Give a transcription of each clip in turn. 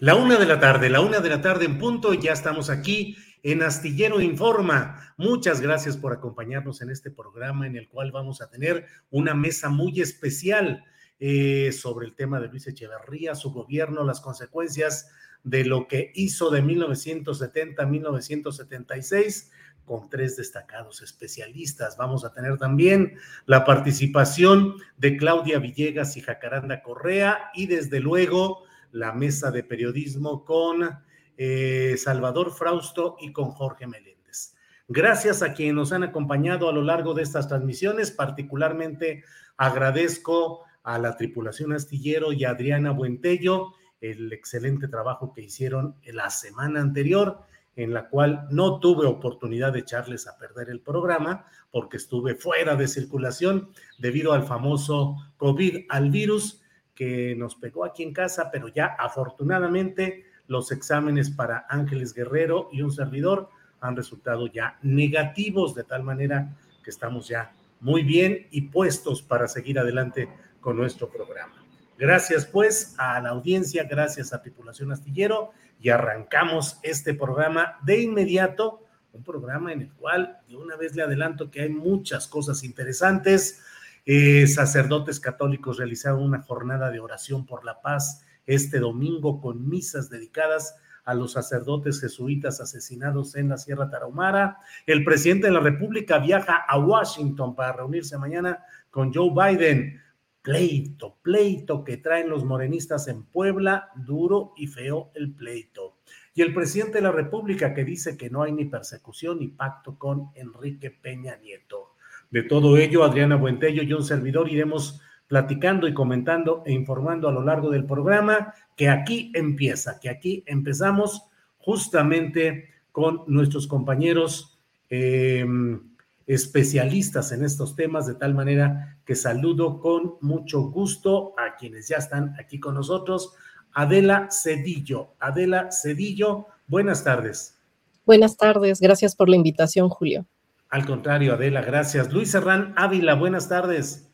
La una de la tarde, la una de la tarde en punto, ya estamos aquí en Astillero Informa. Muchas gracias por acompañarnos en este programa en el cual vamos a tener una mesa muy especial eh, sobre el tema de Luis Echeverría, su gobierno, las consecuencias de lo que hizo de 1970 a 1976 con tres destacados especialistas. Vamos a tener también la participación de Claudia Villegas y Jacaranda Correa y desde luego la mesa de periodismo con eh, Salvador Frausto y con Jorge Meléndez. Gracias a quienes nos han acompañado a lo largo de estas transmisiones, particularmente agradezco a la tripulación astillero y a Adriana Buentello el excelente trabajo que hicieron la semana anterior, en la cual no tuve oportunidad de echarles a perder el programa porque estuve fuera de circulación debido al famoso COVID, al virus, que nos pegó aquí en casa, pero ya afortunadamente los exámenes para Ángeles Guerrero y un servidor han resultado ya negativos, de tal manera que estamos ya muy bien y puestos para seguir adelante con nuestro programa. Gracias pues a la audiencia, gracias a Tripulación Astillero y arrancamos este programa de inmediato, un programa en el cual de una vez le adelanto que hay muchas cosas interesantes. Eh, sacerdotes católicos realizaron una jornada de oración por la paz este domingo con misas dedicadas a los sacerdotes jesuitas asesinados en la Sierra Tarahumara. El presidente de la República viaja a Washington para reunirse mañana con Joe Biden. Pleito, pleito que traen los morenistas en Puebla, duro y feo el pleito. Y el presidente de la República que dice que no hay ni persecución ni pacto con Enrique Peña Nieto. De todo ello, Adriana Buentello y un servidor iremos platicando y comentando e informando a lo largo del programa que aquí empieza, que aquí empezamos justamente con nuestros compañeros em, especialistas en estos temas, de tal manera que saludo con mucho gusto a quienes ya están aquí con nosotros. Adela Cedillo. Adela Cedillo, buenas tardes. Buenas tardes, gracias por la invitación, Julio. Al contrario, Adela, gracias. Luis Serrán Ávila, buenas tardes.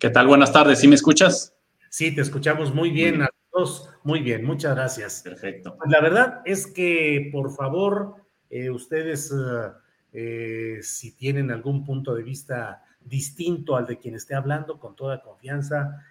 ¿Qué tal? Buenas tardes. ¿Sí me escuchas? Sí, te escuchamos muy bien a todos. Muy bien, muchas gracias. Perfecto. Pues la verdad es que, por favor, eh, ustedes, eh, eh, si tienen algún punto de vista distinto al de quien esté hablando, con toda confianza,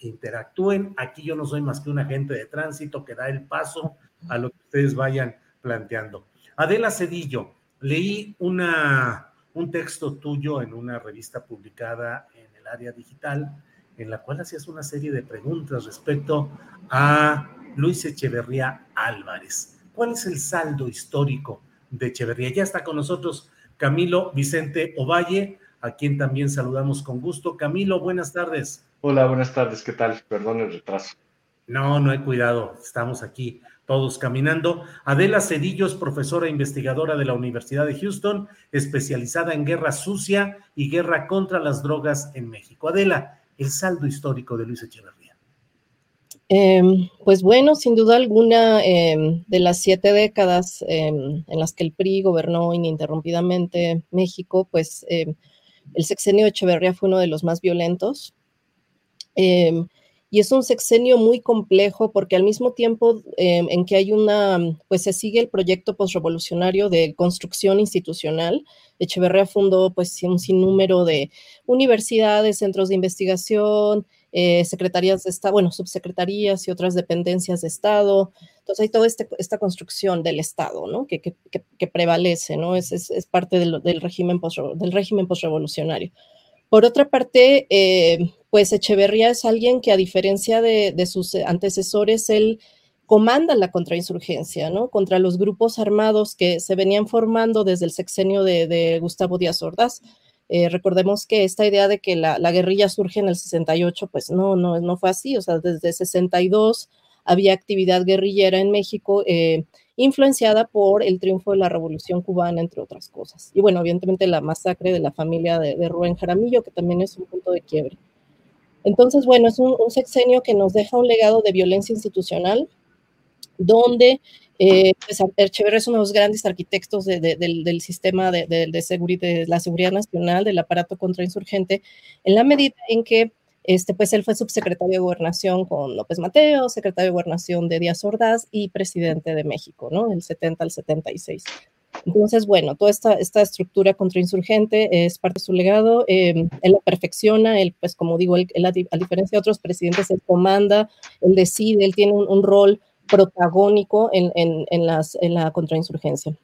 interactúen. Aquí yo no soy más que un agente de tránsito que da el paso a lo que ustedes vayan planteando. Adela Cedillo, Leí una, un texto tuyo en una revista publicada en el área digital, en la cual hacías una serie de preguntas respecto a Luis Echeverría Álvarez. ¿Cuál es el saldo histórico de Echeverría? Ya está con nosotros Camilo Vicente Ovalle, a quien también saludamos con gusto. Camilo, buenas tardes. Hola, buenas tardes, ¿qué tal? Perdón el retraso. No, no hay cuidado, estamos aquí todos caminando. Adela Cedillo es profesora investigadora de la Universidad de Houston, especializada en guerra sucia y guerra contra las drogas en México. Adela, el saldo histórico de Luis Echeverría. Em, pues bueno, sin duda alguna, em, de las siete décadas em, en las que el PRI gobernó ininterrumpidamente México, pues el sexenio de Echeverría fue uno de los más violentos. Y es un sexenio muy complejo porque al mismo tiempo em, en que hay una, pues se sigue el proyecto postrevolucionario de construcción institucional, Echeverría fundó pues un sinnúmero de universidades, centros de investigación, eh, secretarías de Estado, bueno, subsecretarías y otras dependencias de Estado. Entonces hay toda este, esta construcción del Estado, ¿no? Que, que, que, prevalece, ¿no? Es, es, es parte del, del, régimen post, del régimen postrevolucionario. Por otra parte, eh, pues Echeverría es alguien que a diferencia de, sus antecesores, él comanda la contrainsurgencia, ¿no? Contra los grupos armados que se venían formando desde el sexenio de, Gustavo Díaz Ordaz. Eh, recordemos que esta idea de que la, guerrilla surge en el 68, pues no, no, no fue así. O sea, desde 62 había actividad guerrillera en México. Eh, influenciada por el triunfo de la Revolución Cubana, entre otras cosas. Y bueno, evidentemente la masacre de la familia de, Rubén Jaramillo, que también es un punto de quiebre. Entonces, bueno, es un, sexenio que nos deja un legado de violencia institucional, donde eh, pues, Echeverría es uno de los grandes arquitectos del, sistema de, de, seguridad, de la seguridad nacional, del aparato contrainsurgente, en la medida en que este, pues él fue subsecretario de Gobernación con López Mateo, secretario de Gobernación de Díaz Ordaz y presidente de México, ¿no? Del 70 al 76. Entonces, bueno, toda esta, esta estructura contrainsurgente es parte de su legado. Eh, él la perfecciona, él, pues como digo, él, a, diferencia de otros presidentes, él comanda, él decide, él tiene un, rol protagónico en, en, en, las, en la contrainsurgencia.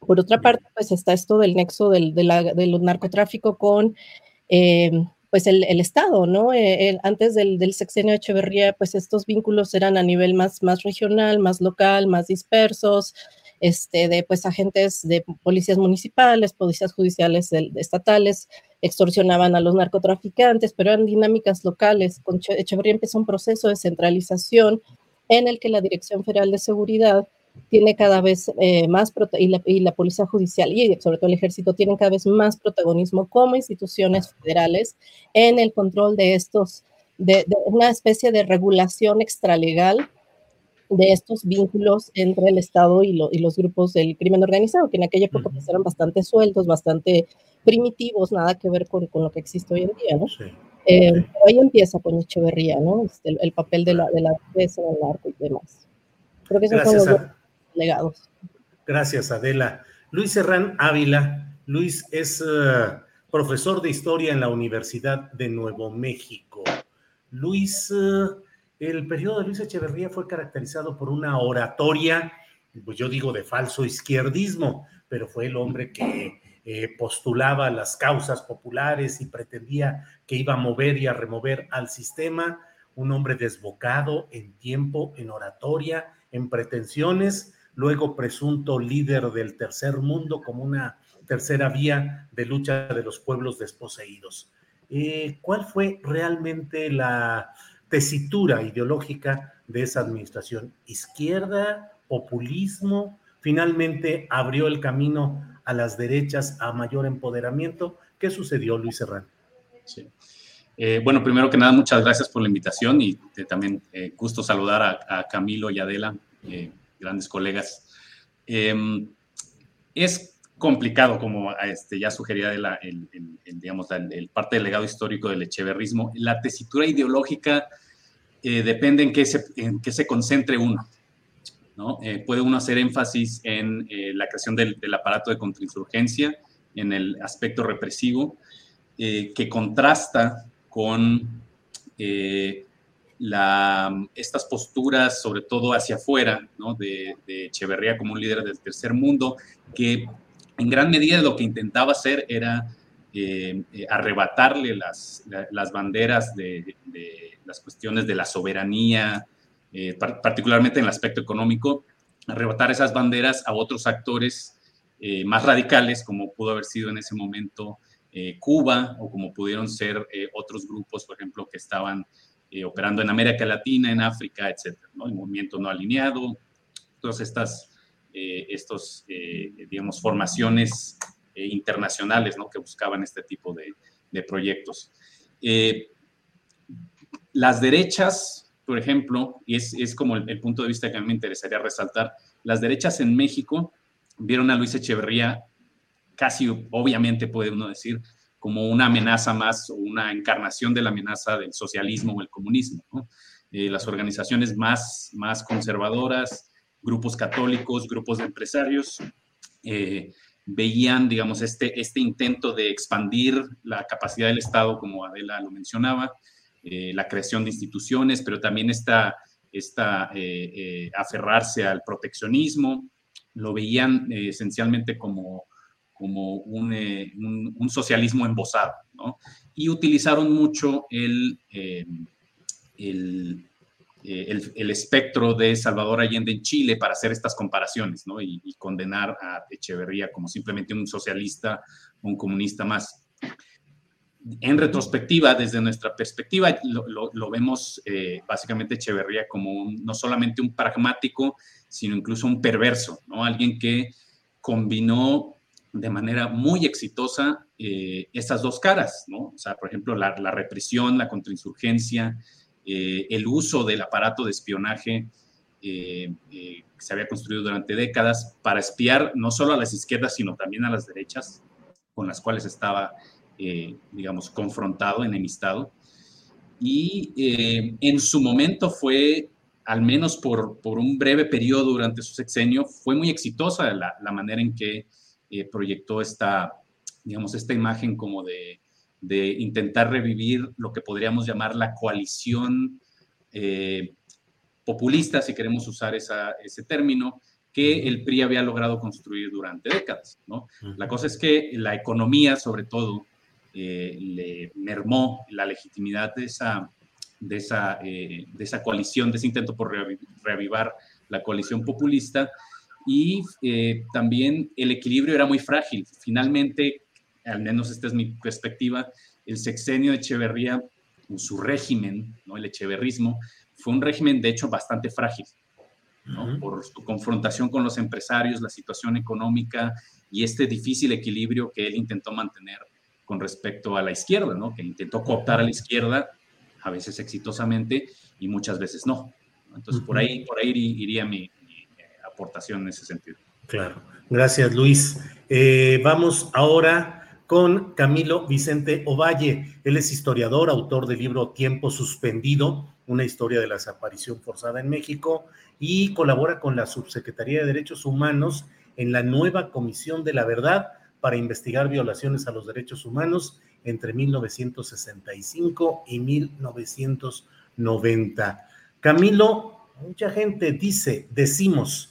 Por otra parte, pues está esto del nexo del, del narcotráfico con eh, pues el, Estado, ¿no? Eh, antes del, sexenio de Echeverría, pues estos vínculos eran a nivel más, más regional, más local, más dispersos, este, de pues agentes de policías municipales, policías judiciales estatales, extorsionaban a los narcotraficantes, pero eran dinámicas locales. Con Echeverría empezó un proceso de centralización en el que la Dirección Federal de Seguridad tiene cada vez eh, más, y la, y la, Policía Judicial y sobre todo el Ejército tienen cada vez más protagonismo como instituciones federales en el control de estos, de, una especie de regulación extralegal de estos vínculos entre el Estado y, y, los grupos del crimen organizado, que en aquella época pues, eran bastante sueltos, bastante primitivos, nada que ver con, con lo que existe hoy en día, ¿no? Eh, ahí empieza con Echeverría, ¿no? Este, el, papel de la, de la defensa del arco y demás. Creo que eso legados. Gracias, Adela. Luis Serrán Ávila. Luis es eh, profesor de historia en la Universidad de Nuevo México. Luis, eh, el periodo de Luis Echeverría fue caracterizado por una oratoria, pues yo digo de falso izquierdismo, pero fue el hombre que eh, postulaba las causas populares y pretendía que iba a mover y a remover al sistema, un hombre desbocado en tiempo, en oratoria, en pretensiones, luego presunto líder del tercer mundo como una tercera vía de lucha de los pueblos desposeídos. Eh, ¿Cuál fue realmente la tesitura ideológica de esa administración? ¿Izquierda? ¿Populismo? ¿Finalmente abrió el camino a las derechas a mayor empoderamiento? ¿Qué sucedió, Luis Serrano? Eh, bueno, primero que nada, muchas gracias por la invitación y también eh, gusto saludar a, a, Camilo y Adela grandes colegas. Em, es complicado, como este, ya sugería el, digamos, el, parte del legado histórico del echeverrismo. La tesitura ideológica eh, depende en qué, se, en qué se concentre uno. ¿no? Eh, puede uno hacer énfasis en eh, la creación del, del, aparato de contrainsurgencia, en el aspecto represivo, que contrasta con estas posturas, sobre todo hacia afuera, de, Echeverría como un líder del tercer mundo, que en gran medida lo que intentaba hacer era eh, eh, arrebatarle las, banderas de, las cuestiones de la soberanía, eh, particularmente en el aspecto económico, arrebatar esas banderas a otros actores más radicales, como pudo haber sido en ese momento Cuba o como pudieron ser otros grupos, por ejemplo, que estaban eh, operando en América Latina, en África, etcétera, ¿no? El movimiento no alineado, todas estas, estos, digamos, formaciones internacionales, ¿no? Que buscaban este tipo de, proyectos. las derechas, por ejemplo, y es, es como el, punto de vista que a mí me interesaría resaltar, las derechas en México vieron a Luis Echeverría casi, obviamente puede uno decir, como una amenaza más o una encarnación de la amenaza del socialismo o el comunismo. Eh, las organizaciones más, más conservadoras, grupos católicos, grupos de empresarios, eh, veían, digamos, este, este intento de expandir la capacidad del Estado, como Adela lo mencionaba, eh, la creación de instituciones, pero también esta, esta aferrarse al proteccionismo, lo veían esencialmente como como eh, un, socialismo embosado, ¿no? Y utilizaron mucho el, eh, eh, el, el, espectro de Salvador Allende en Chile para hacer estas comparaciones, ¿no? Y, condenar a Echeverría como simplemente un socialista, un comunista más. En retrospectiva, desde nuestra perspectiva, lo, vemos básicamente Echeverría como no solamente un pragmático, sino incluso un perverso, ¿no? Alguien que combinó de manera muy exitosa eh, estas dos caras, ¿no? O sea, por ejemplo, la, represión, la contrainsurgencia, eh, el uso del aparato de espionaje eh, que se había construido durante décadas para espiar no solo a las izquierdas, sino también a las derechas, con las cuales estaba, digamos, confrontado, enemistado. Y en su momento fue al menos por, por, un breve periodo durante su sexenio, fue muy exitosa la, la manera en que eh, proyectó esta, digamos, esta imagen como de, de, intentar revivir lo que podríamos llamar la coalición eh, populista, si queremos usar esa, ese término, que el PRI había logrado construir durante décadas. ¿no? La cosa es que la economía, sobre todo, eh, le mermó la legitimidad de esa, de, esa, de esa coalición, de ese intento por reavivar la coalición populista, y eh, también el equilibrio era muy frágil. Finalmente, al menos esta es mi perspectiva, el sexenio de Echeverría, en su régimen, ¿no? el echeverrismo, fue un régimen de hecho bastante frágil, por su confrontación con los empresarios, la situación económica y este difícil equilibrio que él intentó mantener con respecto a la izquierda, ¿no? que intentó cooptar a la izquierda, a veces exitosamente y muchas veces no. Entonces, por ahí, por ahí iría mi, aportación en ese sentido. Claro, gracias Luis. Eh, vamos ahora con Camilo Vicente Ovalle. Él es historiador, autor del libro Tiempo Suspendido, una historia de la desaparición forzada en México, y colabora con la Subsecretaría de Derechos Humanos en la nueva Comisión de la Verdad para investigar violaciones a los derechos humanos entre 1965 y 1990. Camilo, mucha gente dice, decimos,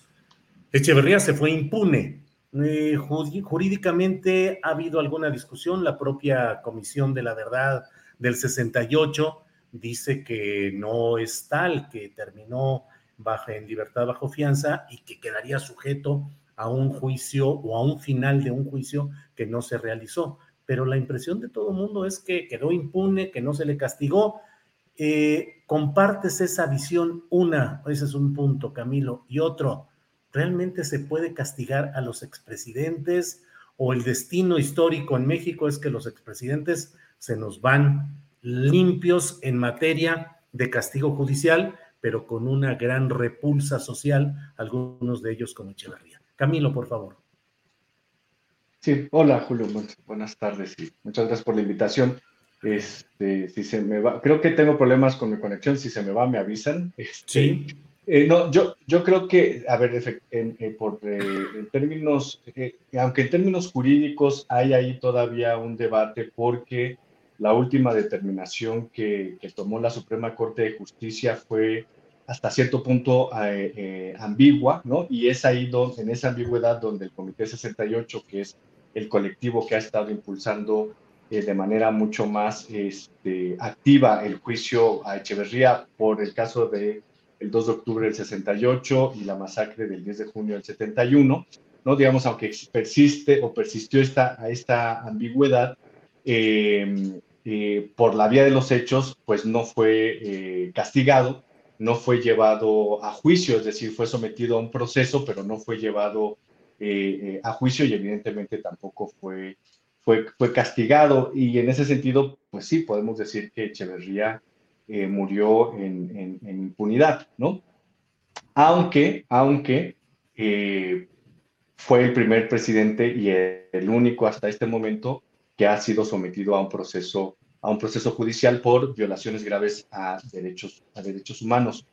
Echeverría se fue impune. Eh, jurídicamente ha habido alguna discusión, la propia Comisión de la Verdad del 68 dice que no es tal, que terminó bajo, en libertad bajo fianza y que quedaría sujeto a un juicio o a un final de un juicio que no se realizó. Pero la impresión de todo el mundo es que quedó impune, que no se le castigó. Eh, ¿Compartes esa visión? Una, ese es un punto, Camilo. Y otro, ¿Realmente se puede castigar a los expresidentes o el destino histórico en México es que los expresidentes se nos van limpios en materia de castigo judicial, pero con una gran repulsa social, algunos de ellos como Echeverría? Camilo, por favor. Sí, hola Julio, buenas tardes y muchas gracias por la invitación. Este, si se me va, creo que tengo problemas con mi conexión, si se me va me avisan. Este, sí. Eh, no, yo, yo creo que, a ver, en, eh, por, eh, en términos, aunque en términos jurídicos hay ahí todavía un debate porque la última determinación que, que tomó la Suprema Corte de Justicia fue hasta cierto punto ambigua, ¿no? Y es ahí donde, en esa ambigüedad donde el Comité 68, que es el colectivo que ha estado impulsando de manera mucho más este, activa el juicio a Echeverría por el caso de el 2 de octubre del 68 y la masacre del 10 de junio del 71, ¿no? Digamos, aunque persiste o persistió esta, esta ambigüedad, em, eh, por la vía de los hechos, pues no fue eh, castigado no fue llevado a juicio, es decir, fue sometido a un proceso, pero no fue llevado a juicio y evidentemente tampoco fue, fue, fue castigado. Y en ese sentido, pues sí, podemos decir que Echeverría murió en, en, impunidad, ¿no? Aunque, aunque fue el primer presidente y el único hasta este momento que ha sido sometido a un proceso, a un proceso judicial por violaciones graves a derechos, a derechos humanos.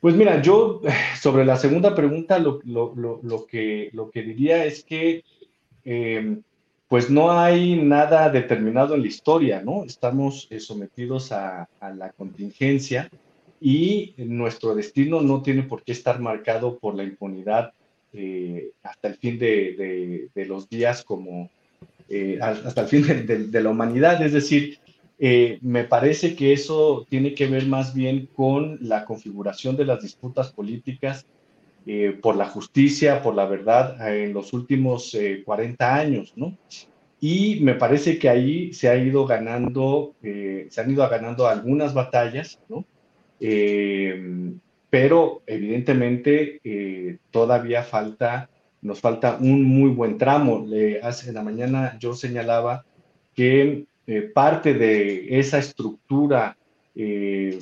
Pues mira, yo sobre la segunda pregunta lo, lo, lo, que, lo que diría es que em, pues no hay nada determinado en la historia, ¿no? Estamos eh, sometidos a, la contingencia y nuestro destino no tiene por qué estar marcado por la impunidad eh, hasta el fin de, los días como eh, hasta el fin de, la humanidad. Es decir, me parece que eso tiene que ver más bien con la configuración de las disputas políticas por la justicia, por la verdad en los últimos 40 años, ¿no? Y me parece que ahí se ha ido ganando, se han ido ganando algunas batallas, ¿no? pero evidentemente eh, todavía falta, nos falta un muy buen tramo. Le, hace, en la mañana yo señalaba que eh, parte de esa estructura eh,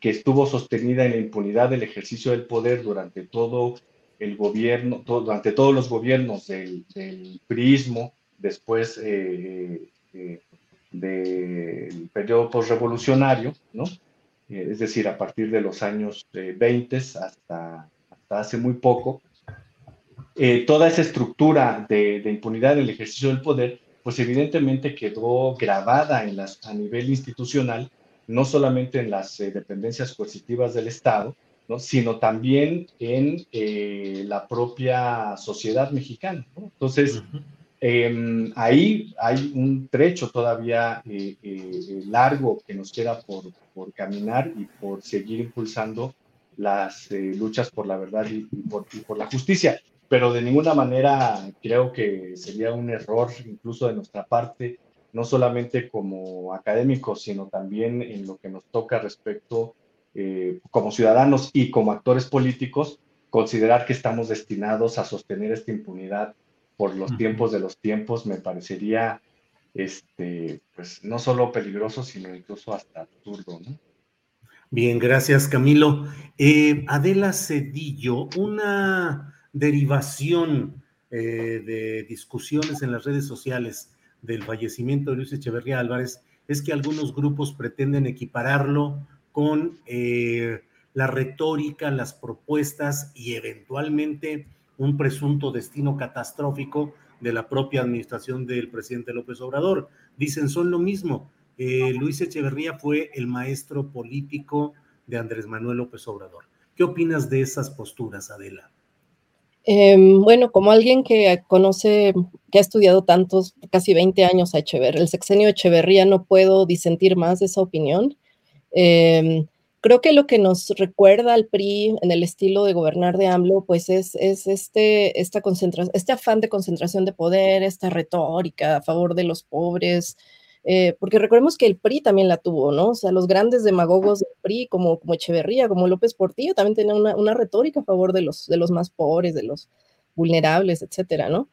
que estuvo sostenida en la impunidad del ejercicio del poder durante todo el gobierno, durante todos los gobiernos del, del prismo, después del periodo postrevolucionario, ¿no? Eh, es decir, a partir de los años 20 hasta, hasta hace muy poco, eh, toda esa estructura de, impunidad en el ejercicio del poder, pues evidentemente quedó grabada a nivel institucional, no solamente en las eh, dependencias coercitivas del Estado, ¿no? sino también en la propia sociedad mexicana. Entonces, Em, ahí hay un trecho todavía eh, eh, largo que nos queda por, por, caminar y por seguir impulsando las eh, luchas por la verdad y, por, por, la justicia. Pero de ninguna manera creo que sería un error incluso de nuestra parte, no solamente como académicos, sino también en lo que nos toca respecto como ciudadanos y como actores políticos, considerar que estamos destinados a sostener esta impunidad por los tiempos de los tiempos, me parecería, este, pues, no solo peligroso, sino incluso hasta absurdo, ¿no? Bien, gracias Camilo. Eh, Adela Cedillo, una derivación eh, de discusiones en las redes sociales del fallecimiento de Luis Echeverría Álvarez es que algunos grupos pretenden equipararlo con eh, la retórica, las propuestas y eventualmente un presunto destino catastrófico de la propia administración del presidente López Obrador. Dicen, son lo mismo. Eh, Luis Echeverría fue el maestro político de Andrés Manuel López Obrador. ¿Qué opinas de esas posturas, Adela? Em, bueno, como alguien que conoce, que ha estudiado tantos, casi 20 años a Echeverría, el sexenio Echeverría, no puedo disentir más de esa opinión. Em, Creo que lo que nos recuerda al PRI en el estilo de gobernar de AMLO, pues es, es este, esta concentración, este afán de concentración de poder, esta retórica a favor de los pobres, eh, porque recordemos que el PRI también la tuvo, ¿no? O sea, los grandes demagogos del PRI, como, como Echeverría, como López Portillo, también tenían una, una retórica a favor de los, de los más pobres, de los vulnerables, etcétera, ¿no?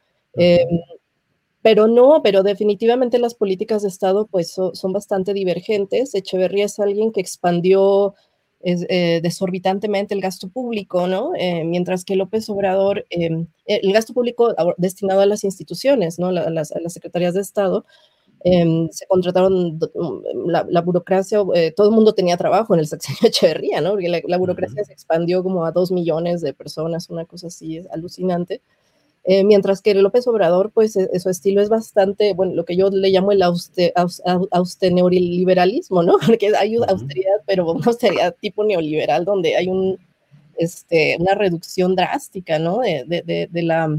Pero no, pero definitivamente las políticas de Estado pues son bastante divergentes. Echeverría es alguien que expandió eh, desorbitantemente el gasto público, ¿no? Eh, mientras que López Obrador, em, el gasto público destinado a las instituciones, ¿no? las, a las secretarías de Estado, em, se contrataron la, burocracia, eh, todo el mundo tenía trabajo en el sexenio Echeverría, ¿no? Porque la, burocracia se expandió como a dos millones de personas, una cosa así es alucinante. Eh, mientras que López Obrador, pues e, su estilo es bastante, bueno, lo que yo le llamo el auste, neoliberalismo, ¿no? Porque hay austeridad, pero una austeridad tipo neoliberal, donde hay un, este, una reducción drástica, ¿no? De, de, de, la,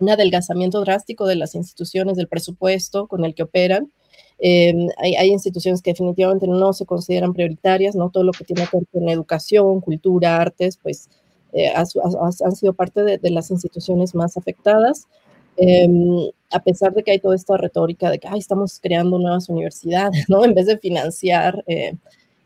un adelgazamiento drástico de las instituciones, del presupuesto con el que operan. Em, hay, hay, instituciones que definitivamente no se consideran prioritarias, ¿no? Todo lo que tiene que ver con educación, cultura, artes, pues eh, han sido parte de, las instituciones más afectadas. Em, a pesar de que hay toda esta retórica de que estamos creando nuevas universidades, ¿no? En vez de financiar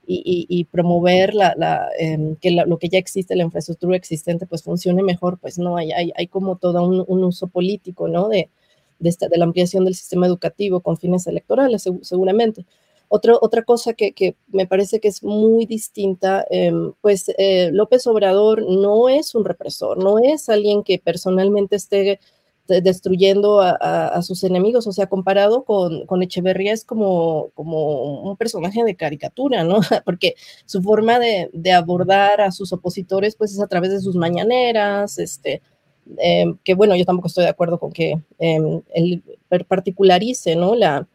y, promover la, em, que lo que ya existe, la infraestructura existente, pues funcione mejor, pues no, hay, hay, como todo un, uso político, ¿no? De, de, la ampliación del sistema educativo con fines electorales, seguramente. Otra, otra cosa que, que, me parece que es muy distinta, em, pues eh, López Obrador no es un represor, no es alguien que personalmente esté destruyendo a, sus enemigos, o sea, comparado con, con, Echeverría es como, como un personaje de caricatura, ¿no? Porque su forma de, de abordar a sus opositores, pues es a través de sus mañaneras, este, em, que bueno, yo tampoco estoy de acuerdo con que eh, él particularice, ¿no? La,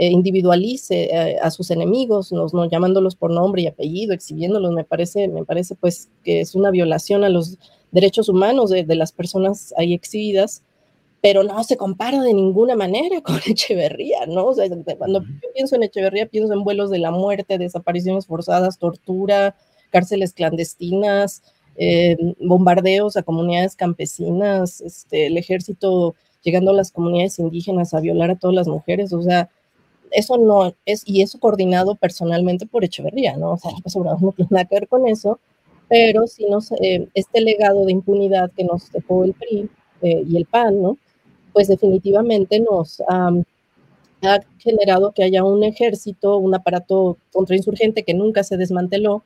eh, individualice eh, a sus enemigos, no, llamándolos por nombre y apellido, exhibiéndolos, me parece, me parece pues que es una violación a los derechos humanos de, de las personas ahí exhibidas pero no se compara de ninguna manera con Echeverría, ¿no? O sea, cuando yo pienso en Echeverría, pienso en vuelos de la muerte, desapariciones forzadas, tortura, cárceles clandestinas, eh, bombardeos a comunidades campesinas, este, el ejército llegando a las comunidades indígenas a violar a todas las mujeres, o sea, eso no es, y eso coordinado personalmente por Echeverría, ¿no? O sea, pues no tiene nada que ver con eso, pero si nos, eh, este legado de impunidad que nos dejó el PRI eh, y el PAN, ¿no? Pues definitivamente nos ha generado que haya un ejército, un aparato contrainsurgente que nunca se desmanteló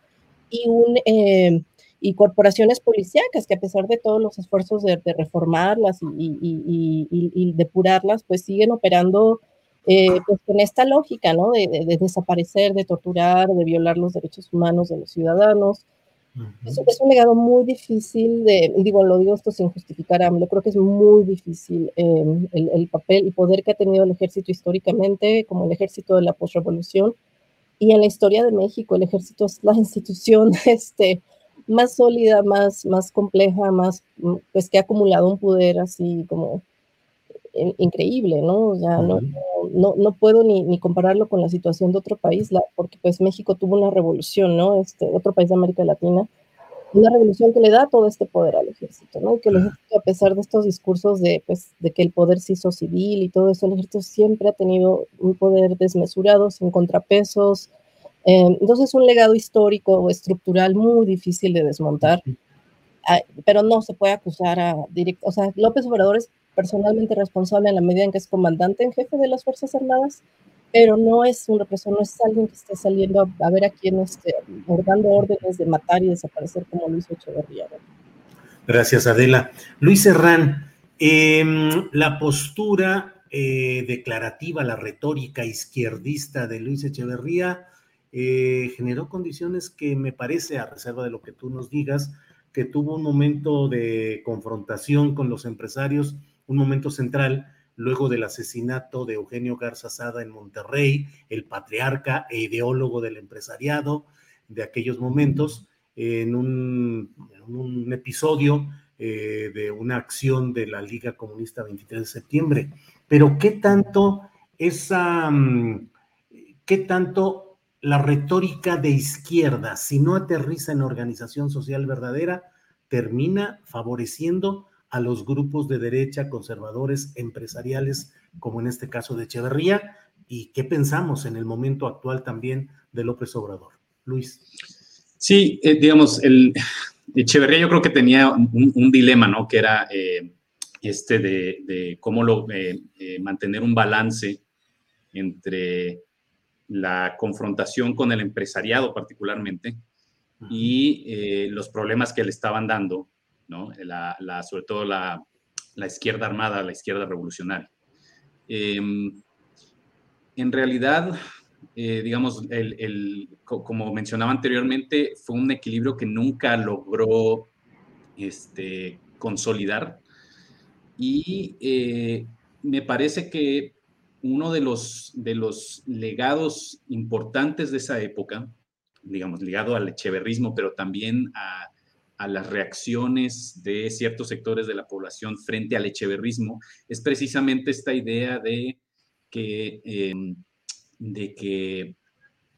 y, un, eh, y corporaciones policíacas que a pesar de todos los esfuerzos de, reformarlas y, depurarlas, pues siguen operando eh, pues con esta lógica, ¿no? De, de, desaparecer, de torturar, de violar los derechos humanos de los ciudadanos, es, un legado muy difícil de, digo, lo digo esto sin justificar a creo que es muy difícil em, el, el, papel y poder que ha tenido el ejército históricamente, como el ejército de la postrevolución, y en la historia de México el ejército es la institución este, más sólida, más, más compleja, más, pues que ha acumulado un poder así como increíble, ¿no? O sea, no, no, no, puedo ni, ni, compararlo con la situación de otro país, la, porque pues México tuvo una revolución, ¿no? Este, otro país de América Latina, una revolución que le da todo este poder al ejército, ¿no? Y que el ejército, a pesar de estos discursos de, pues, de que el poder se hizo civil y todo eso, el ejército siempre ha tenido un poder desmesurado, sin contrapesos. Eh, entonces es un legado histórico o estructural muy difícil de desmontar. pero no se puede acusar a directo, o sea, López Obrador es personalmente responsable en la medida en que es comandante en jefe de las Fuerzas Armadas, pero no es un represor, no es alguien que esté saliendo a, ver a quién esté dando órdenes de matar y desaparecer como Luis Echeverría. Gracias, Adela. Luis Serrán, em, la postura eh, declarativa, la retórica izquierdista de Luis Echeverría eh, generó condiciones que me parece, a reserva de lo que tú nos digas, que tuvo un momento de confrontación con los empresarios un momento central luego del asesinato de Eugenio Garza Sada en Monterrey, el patriarca e ideólogo del empresariado de aquellos momentos, en un, episodio eh, de una acción de la Liga Comunista 23 de septiembre. Pero ¿qué tanto esa, mm, qué tanto la retórica de izquierda, si no aterriza en organización social verdadera, termina favoreciendo a los grupos de derecha, conservadores, empresariales, como en este caso de Echeverría, y qué pensamos en el momento actual también de López Obrador. Luis. Sí, eh, digamos, el Echeverría yo creo que tenía un, dilema, ¿no? Que era eh, este de, cómo lo, eh, mantener un balance entre la confrontación con el empresariado particularmente y los problemas que le estaban dando sobre todo la, izquierda armada, la izquierda revolucionaria. Em, en realidad, eh, digamos, el, como mencionaba anteriormente, fue un equilibrio que nunca logró este, consolidar. Y eh, me parece que uno de los, de los legados importantes de esa época, digamos, ligado al echeverrismo, pero también a, a las reacciones de ciertos sectores de la población frente al echeverrismo es precisamente esta idea de que, em, de que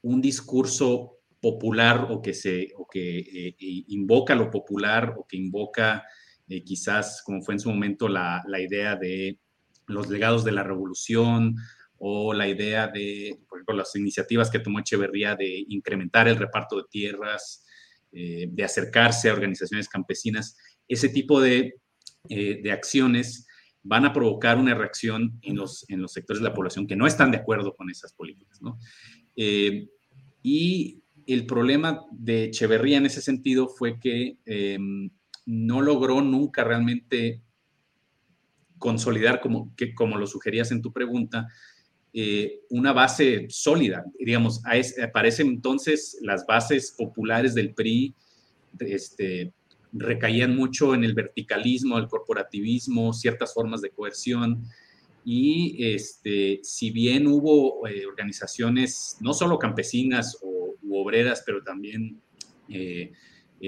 un discurso popular o que, se, o que eh, invoca lo popular o que invoca eh, quizás, como fue en su momento, la, la, idea de los legados de la revolución o la idea de, por ejemplo, las iniciativas que tomó Echeverría de incrementar el reparto de tierras, eh, de acercarse a organizaciones campesinas, ese tipo de, eh, de, acciones van a provocar una reacción en los, en los sectores de la población que no están de acuerdo con esas políticas. ¿no? Eh, y el problema de Echeverría en ese sentido fue que no logró nunca realmente consolidar, como, que, como lo sugerías en tu pregunta, eh, una base sólida. Digamos, para ese entonces las bases populares del PRI este, recaían mucho en el verticalismo, el corporativismo, ciertas formas de coerción. Y este, si bien hubo eh, organizaciones, no solo campesinas o, u obreras, pero también eh,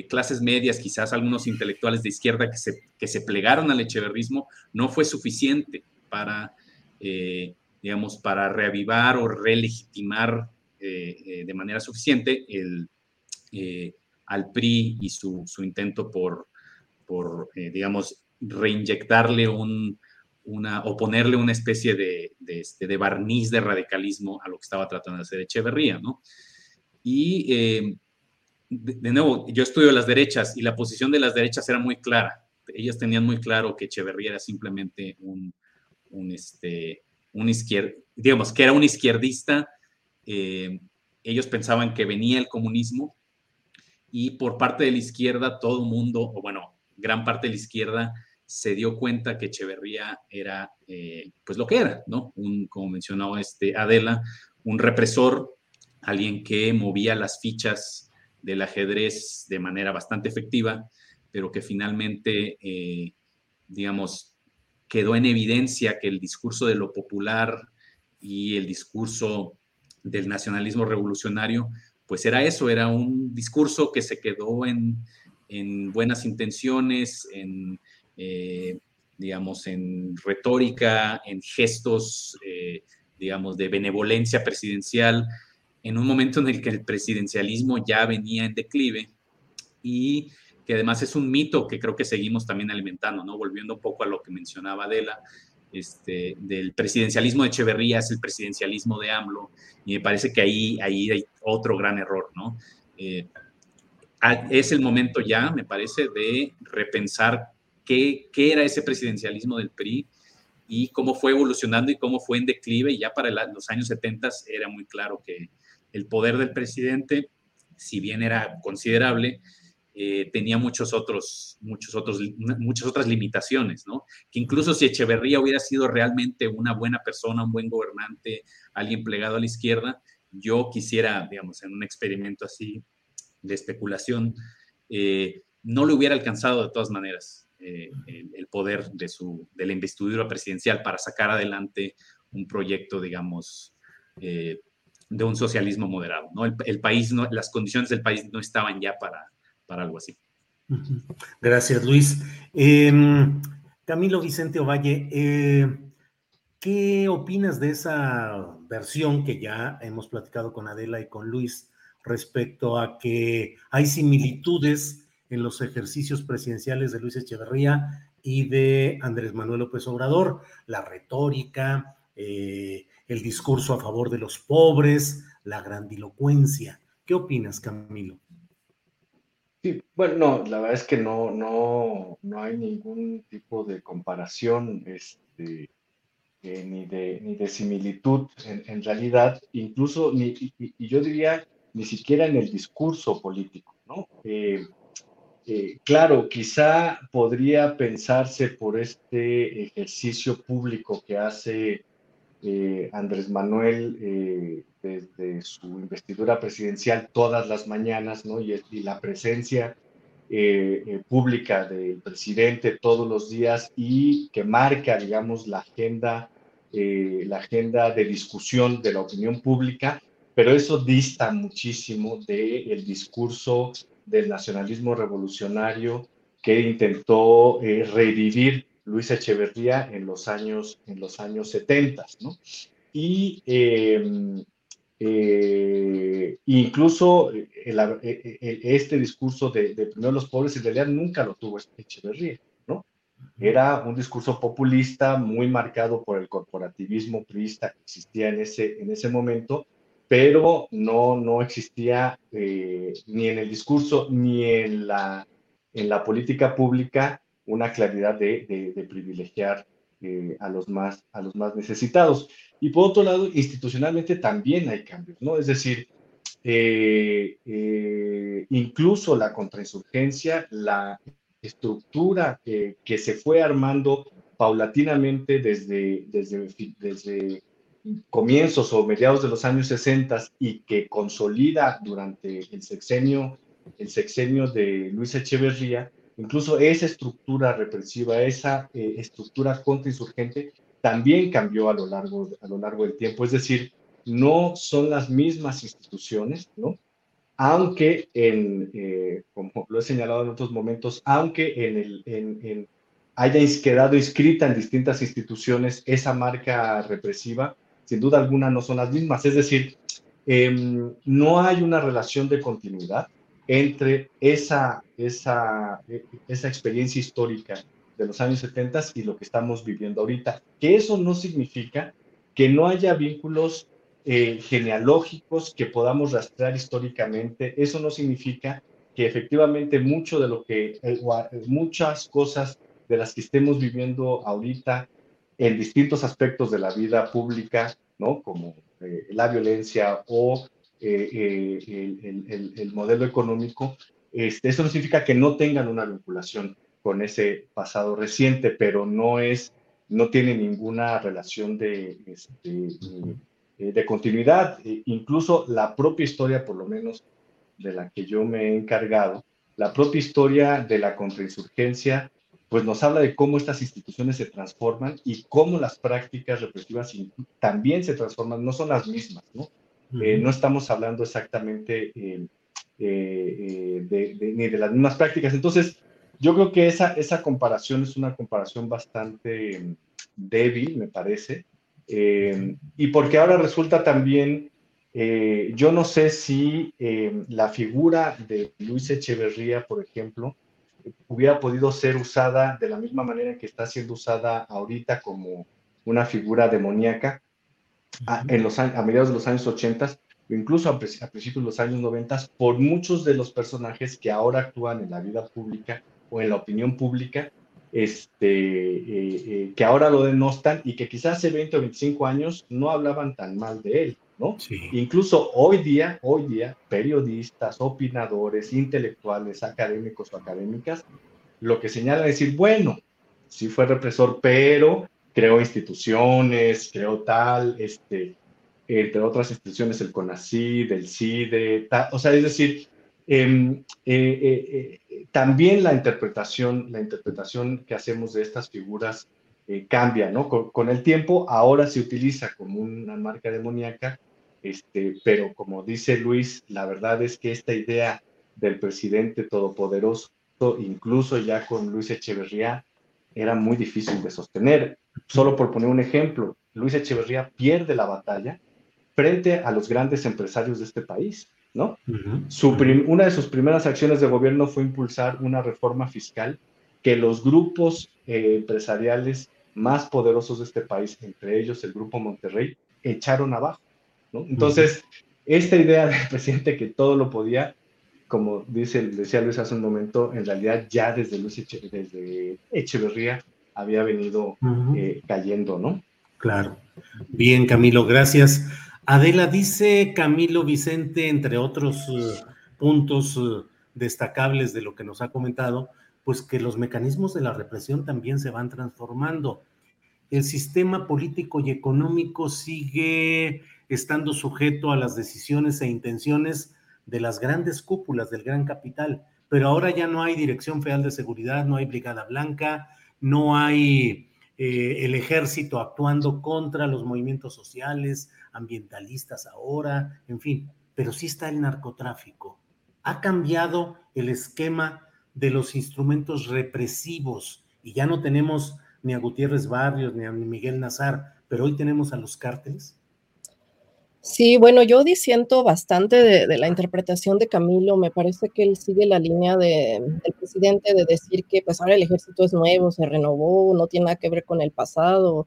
clases medias, quizás algunos intelectuales de izquierda que se, que se plegaron al echeverrismo, no fue suficiente para digamos, para reavivar o relegitimar eh, eh, de manera suficiente el, eh, al PRI y su, su intento por, por digamos, reinyectarle un, una, o ponerle una especie de, de, este, de, barniz de radicalismo a lo que estaba tratando de hacer Echeverría, ¿no? Y de, nuevo, yo estudio las derechas y la posición de las derechas era muy clara. Ellas tenían muy claro que Echeverría era simplemente un, un este, un digamos, que era un izquierdista, eh, ellos pensaban que venía el comunismo y por parte de la izquierda todo el mundo, o bueno, gran parte de la izquierda se dio cuenta que Echeverría era, eh, pues lo que era, ¿no? Un, como mencionaba este Adela, un represor, alguien que movía las fichas del ajedrez de manera bastante efectiva, pero que finalmente, eh, digamos, quedó en evidencia que el discurso de lo popular y el discurso del nacionalismo revolucionario, pues era eso, era un discurso que se quedó en, buenas intenciones, en, eh, digamos, en retórica, en gestos, eh, digamos, de benevolencia presidencial, en un momento en el que el presidencialismo ya venía en declive y que además es un mito que creo que seguimos también alimentando, ¿no? Volviendo un poco a lo que mencionaba Adela, este, del presidencialismo de Echeverría es el presidencialismo de AMLO, y me parece que ahí, ahí hay otro gran error, ¿no? Eh, es el momento ya, me parece, de repensar qué, qué, era ese presidencialismo del PRI y cómo fue evolucionando y cómo fue en declive. Y ya para los años 70 era muy claro que el poder del presidente, si bien era considerable, eh, tenía muchos otros, muchos otros, muchas otras limitaciones, ¿no? Que incluso si Echeverría hubiera sido realmente una buena persona, un buen gobernante, alguien plegado a la izquierda, yo quisiera, digamos, en un experimento así de especulación, eh, no le hubiera alcanzado de todas maneras eh, el, poder de, su, de la investidura presidencial para sacar adelante un proyecto, digamos, de un socialismo moderado, ¿no? El, el país, no, las condiciones del país no estaban ya para, para algo así. Gracias, Luis. Em, Camilo Vicente Ovalle, eh, ¿qué opinas de esa versión que ya hemos platicado con Adela y con Luis respecto a que hay similitudes en los ejercicios presidenciales de Luis Echeverría y de Andrés Manuel López Obrador? La retórica, eh, el discurso a favor de los pobres, la grandilocuencia. ¿Qué opinas, Camilo? Bueno, no, la verdad es que no, no, no hay ningún tipo de comparación este, eh, ni, de, ni de similitud en, realidad, incluso, ni, y, yo diría, ni siquiera en el discurso político, ¿no? Eh, eh, claro, quizá podría pensarse por este ejercicio público que hace Andrés Manuel desde su investidura presidencial todas las mañanas, ¿no? Y, la presencia eh, eh, pública del presidente todos los días y que marca, digamos, la agenda, eh, la agenda de discusión de la opinión pública, pero eso dista muchísimo del discurso del nacionalismo revolucionario que intentó revivir Luis Echeverría en los años, en los años 70, ¿no? Y eh, incluso eh, eh, este discurso de, primero los pobres en realidad nunca lo tuvo Echeverría, ¿no? Era un discurso populista muy marcado por el corporativismo priista que existía en ese, en ese momento, pero no, no existía eh, ni en el discurso ni en la, en la política pública una claridad de, de, privilegiar eh, a, los más, a los más necesitados. Y por otro lado, institucionalmente también hay cambios, ¿no? Es decir, eh, incluso la contrainsurgencia, la estructura que se fue armando paulatinamente desde, desde, desde comienzos o mediados de los años 60 y que consolida durante el sexenio, el sexenio de Luis Echeverría, incluso esa estructura represiva, esa eh, estructura contrainsurgente, también cambió a lo, largo, a lo largo del tiempo. Es decir, no son las mismas instituciones, ¿no? Aunque en, eh, como lo he señalado en otros momentos, aunque en el, en, haya quedado inscrita en distintas instituciones esa marca represiva, sin duda alguna no son las mismas. Es decir, em, no hay una relación de continuidad entre esa, esa, esa experiencia histórica de los años 70 y lo que estamos viviendo ahorita. Que eso no significa que no haya vínculos eh, genealógicos que podamos rastrear históricamente. Eso no significa que efectivamente mucho de lo que, eh, muchas cosas de las que estemos viviendo ahorita en distintos aspectos de la vida pública, ¿no? Como eh, la violencia o eh, el, el, modelo económico, este, eso no significa que no tengan una vinculación con ese pasado reciente, pero no es, no tiene ninguna relación de, este, de continuidad. E incluso la propia historia, por lo menos de la que yo me he encargado, la propia historia de la contrainsurgencia pues nos habla de cómo estas instituciones se transforman y cómo las prácticas represivas también se transforman, no son las mismas, ¿no? Eh, no estamos hablando exactamente eh, eh, de, ni de las mismas prácticas. Entonces, yo creo que esa, esa comparación es una comparación bastante mm, débil, me parece, y porque ahora resulta también, yo no sé si la figura de Luis Echeverría, por ejemplo, hubiera podido ser usada de la misma manera que está siendo usada ahorita como una figura demoníaca a, en los, a mediados de los años 80 o incluso a, principios de los años 90 por muchos de los personajes que ahora actúan en la vida pública o en la opinión pública, este, eh, eh, que ahora lo denostan y que quizás hace 20 o 25 años no hablaban tan mal de él. ¿no? Incluso hoy día, hoy día, periodistas, opinadores, intelectuales, académicos o académicas, lo que señalan es decir, bueno, sí fue represor, pero creó instituciones, creó tal, este, entre otras instituciones, el CONACYT, el CIDE, o sea, es decir, em, eh, eh, eh, también la interpretación, la interpretación que hacemos de estas figuras cambia, ¿no? Con, con, el tiempo, ahora se utiliza como una marca demoníaca este, pero como dice Luis, la verdad es que esta idea del presidente todopoderoso, incluso ya con Luis Echeverría, era muy difícil de sostener. Solo por poner un ejemplo, Luis Echeverría pierde la batalla frente a los grandes empresarios de este país, ¿no? una de sus primeras acciones de gobierno fue impulsar una reforma fiscal que los grupos eh, empresariales más poderosos de este país, entre ellos el Grupo Monterrey, echaron abajo. Entonces, esta idea del presidente que todo lo podía, como dice, decía Luis hace un momento, en realidad ya desde, Luis desde Echeverría había venido eh, cayendo, ¿no? Claro. Bien, Camilo, gracias. Adela, dice Camilo Vicente, entre otros eh, puntos eh, destacables de lo que nos ha comentado, pues que los mecanismos de la represión también se van transformando. El sistema político y económico sigue estando sujeto a las decisiones e intenciones de las grandes cúpulas del gran capital. Pero ahora ya no hay Dirección Federal de Seguridad, no hay Brigada Blanca, no hay eh, el ejército actuando contra los movimientos sociales, ambientalistas ahora, en fin, pero sí está el narcotráfico. Ha cambiado el esquema de los instrumentos represivos y ya no tenemos ni a Gutiérrez Barrios ni a Miguel Nazar, pero hoy tenemos a los cárteles. Sí, bueno, yo disiento bastante de, la interpretación de Camilo. Me parece que él sigue la línea de, del presidente de decir que pues ahora el ejército es nuevo, se renovó, no tiene nada que ver con el pasado.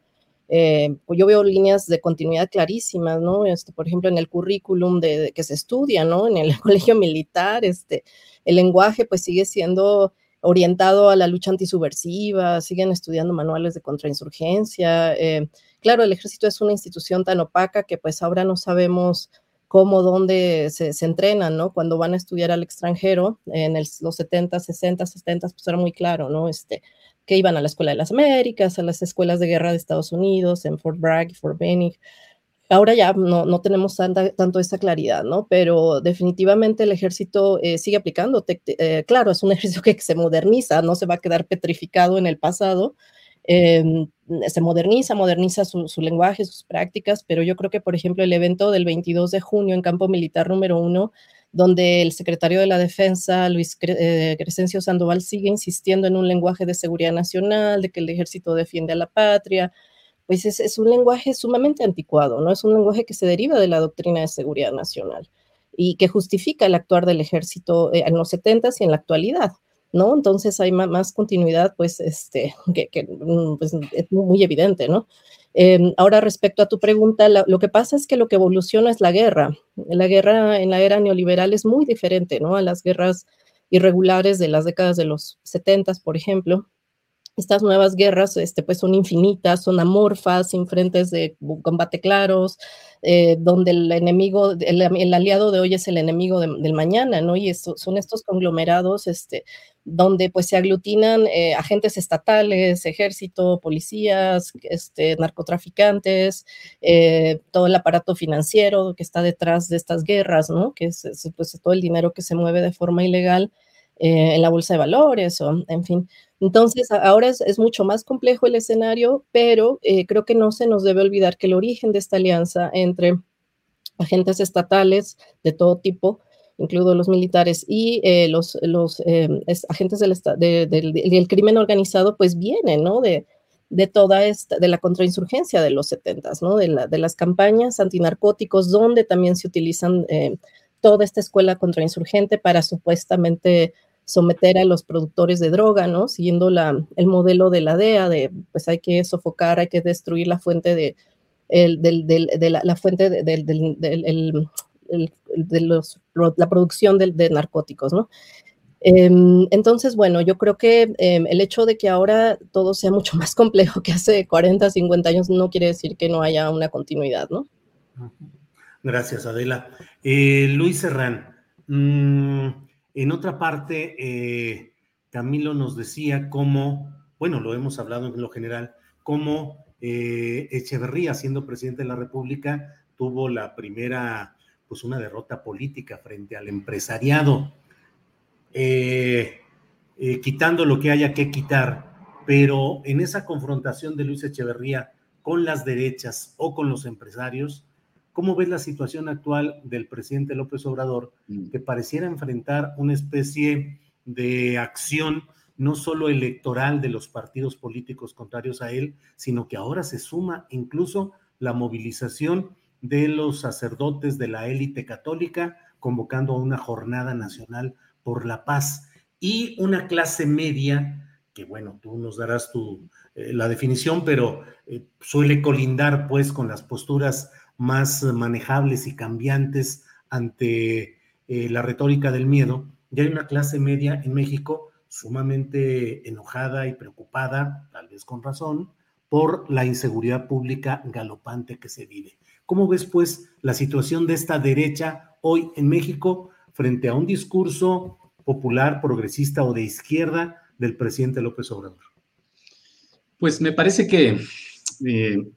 Eh, pues yo veo líneas de continuidad clarísimas, ¿no? Este, por ejemplo, en el currículum de, que se estudia, ¿no? En el colegio militar, este, el lenguaje pues sigue siendo orientado a la lucha antisubversiva, siguen estudiando manuales de contrainsurgencia. Eh, claro, el ejército es una institución tan opaca que pues ahora no sabemos cómo, dónde se, entrenan, ¿no? Cuando van a estudiar al extranjero, en los 70, 60, 70, pues era muy claro, ¿no? Este, que iban a la Escuela de las Américas, a las escuelas de guerra de Estados Unidos, en Fort Bragg y Fort Benning. Ahora ya no, no tenemos tanta, tanto esa claridad, ¿no? Pero definitivamente el ejército eh, sigue aplicando. Eh, claro, es un ejército que se moderniza, no se va a quedar petrificado en el pasado. Em, se moderniza, moderniza su, su, lenguaje, sus prácticas, pero yo creo que, por ejemplo, el evento del 22 de junio en Campo Militar número uno donde el secretario de la Defensa, Luis eh, Crescencio Sandoval, sigue insistiendo en un lenguaje de seguridad nacional, de que el ejército defiende a la patria, pues es, un lenguaje sumamente anticuado, ¿no? Es un lenguaje que se deriva de la doctrina de seguridad nacional y que justifica el actuar del ejército eh, en los 70 y en la actualidad. ¿no? Entonces hay más, continuidad, pues, este, que, mm, pues, es muy evidente, ¿no? Em, ahora, respecto a tu pregunta, lo que pasa es que lo que evoluciona es la guerra. La guerra en la era neoliberal es muy diferente, ¿no? A las guerras irregulares de las décadas de los 70, por ejemplo. Estas nuevas guerras este, pues son infinitas, son amorfas, sin frentes de combate claros, eh, donde el enemigo, el, aliado de hoy es el enemigo del mañana, ¿no? Y son estos conglomerados este, donde pues se aglutinan eh, agentes estatales, ejército, policías, este, narcotraficantes, eh, todo el aparato financiero que está detrás de estas guerras, ¿no? Que es, pues, todo el dinero que se mueve de forma ilegal eh, en la bolsa de valores o en fin. Entonces, ahora es, es mucho más complejo el escenario, pero creo que no se nos debe olvidar que el origen de esta alianza entre agentes estatales de todo tipo, incluidos los militares y eh, los, los eh, agentes del, del, crimen organizado, pues vienen, ¿no? De, de toda esta, de la contrainsurgencia de los 70, ¿no? De, la, de las campañas antinarcóticos, donde también se utilizan eh, toda esta escuela contrainsurgente para supuestamente someter a los productores de droga, ¿no? Siguiendo la, el modelo de la DEA, de pues hay que sofocar, hay que destruir la fuente de, el, del, de la, fuente del, del de los, la producción de, narcóticos, ¿no? Em, entonces, bueno, yo creo que em, el hecho de que ahora todo sea mucho más complejo que hace 40, 50 años no quiere decir que no haya una continuidad, ¿no? Gracias, Adela. Eh, Luis Serrán, mm, en otra parte, eh, Camilo nos decía cómo, bueno, lo hemos hablado en lo general, cómo eh, Echeverría, siendo presidente de la República, tuvo la primera pues una derrota política frente al empresariado, eh, quitando lo que haya que quitar, pero en esa confrontación de Luis Echeverría con las derechas o con los empresarios, ¿cómo ves la situación actual del presidente López Obrador, mm. que pareciera enfrentar una especie de acción no solo electoral de los partidos políticos contrarios a él, sino que ahora se suma incluso la movilización de los sacerdotes de la élite católica convocando a una jornada nacional por la paz y una clase media que bueno, tú nos darás tu, eh, la definición, pero eh, suele colindar pues con las posturas más manejables y cambiantes ante eh, la retórica del miedo. Y hay una clase media en México sumamente enojada y preocupada, tal vez con razón, por la inseguridad pública galopante que se vive. ¿Cómo ves, pues, la situación de esta derecha hoy en México frente a un discurso popular, progresista o de izquierda del presidente López Obrador? Pues me parece que eh,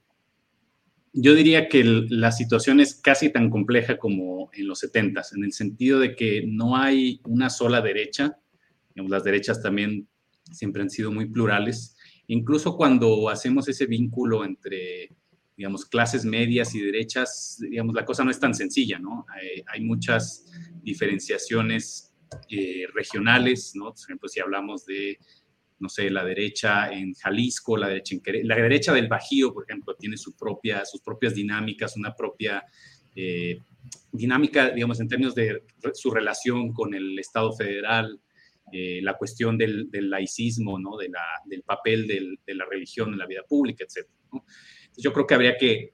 yo diría que la situación es casi tan compleja como en los 70, en el sentido de que no hay una sola derecha. las derechas también siempre han sido muy plurales. Incluso cuando hacemos ese vínculo entre digamos, clases medias y derechas, digamos, la cosa no es tan sencilla, ¿no? Hay, muchas diferenciaciones eh, regionales, ¿no? Por ejemplo, si hablamos de, no sé, la derecha en Jalisco, la derecha en la derecha del Bajío, por ejemplo, tiene su propia, sus propias dinámicas, una propia dinámica, digamos, en términos de su relación con el Estado federal, la cuestión del, laicismo, ¿no? de la, del papel de la religión en la vida pública, etc. Yo creo que habría que,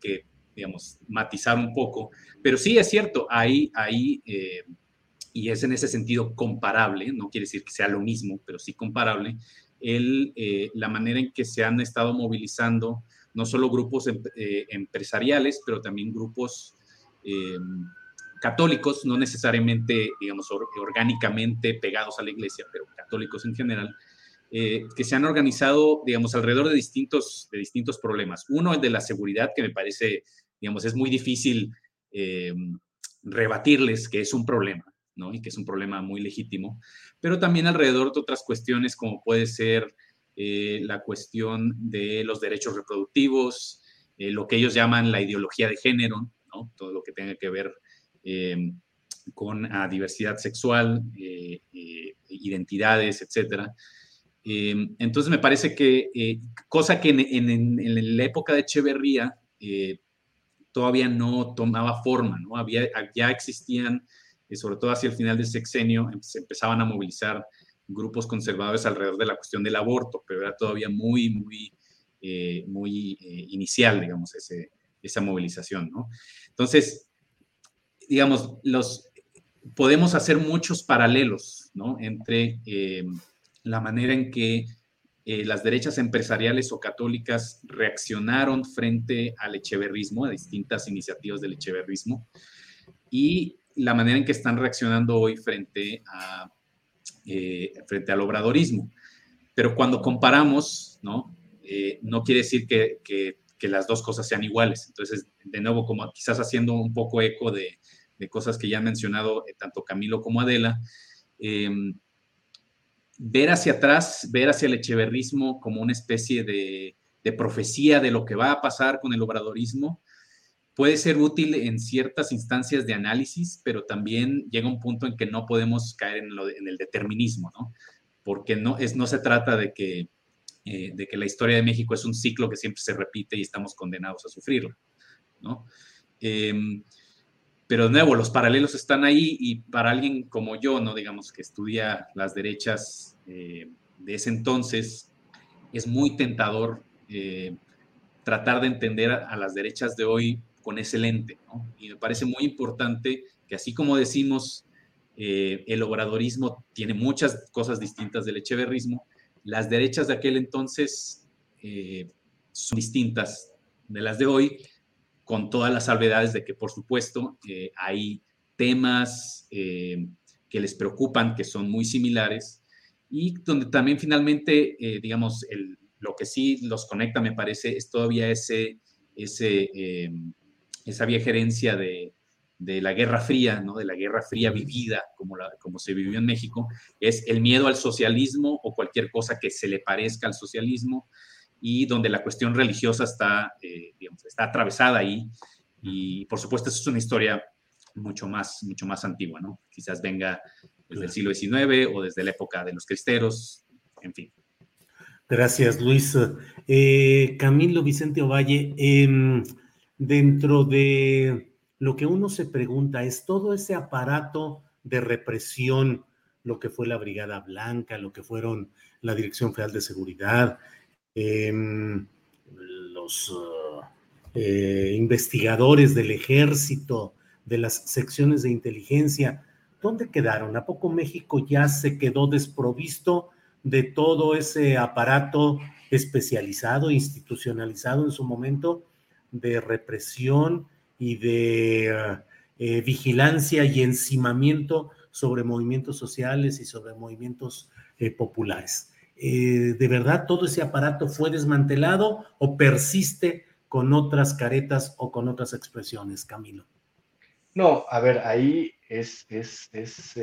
digamos, matizar un poco, pero sí es cierto, hay, hay y es en ese sentido comparable, no quiere decir que sea lo mismo, pero sí comparable, el, eh, la manera en que se han estado movilizando no solo grupos em, eh, empresariales, pero también grupos em, católicos, no necesariamente, digamos, orgánicamente pegados a la iglesia, pero católicos en general, eh, que se han organizado, digamos, alrededor de distintos, de distintos problemas. Uno, el de la seguridad, que me parece, digamos, es muy difícil rebatirles que es un problema y que es un problema muy legítimo, pero también alrededor de otras cuestiones como puede ser eh, la cuestión de los derechos reproductivos, eh, lo que ellos llaman la ideología de género, todo lo que tenga que ver em, con diversidad sexual, eh, identidades, etc. Em, entonces me parece que, cosa que en, la época de Echeverría todavía no tomaba forma, ¿no? Había, ya existían y sobre todo hacia el final del sexenio, em, se empezaban a movilizar grupos conservadores alrededor de la cuestión del aborto, pero era todavía muy, muy, eh, muy eh, inicial, digamos, ese, esa movilización, ¿no? Entonces, digamos, los, podemos hacer muchos paralelos, ¿no? Entre eh, la manera en que las derechas empresariales o católicas reaccionaron frente al echeverrismo, a distintas iniciativas del echeverrismo, y la manera en que están reaccionando hoy frente, a, eh, frente al obradorismo. Pero cuando comparamos, ¿no? Eh, no quiere decir que, que, las dos cosas sean iguales. Entonces, de nuevo, como quizás haciendo un poco eco de, de cosas que ya han mencionado eh, tanto Camilo como Adela, em, ver hacia atrás, ver hacia el echeverrismo como una especie de, de profecía de lo que va a pasar con el obradorismo, puede ser útil en ciertas instancias de análisis, pero también llega un punto en que no podemos caer en, el determinismo, ¿no? Porque no, es, no se trata de que, eh, de que la historia de México es un ciclo que siempre se repite y estamos condenados a sufrirlo, ¿no? Em, pero de nuevo, los paralelos están ahí y para alguien como yo, ¿no? Digamos que estudia las derechas eh, de ese entonces, es muy tentador eh, tratar de entender a, las derechas de hoy con ese lente. Y me parece muy importante que así como decimos, eh, el obradorismo tiene muchas cosas distintas del echeverrismo, las derechas de aquel entonces eh, son distintas de las de hoy, con todas las salvedades de que, por supuesto, eh, hay temas que les preocupan, que son muy similares, y donde también finalmente, digamos, lo que sí los conecta, me parece, es todavía ese, ese esa vieja herencia de, la Guerra Fría, ¿no? de la Guerra Fría vivida, como, como se vivió en México, es el miedo al socialismo o cualquier cosa que se le parezca al socialismo y donde la cuestión religiosa está, eh, está atravesada ahí. Y por supuesto, eso es una historia mucho más, mucho más antigua, ¿no? Quizás venga desde el siglo XIX o desde la época de los cristeros, en fin. Gracias, Luis. Eh, Camilo Vicente Ovalle, eh, dentro de lo que uno se pregunta es todo ese aparato de represión, lo que fue la Brigada Blanca, lo que fueron la Dirección Federal de Seguridad, em, los eh, investigadores del ejército, de las secciones de inteligencia, ¿dónde quedaron? ¿A poco México ya se quedó desprovisto de todo ese aparato especializado, institucionalizado en su momento? De represión y de eh, vigilancia y encimamiento sobre movimientos sociales y sobre movimientos eh, populares. Eh, ¿De verdad todo ese aparato fue desmantelado o persiste con otras caretas o con otras expresiones, Camilo? No, a ver, ahí es, es, es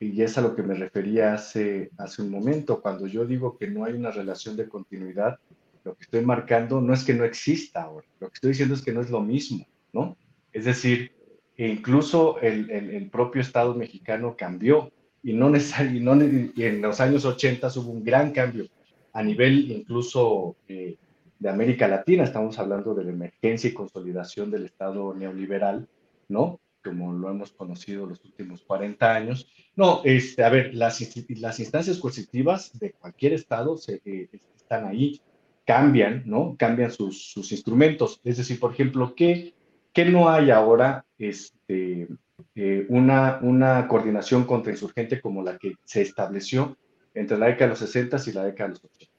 y es a lo que me refería hace, hace un momento, cuando yo digo que no hay una relación de continuidad lo que estoy marcando no es que no exista ahora, lo que estoy diciendo es que no es lo mismo, ¿no? Es decir, incluso el, el, propio Estado mexicano cambió y no, y en los años 80 hubo un gran cambio a nivel incluso eh, de América Latina. Estamos hablando de la emergencia y consolidación del Estado neoliberal, ¿no? Como lo hemos conocido los últimos 40 años. No, este, a ver, las, las instancias coercitivas de cualquier Estado eh, están ahí, cambian, ¿no? Cambian sus, sus instrumentos. Es decir, por ejemplo, ¿qué, qué no hay ahora este, eh, una, una coordinación contrainsurgente como la que se estableció entre la década de los 60 y la década de los 80?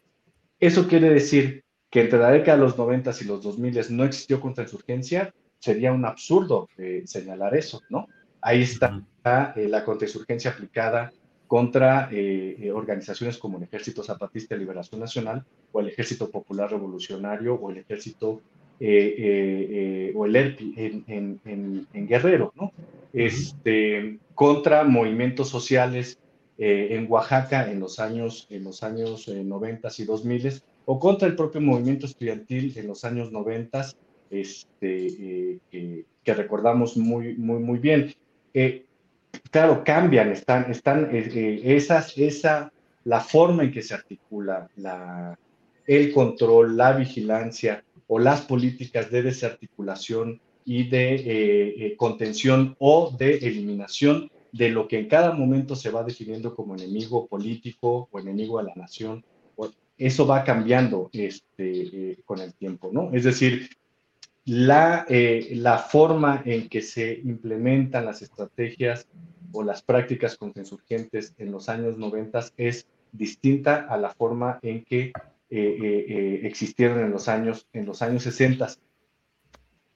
Eso quiere decir que entre la década de los 90 y los 2000 no existió contrainsurgencia, sería un absurdo eh, señalar eso, ¿no? Ahí está eh, la contrainsurgencia aplicada contra eh, organizaciones como el Ejército Zapatista de Liberación Nacional o el Ejército Popular Revolucionario o el Ejército o el ERPI en, Guerrero, ¿no? Este, contra movimientos sociales en Oaxaca en los años, en los años 90 y 2000 o contra el propio movimiento estudiantil en los años 90, este, eh, que recordamos muy, muy, muy bien. Eh, claro, cambian, están, están eh, esas, esa, la forma en que se articula la, el control, la vigilancia o las políticas de desarticulación y de contención o de eliminación de lo que en cada momento se va definiendo como enemigo político o enemigo a la nación eso va cambiando este, eh, con el tiempo, ¿no? Es decir, la, eh, la forma en que se implementan las estrategias o las prácticas contrainsurgentes en los años 90 es distinta a la forma en que eh, existieron en los años, en los años 60.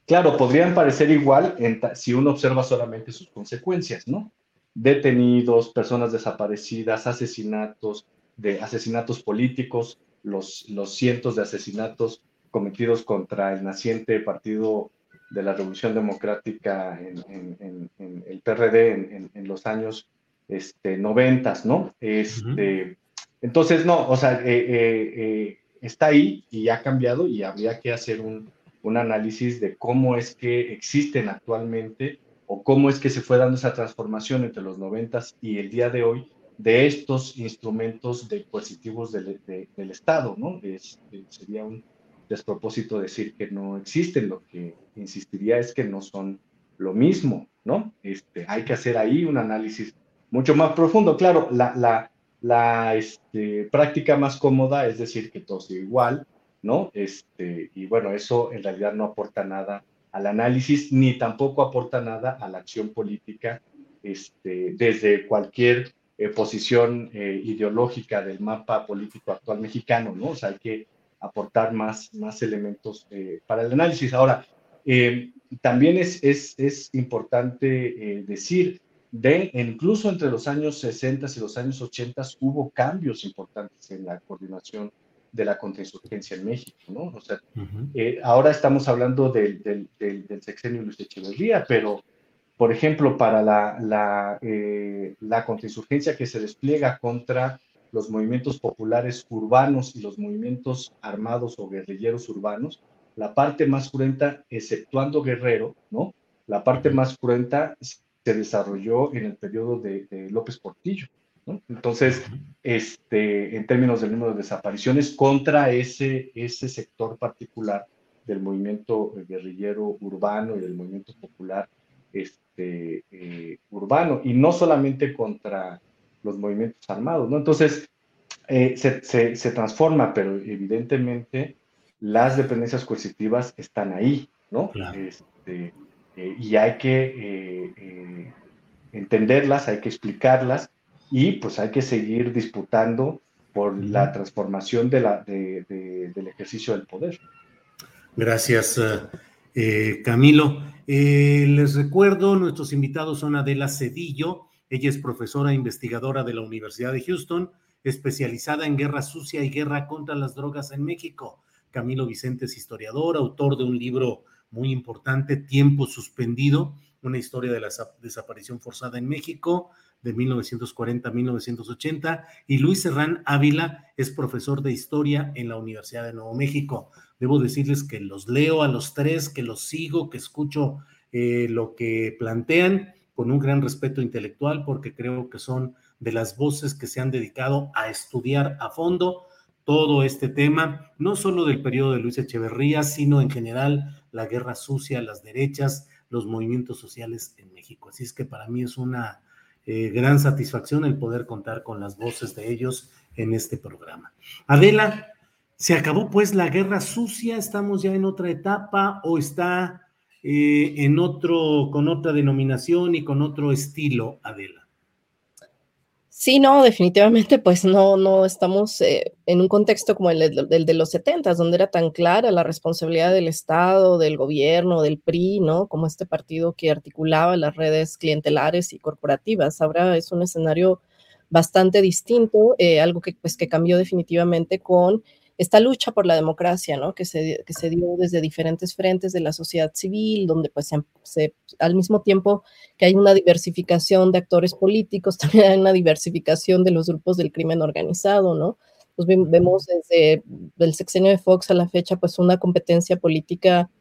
Claro, podrían parecer igual si uno observa solamente sus consecuencias, ¿no? Detenidos, personas desaparecidas, asesinatos, de asesinatos políticos, los, los cientos de asesinatos cometidos contra el naciente Partido de la Revolución Democrática en, el PRD en, los años este, 90, ¿no? Este, Entonces, no, o sea, eh, eh, eh, está ahí y ha cambiado y habría que hacer un, un análisis de cómo es que existen actualmente o cómo es que se fue dando esa transformación entre los 90 y el día de hoy de estos instrumentos de coercitivos del, del Estado, ¿no? Es, sería un despropósito decir que no existen, lo que insistiría es que no son lo mismo, ¿no? Este, hay que hacer ahí un análisis mucho más profundo. Claro, la, la, la este, práctica más cómoda es decir que todo sea igual, ¿no? Este, y bueno, eso en realidad no aporta nada al análisis ni tampoco aporta nada a la acción política este, desde cualquier eh, posición eh, ideológica del mapa político actual mexicano, ¿no? O sea, hay que aportar más, más elementos eh, para el análisis. Ahora, también es, es, es importante decir, de, incluso entre los años 60 y los años 80 hubo cambios importantes en la coordinación de la contrainsurgencia en México, ¿no? O sea, ahora estamos hablando del, del, del, del sexenio Luis Echeverría, pero por ejemplo, para la, la, eh, la contrainsurgencia que se despliega contra los movimientos populares urbanos y los movimientos armados o guerrilleros urbanos, la parte más cruenta, exceptuando Guerrero, ¿no? La parte más cruenta se desarrolló en el periodo de, López Portillo, ¿no? Entonces, este, en términos del número de desapariciones, contra ese, ese sector particular del movimiento guerrillero urbano y del movimiento popular este, eh, urbano y no solamente contra los movimientos armados, ¿no? Entonces, eh, se, se, transforma, pero evidentemente las dependencias coercitivas están ahí, ¿no? Este, eh, y hay que entenderlas, hay que explicarlas y pues hay que seguir disputando por la transformación de la, del ejercicio del poder. Gracias, Camilo. Eh, les recuerdo, nuestros invitados son Adela Cedillo, ella es profesora investigadora de la Universidad de Houston, especializada en guerra sucia y guerra contra las drogas en México. Camilo Vicente es historiador, autor de un libro muy importante, Tiempo Suspendido, una historia de la desaparición forzada en México de 1940 a 1980. Y Luis Serrán Ávila es profesor de historia en la Universidad de Nuevo México. Debo decirles que los leo a los tres, que los sigo, que escucho eh, lo que plantean con un gran respeto intelectual, porque creo que son de las voces que se han dedicado a estudiar a fondo todo este tema, no solo del periodo de Luis Echeverría, sino en general la guerra sucia, las derechas, los movimientos sociales en México. Así es que para mí es una eh, gran satisfacción el poder contar con las voces de ellos en este programa. Adela, ¿se acabó pues la guerra sucia? ¿Estamos ya en otra etapa o está eh, en otro, con otra denominación y con otro estilo, Adela? Sí, no, definitivamente, pues no, no estamos eh, en un contexto como el, de los 70, donde era tan clara la responsabilidad del Estado, del gobierno, del PRI, ¿no? Como este partido que articulaba las redes clientelares y corporativas. Ahora es un escenario bastante distinto, eh, algo que, pues, que cambió definitivamente con esta lucha por la democracia, ¿no? Que se, que se dio desde diferentes frentes de la sociedad civil, donde pues se, al mismo tiempo que hay una diversificación de actores políticos, también hay una diversificación de los grupos del crimen organizado, ¿no? Pues vemos desde el sexenio de Fox a la fecha pues una competencia política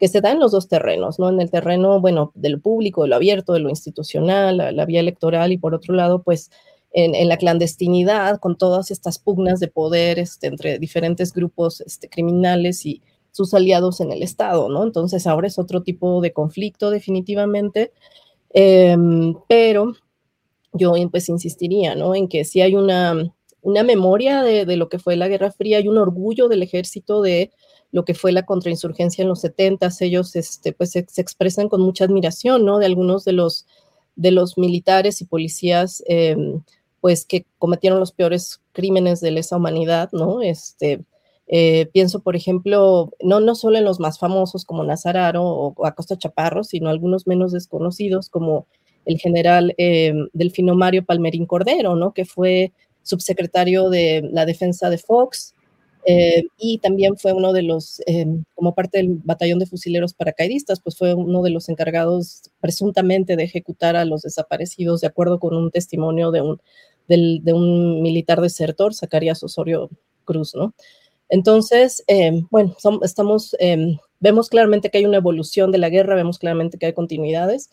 que se da en los dos terrenos, ¿no? En el terreno, bueno, del público, de lo abierto, de lo institucional, la, la vía electoral y por otro lado, pues en, la clandestinidad, con todas estas pugnas de poder este, entre diferentes grupos este, criminales y sus aliados en el Estado, ¿no? Entonces ahora es otro tipo de conflicto definitivamente, em, pero yo pues insistiría, ¿no? En que si hay una, una memoria de, lo que fue la Guerra Fría, hay un orgullo del ejército de lo que fue la contrainsurgencia en los 70, ellos este, pues se, se, expresan con mucha admiración, ¿no? De algunos de los, de los militares y policías eh, pues que cometieron los peores crímenes de lesa humanidad, ¿no? Este, eh, pienso, por ejemplo, no, no solo en los más famosos como Nazararo o, Acosta Chaparro, sino algunos menos desconocidos como el general eh, Delfino Mario Palmerín Cordero, ¿no? Que fue subsecretario de la defensa de Fox eh, y también fue uno de los, eh, como parte del batallón de fusileros paracaidistas, pues fue uno de los encargados presuntamente de ejecutar a los desaparecidos, de acuerdo con un testimonio de un de un militar desertor, Zacarías Osorio Cruz, ¿no? Entonces, eh, bueno, estamos, eh, vemos claramente que hay una evolución de la guerra, vemos claramente que hay continuidades,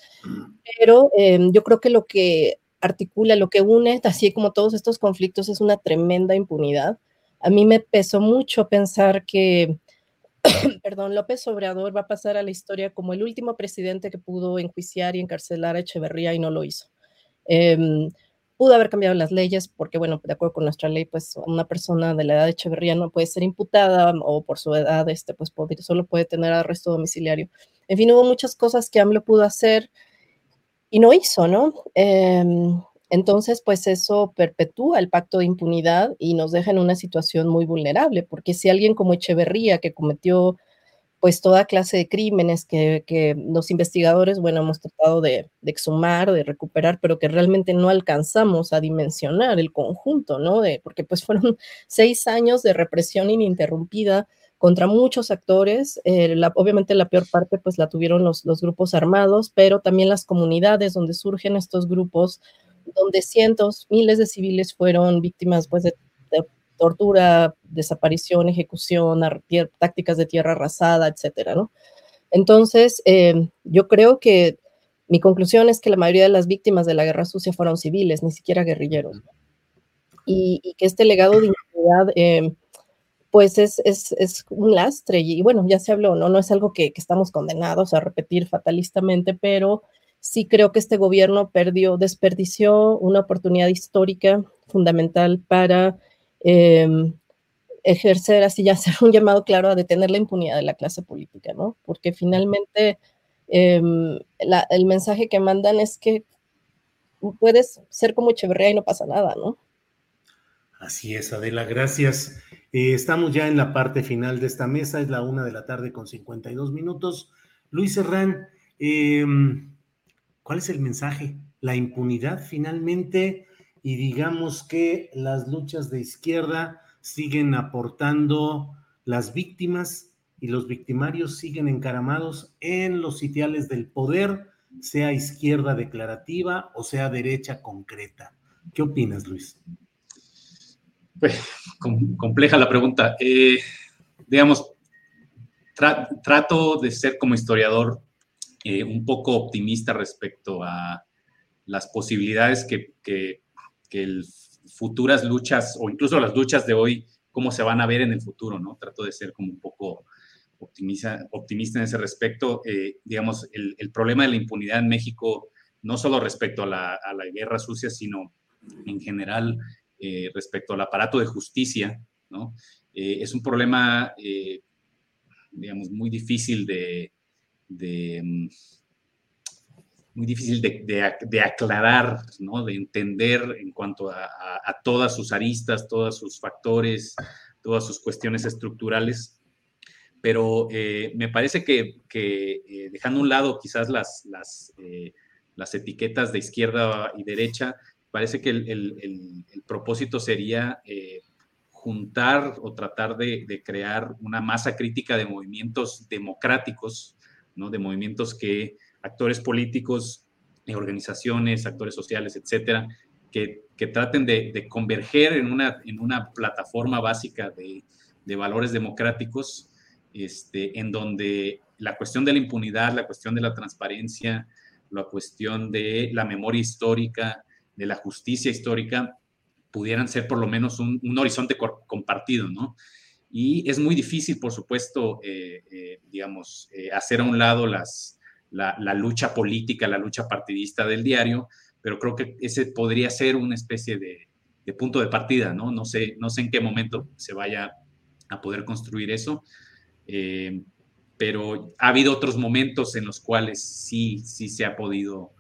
pero eh, yo creo que lo que articula, lo que une, así como todos estos conflictos, es una tremenda impunidad. A mí me pesó mucho pensar que, perdón, López Obrador va a pasar a la historia como el último presidente que pudo enjuiciar y encarcelar a Echeverría y no lo hizo. Pudo haber cambiado las leyes, porque, bueno, de acuerdo con nuestra ley, pues una persona de la edad de Echeverría no puede ser imputada o por su edad, este, pues solo puede tener arresto domiciliario. En fin, hubo muchas cosas que AMLO pudo hacer y no hizo, ¿no? Em, entonces, pues eso perpetúa el pacto de impunidad y nos deja en una situación muy vulnerable, porque si alguien como Echeverría, que cometió pues toda clase de crímenes que, los investigadores, bueno, hemos tratado de, exhumar, de recuperar, pero que realmente no alcanzamos a dimensionar el conjunto, ¿no? De, porque pues fueron seis años de represión ininterrumpida contra muchos actores. Eh, obviamente la peor parte pues la tuvieron los, los grupos armados, pero también las comunidades donde surgen estos grupos, donde cientos, miles de civiles fueron víctimas pues de tortura, desaparición, ejecución, tácticas de tierra arrasada, etcétera, ¿no? Entonces, eh, yo creo que mi conclusión es que la mayoría de las víctimas de la guerra sucia fueron civiles, ni siquiera guerrilleros. Y, que este legado de impunidad, eh, pues es, es, es, un lastre. Y bueno, ya se habló, ¿no? No es algo que, que, estamos condenados a repetir fatalistamente, pero sí creo que este gobierno perdió, desperdició una oportunidad histórica fundamental para Em, ejercer así, ya hacer un llamado claro a detener la impunidad de la clase política, ¿no? Porque finalmente em, el mensaje que mandan es que puedes ser como Echeverría y no pasa nada, ¿no? Así es, Adela, gracias. Eh, estamos ya en la parte final de esta mesa, es la una de la tarde con 52 minutos. Luis Serrán, em, ¿cuál es el mensaje? La impunidad finalmente y digamos que las luchas de izquierda siguen aportando las víctimas y los victimarios siguen encaramados en los sitiales del poder, sea izquierda declarativa o sea derecha concreta. ¿Qué opinas, Luis? Pues, compleja la pregunta. Eh, digamos, trato de ser como historiador eh, un poco optimista respecto a las posibilidades que, que que futuras luchas o incluso las luchas de hoy cómo se van a ver en el futuro, ¿no? Trato de ser como un poco optimista, optimista en ese respecto. Eh, digamos, el, el, problema de la impunidad en México, no solo respecto a la, a la guerra sucia, sino en general eh, respecto al aparato de justicia, ¿no? Eh, es un problema, digamos, muy difícil de, de mm, muy difícil de, aclarar, ¿no? de entender en cuanto a, todas sus aristas, todos sus factores, todas sus cuestiones estructurales. Pero eh, me parece que, eh, dejando a un lado quizás las, las, eh, las, etiquetas de izquierda y derecha, parece que el, el propósito sería juntar o tratar de, crear una masa crítica de movimientos democráticos, ¿no? de movimientos que actores políticos, organizaciones, actores sociales, etcétera, que, traten de, converger en una, en una plataforma básica de, valores democráticos, este, en donde la cuestión de la impunidad, la cuestión de la transparencia, la cuestión de la memoria histórica, de la justicia histórica, pudieran ser por lo menos un, horizonte compartido, ¿no? Y es muy difícil, por supuesto, eh, eh, digamos, eh, hacer a un lado las, la, lucha política, la lucha partidista del diario, pero creo que ese podría ser una especie de, punto de partida, ¿no? No sé, no sé en qué momento se vaya a poder construir eso, eh, pero ha habido otros momentos en los cuales sí, sí se ha podido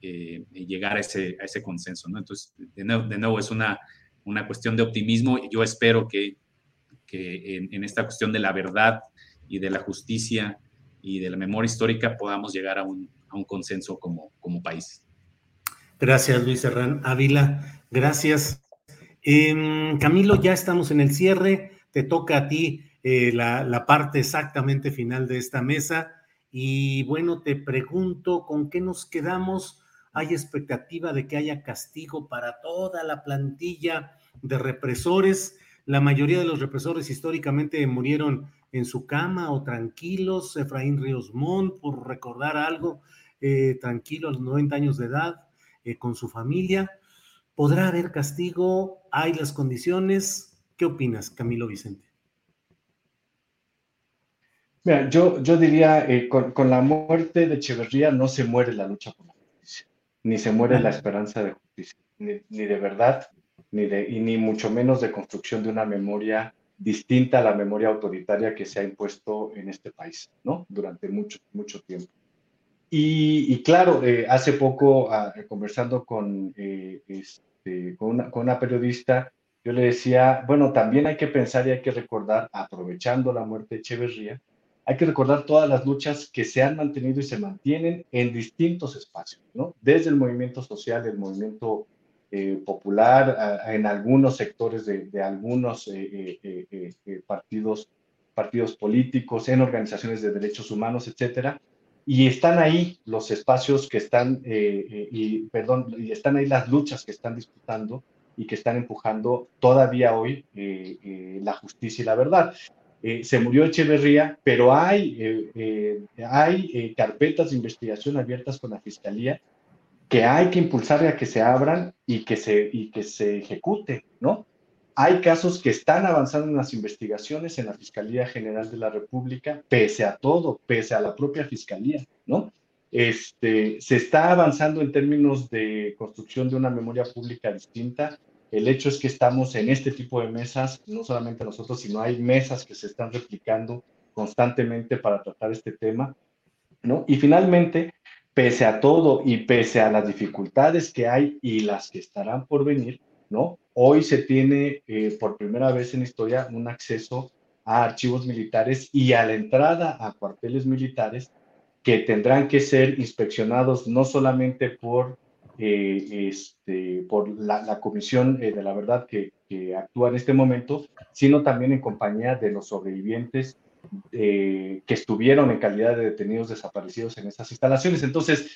eh, llegar a ese, a ese consenso, ¿no? Entonces, de nuevo, es una, una cuestión de optimismo. Yo espero que, que en, en, esta cuestión de la verdad y de la justicia y de la memoria histórica podamos llegar a un, a un consenso como, como país. Gracias, Luis Serrán Ávila. Gracias. Em, Camilo, ya estamos en el cierre. Te toca a ti eh, la, la, parte exactamente final de esta mesa. Y bueno, te pregunto, ¿con qué nos quedamos? ¿Hay expectativa de que haya castigo para toda la plantilla de represores? La mayoría de los represores históricamente murieron en su cama o tranquilos, Efraín Ríos Montt, por recordar algo, eh, tranquilo a los 90 años de edad, eh, con su familia. ¿Podrá haber castigo? ¿Hay las condiciones? ¿Qué opinas, Camilo Vicente? Mira, yo, yo diría, eh, con, la muerte de Echeverría no se muere la lucha por la justicia, ni se muere la esperanza de justicia, ni, ni de verdad, ni de, y ni mucho menos de construcción de una memoria distinta a la memoria autoritaria que se ha impuesto en este país, ¿no? Durante mucho, mucho tiempo. Y, claro, eh, hace poco, ah, conversando con, eh, este, con, una, periodista, yo le decía, bueno, también hay que pensar y hay que recordar, aprovechando la muerte de Echeverría, hay que recordar todas las luchas que se han mantenido y se mantienen en distintos espacios, ¿no? Desde el movimiento social, el movimiento eh, popular en algunos sectores de, algunos eh, eh, partidos, partidos políticos, en organizaciones de derechos humanos, etcétera. Y están ahí los espacios que están, y, perdón, y están ahí las luchas que están disputando y que están empujando todavía hoy la justicia y la verdad. se murió Echeverría, pero hay, hay carpetas de investigación abiertas con la Fiscalía que hay que impulsar a que se abran y que se, y que se ejecute, ¿no? Hay casos que están avanzando en las investigaciones en la Fiscalía General de la República, pese a todo, pese a la propia Fiscalía, ¿no? Este, se está avanzando en términos de construcción de una memoria pública distinta. El hecho es que estamos en este tipo de mesas, no solamente nosotros, sino hay mesas que se están replicando constantemente para tratar este tema, ¿no? Y finalmente, pese a todo y pese a las dificultades que hay y las que estarán por venir, ¿no? Hoy se tiene eh, por primera vez en historia un acceso a archivos militares y a la entrada a cuarteles militares que tendrán que ser inspeccionados no solamente por, eh, este, por la, Comisión eh, de la Verdad que, que actúa en este momento, sino también en compañía de los sobrevivientes eh, que estuvieron en calidad de detenidos desaparecidos en esas instalaciones. Entonces,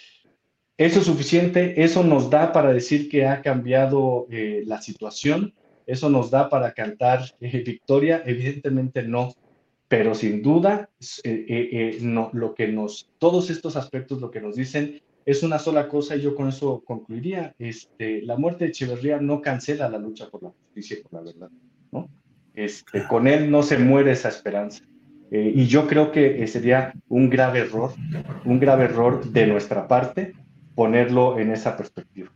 eso es suficiente, eso nos da para decir que ha cambiado eh, la situación, eso nos da para cantar eh, victoria, evidentemente no, pero sin duda, no, lo que nos, todos estos aspectos lo que nos dicen es una sola cosa y yo con eso concluiría, este, la muerte de Echeverría no cancela la lucha por la justicia y por la verdad, ¿no? este, con él no se muere esa esperanza. Eh, y yo creo que sería un grave error, un grave error de nuestra parte ponerlo en esa perspectiva.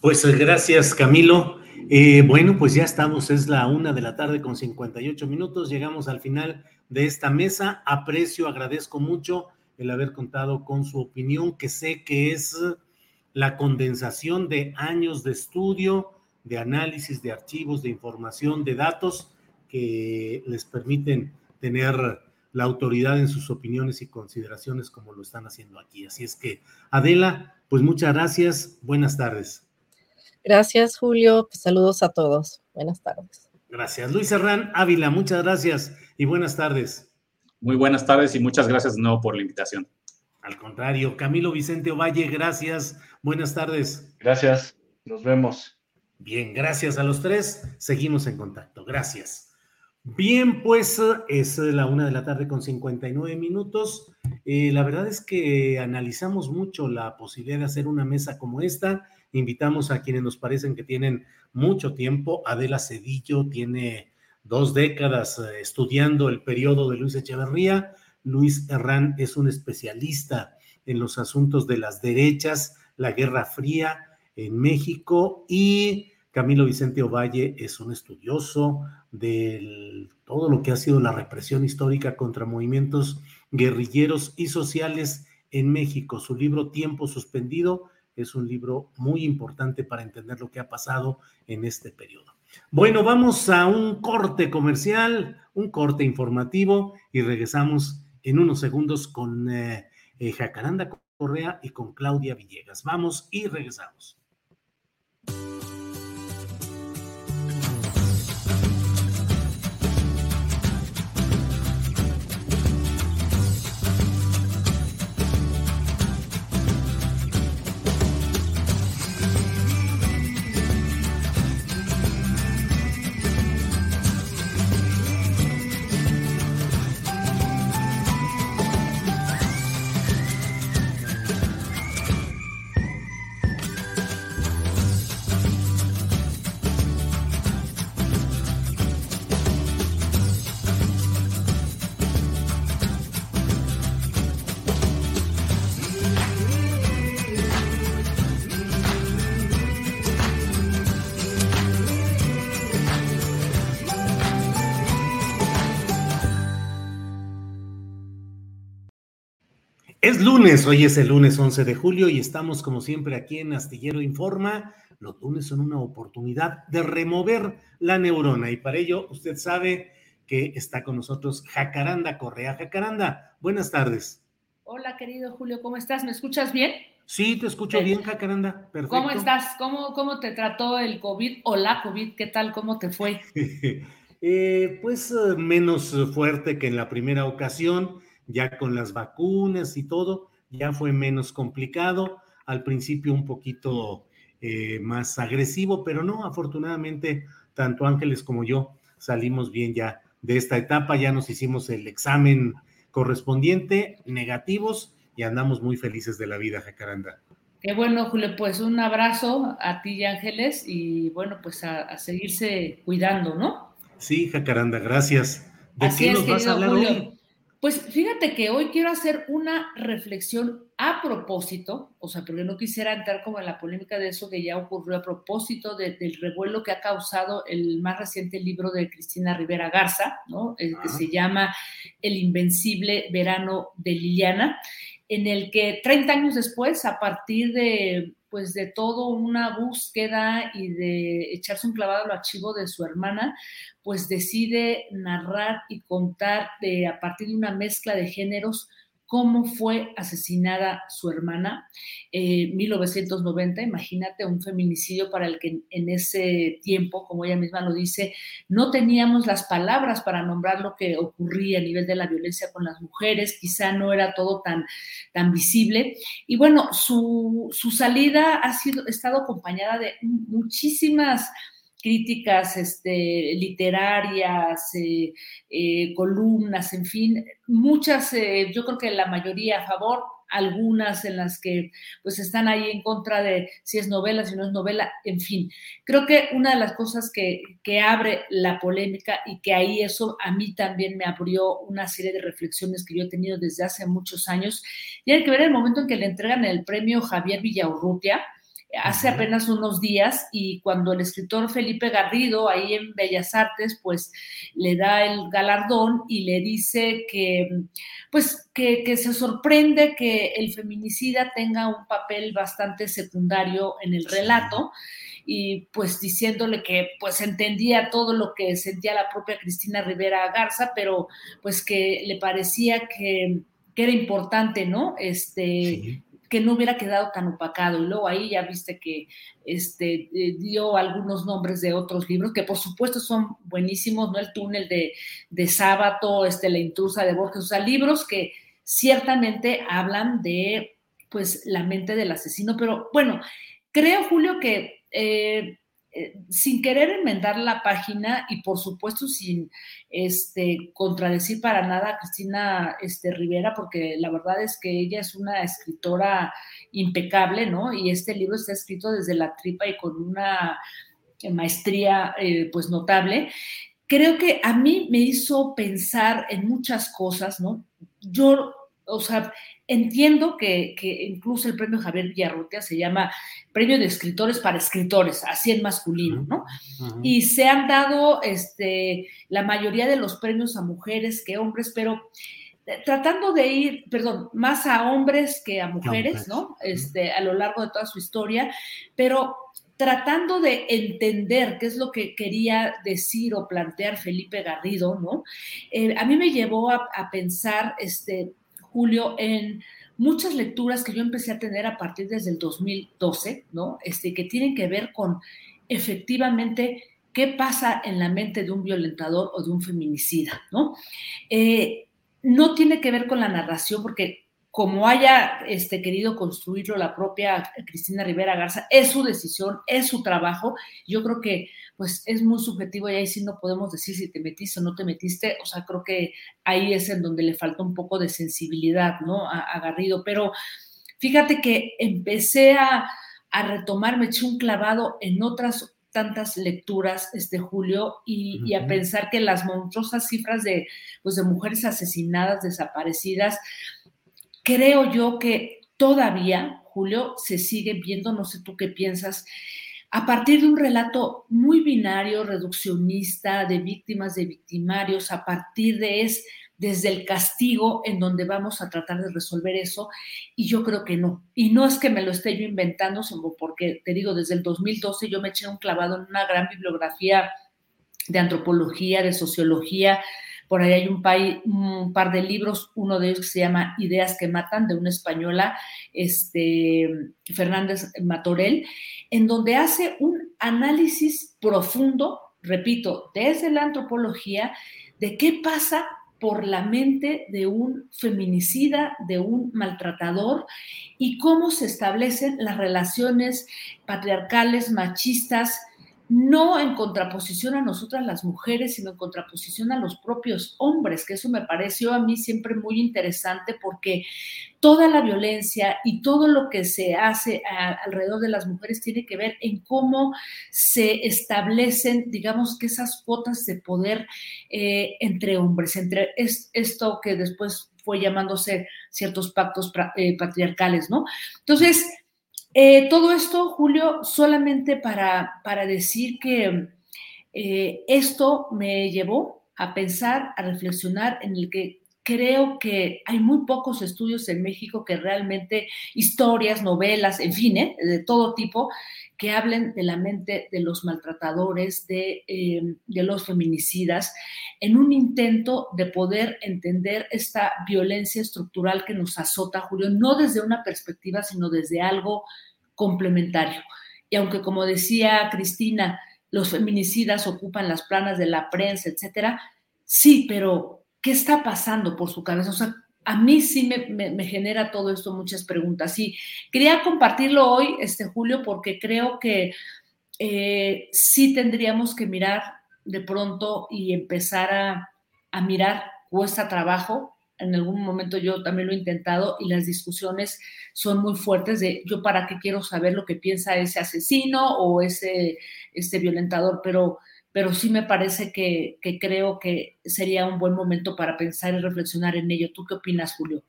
Pues gracias, Camilo. Eh, bueno, pues ya estamos, es la una de la tarde con 58 minutos, llegamos al final de esta mesa. Aprecio, agradezco mucho el haber contado con su opinión, que sé que es la condensación de años de estudio, de análisis de archivos, de información, de datos que les permiten tener la autoridad en sus opiniones y consideraciones como lo están haciendo aquí. Así es que, Adela, pues muchas gracias, buenas tardes. Gracias, Julio, pues saludos a todos, buenas tardes. Gracias. Luis Herrán Ávila, muchas gracias y buenas tardes. Muy buenas tardes y muchas gracias de nuevo por la invitación. Al contrario, Camilo Vicente Ovalle, gracias, buenas tardes. Gracias, nos vemos. Bien, gracias a los tres, seguimos en contacto, gracias. Bien, pues es la una de la tarde con 59 minutos. Eh, la verdad es que analizamos mucho la posibilidad de hacer una mesa como esta. Invitamos a quienes nos parecen que tienen mucho tiempo. Adela Cedillo tiene dos décadas eh, estudiando el periodo de Luis Echeverría. Luis Herrán es un especialista en los asuntos de las derechas, la Guerra Fría en México y Camilo Vicente Ovalle es un estudioso de todo lo que ha sido la represión histórica contra movimientos guerrilleros y sociales en México. Su libro Tiempo Suspendido es un libro muy importante para entender lo que ha pasado en este periodo. Bueno, vamos a un corte comercial, un corte informativo y regresamos en unos segundos con eh, eh, Jacaranda Correa y con Claudia Villegas. Vamos y regresamos. Es lunes, hoy es el lunes 11 de julio y estamos como siempre aquí en Astillero Informa. Los lunes son una oportunidad de remover la neurona y para ello usted sabe que está con nosotros Jacaranda Correa. Jacaranda, buenas tardes. Hola querido Julio, ¿cómo estás? ¿Me escuchas bien? Sí, te escucho bien, Jacaranda. Perfecto. ¿Cómo estás? ¿Cómo, ¿Cómo te trató el COVID o la COVID? ¿Qué tal? ¿Cómo te fue? Eh, pues eh, menos fuerte que en la primera ocasión ya con las vacunas y todo, ya fue menos complicado, al principio un poquito eh, más agresivo, pero no, afortunadamente, tanto Ángeles como yo salimos bien ya de esta etapa, ya nos hicimos el examen correspondiente, negativos, y andamos muy felices de la vida, Jacaranda. Qué bueno, Julio, pues un abrazo a ti y Ángeles, y bueno, pues a, seguirse cuidando, ¿no? Sí, Jacaranda, gracias. ¿De qué nos vas a hablar hoy? Pues fíjate que hoy quiero hacer una reflexión a propósito, o sea, porque no quisiera entrar como en la polémica de eso que ya ocurrió a propósito del revuelo que ha causado el más reciente libro de Cristina Rivera Garza, ¿no? El que se llama El Invencible Verano de Liliana, en el que 30 años después, a partir de pues de todo una búsqueda y de echarse un clavado al archivo de su hermana, pues decide narrar y contar de, a partir de una mezcla de géneros cómo fue asesinada su hermana en 1990. Imagínate un feminicidio para el que en ese tiempo, como ella misma lo dice, no teníamos las palabras para nombrar lo que ocurría a nivel de la violencia con las mujeres, quizá no era todo tan, tan visible. Y bueno, su, su salida ha sido, estado acompañada de muchísimas críticas este, literarias, eh, eh, columnas, en fin, muchas, eh, yo creo que la mayoría a favor, algunas en las que pues están ahí en contra de si es novela, si no es novela, en fin. Creo que una de las cosas que, que abre la polémica y que ahí eso a mí también me abrió una serie de reflexiones que yo he tenido desde hace muchos años, tiene que ver el momento en que le entregan el premio Javier Villaurrutia, hace apenas unos días y cuando el escritor Felipe Garrido ahí en Bellas Artes pues le da el galardón y le dice que pues que, que, se sorprende que el feminicida tenga un papel bastante secundario en el relato y pues diciéndole que pues entendía todo lo que sentía la propia Cristina Rivera Garza pero pues que le parecía que, que era importante, ¿no? Este, que no hubiera quedado tan opacado. Y luego ahí ya viste que este, eh, dio algunos nombres de otros libros, que por supuesto son buenísimos, ¿no? El túnel de, de este, La intrusa de Borges, o sea, libros que ciertamente hablan de, pues, la mente del asesino. Pero bueno, creo, Julio, que eh, eh, sin querer enmendar la página y por supuesto sin este, contradecir para nada a Cristina este, Rivera, porque la verdad es que ella es una escritora impecable, ¿no? Y este libro está escrito desde la tripa y con una maestría eh, pues notable. Creo que a mí me hizo pensar en muchas cosas, ¿no? Yo, o sea, Entiendo que, incluso el premio Javier Villarrutia se llama Premio de Escritores para Escritores, así en masculino, ¿no? Y se han dado este, la mayoría de los premios a mujeres que hombres, pero eh, tratando de ir, perdón, más a hombres que a mujeres, ¿no? Este, a lo largo de toda su historia, pero tratando de entender qué es lo que quería decir o plantear Felipe Garrido, ¿no? Eh, a mí me llevó a, a pensar, este, Julio, en muchas lecturas que yo empecé a tener a partir desde el 2012, ¿no? Este, que tienen que ver con efectivamente qué pasa en la mente de un violentador o de un feminicida, ¿no? Eh, no tiene que ver con la narración, porque como haya este, querido construirlo la propia Cristina Rivera Garza, es su decisión, es su trabajo. Yo creo que pues es muy subjetivo y ahí sí no podemos decir si te metiste o no te metiste. O sea, creo que ahí es en donde le falta un poco de sensibilidad, ¿no? A, Garrido. Pero fíjate que empecé a, a retomar, me eché un clavado en otras tantas lecturas, este Julio, y, a pensar que las monstruosas cifras de, pues, de mujeres asesinadas, desaparecidas, creo yo que todavía, Julio, se sigue viendo, no sé tú qué piensas, a partir de un relato muy binario, reduccionista, de víctimas, de victimarios, a partir de es desde el castigo en donde vamos a tratar de resolver eso, y yo creo que no. Y no es que me lo esté yo inventando, sino porque, te digo, desde el 2012 yo me eché un clavado en una gran bibliografía de antropología, de sociología, por ahí hay un, par de libros, uno de ellos se llama Ideas que Matan, de una española, este, Fernández Matorel, en donde hace un análisis profundo, repito, desde la antropología, de qué pasa por la mente de un feminicida, de un maltratador, y cómo se establecen las relaciones patriarcales, machistas, no en contraposición a nosotras las mujeres, sino en contraposición a los propios hombres, que eso me pareció a mí siempre muy interesante porque toda la violencia y todo lo que se hace alrededor de las mujeres tiene que ver en cómo se establecen, digamos que esas cuotas de poder eh, entre hombres, entre esto que después fue llamándose ciertos pactos eh, patriarcales, ¿no? Entonces, eh, todo esto, Julio, solamente para, para decir que eh, esto me llevó a pensar, a reflexionar en el que creo que hay muy pocos estudios en México que realmente, historias, novelas, en fin, ¿eh? de todo tipo, que hablen de la mente de los maltratadores, de, de, los feminicidas, en un intento de poder entender esta violencia estructural que nos azota, Julio, no desde una perspectiva, sino desde algo complementario. Y aunque, como decía Cristina, los feminicidas ocupan las planas de la prensa, etcétera, sí, pero ¿qué está pasando por su cabeza? O sea, a mí sí me, genera todo esto muchas preguntas. Y quería compartirlo hoy, este Julio, porque creo que eh, sí tendríamos que mirar de pronto y empezar a, a mirar cuesta trabajo en algún momento yo también lo he intentado y las discusiones son muy fuertes de yo para qué quiero saber lo que piensa ese asesino o ese este violentador, pero, pero sí me parece que, que creo que sería un buen momento para pensar y reflexionar en ello. ¿Tú qué opinas, Julio?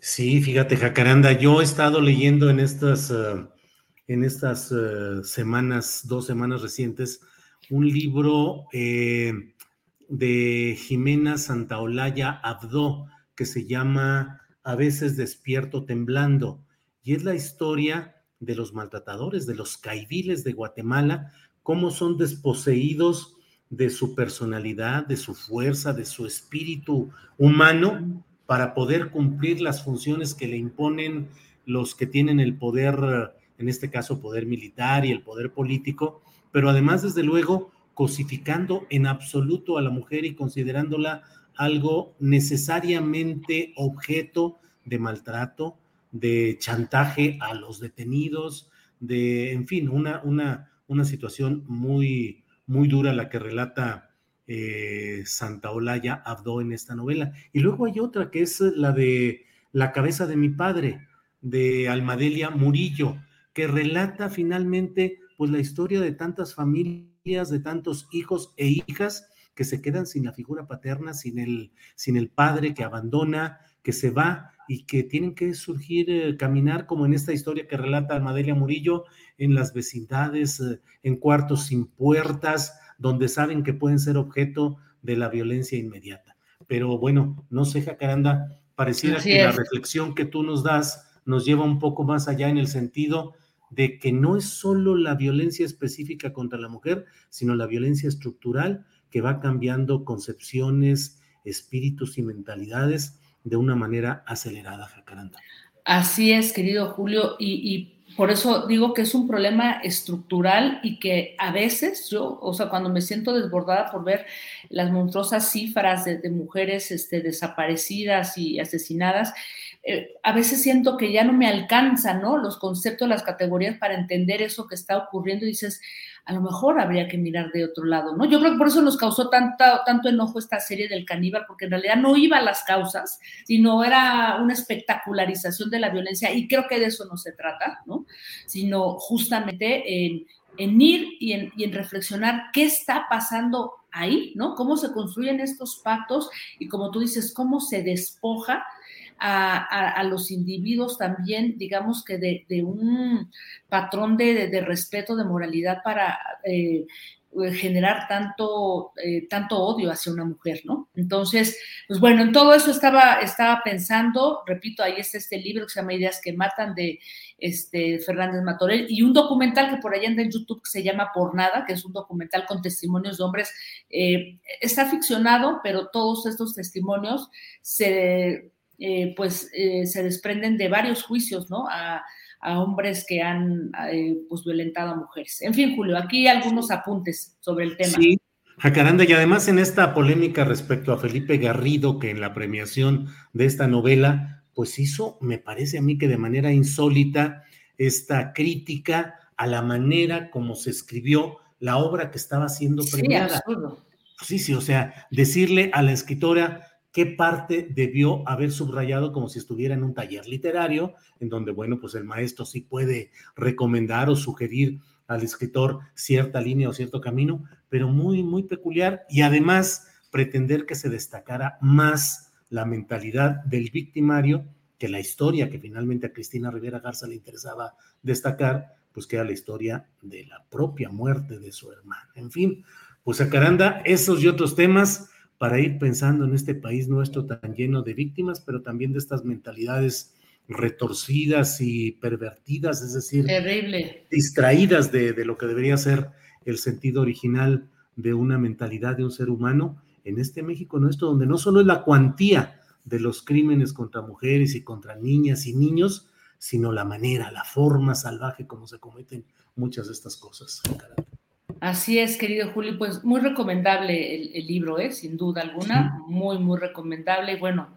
Sí, fíjate, Jacaranda, yo he estado leyendo en estas, uh, en estas uh, semanas, dos semanas recientes, un libro eh, de Jimena Santaolalla Abdó que se llama A veces despierto temblando, y es la historia de los maltratadores, de los caiviles de Guatemala, cómo son desposeídos de su personalidad, de su fuerza, de su espíritu humano para poder cumplir las funciones que le imponen los que tienen el poder, en este caso poder militar y el poder político, pero además, desde luego, cosificando en absoluto a la mujer y considerándola algo necesariamente objeto de maltrato, de chantaje a los detenidos, de, en fin, una, una, una situación muy, muy dura la que relata eh, Santa Olaya Abdo en esta novela. Y luego hay otra que es la de La cabeza de mi padre, de Almadelia Murillo, que relata finalmente pues la historia de tantas familias, de tantos hijos e hijas que se quedan sin la figura paterna, sin el, sin el padre que abandona, que se va y que tienen que surgir, eh, caminar como en esta historia que relata Almadelia Murillo, en las vecindades, eh, en cuartos sin puertas, donde saben que pueden ser objeto de la violencia inmediata. Pero bueno, no sé, Jacaranda, pareciera que la reflexión que tú nos das nos lleva un poco más allá en el sentido de que no es solo la violencia específica contra la mujer, sino la violencia estructural que va cambiando concepciones, espíritus y mentalidades de una manera acelerada, Jacaranda. Así es, querido Julio, y, por eso digo que es un problema estructural y que a veces yo, o sea, cuando me siento desbordada por ver las monstruosas cifras de, mujeres este, desaparecidas y asesinadas, eh, a veces siento que ya no me alcanzan, ¿no? Los conceptos, las categorías para entender eso que está ocurriendo y dices, a lo mejor habría que mirar de otro lado, ¿no? Yo creo que por eso nos causó tanta, tanto enojo esta serie del caníbal, porque en realidad no iba a las causas, sino era una espectacularización de la violencia, y creo que de eso no se trata, ¿no? Sino justamente en, ir y en, y en reflexionar qué está pasando ahí, ¿no? Cómo se construyen estos pactos y como tú dices, cómo se despoja a, los individuos también, digamos que de, un patrón de, respeto, de moralidad para eh, generar tanto, eh, tanto odio hacia una mujer, ¿no? Entonces, pues bueno, en todo eso estaba, estaba pensando, repito, ahí está este libro que se llama Ideas que Matan de este, Fernández Matorel y un documental que por allá anda en YouTube que se llama Por Nada, que es un documental con testimonios de hombres. Eh, está ficcionado, pero todos estos testimonios se eh, pues eh, se desprenden de varios juicios, ¿no? A, hombres que han eh, pues violentado a mujeres. En fin, Julio, aquí algunos apuntes sobre el tema. Sí, Jacaranda, y además en esta polémica respecto a Felipe Garrido, que en la premiación de esta novela, pues hizo, me parece a mí que de manera insólita, esta crítica a la manera como se escribió la obra que estaba siendo premiada. Sí, sí, sí, o sea, decirle a la escritora, qué parte debió haber subrayado como si estuviera en un taller literario, en donde, bueno, pues el maestro sí puede recomendar o sugerir al escritor cierta línea o cierto camino, pero muy, muy peculiar y además pretender que se destacara más la mentalidad del victimario que la historia que finalmente a Cristina Rivera Garza le interesaba destacar, pues que era la historia de la propia muerte de su hermana. En fin, pues a Caranda, esos y otros temas para ir pensando en este país nuestro tan lleno de víctimas, pero también de estas mentalidades retorcidas y pervertidas, es decir, distraídas de, de, lo que debería ser el sentido original de una mentalidad de un ser humano en este México nuestro, donde no solo es la cuantía de los crímenes contra mujeres y contra niñas y niños, sino la manera, la forma salvaje como se cometen muchas de estas cosas. Así es, querido Julio, pues muy recomendable el, libro, ¿eh? sin duda alguna, muy, muy recomendable. Y bueno,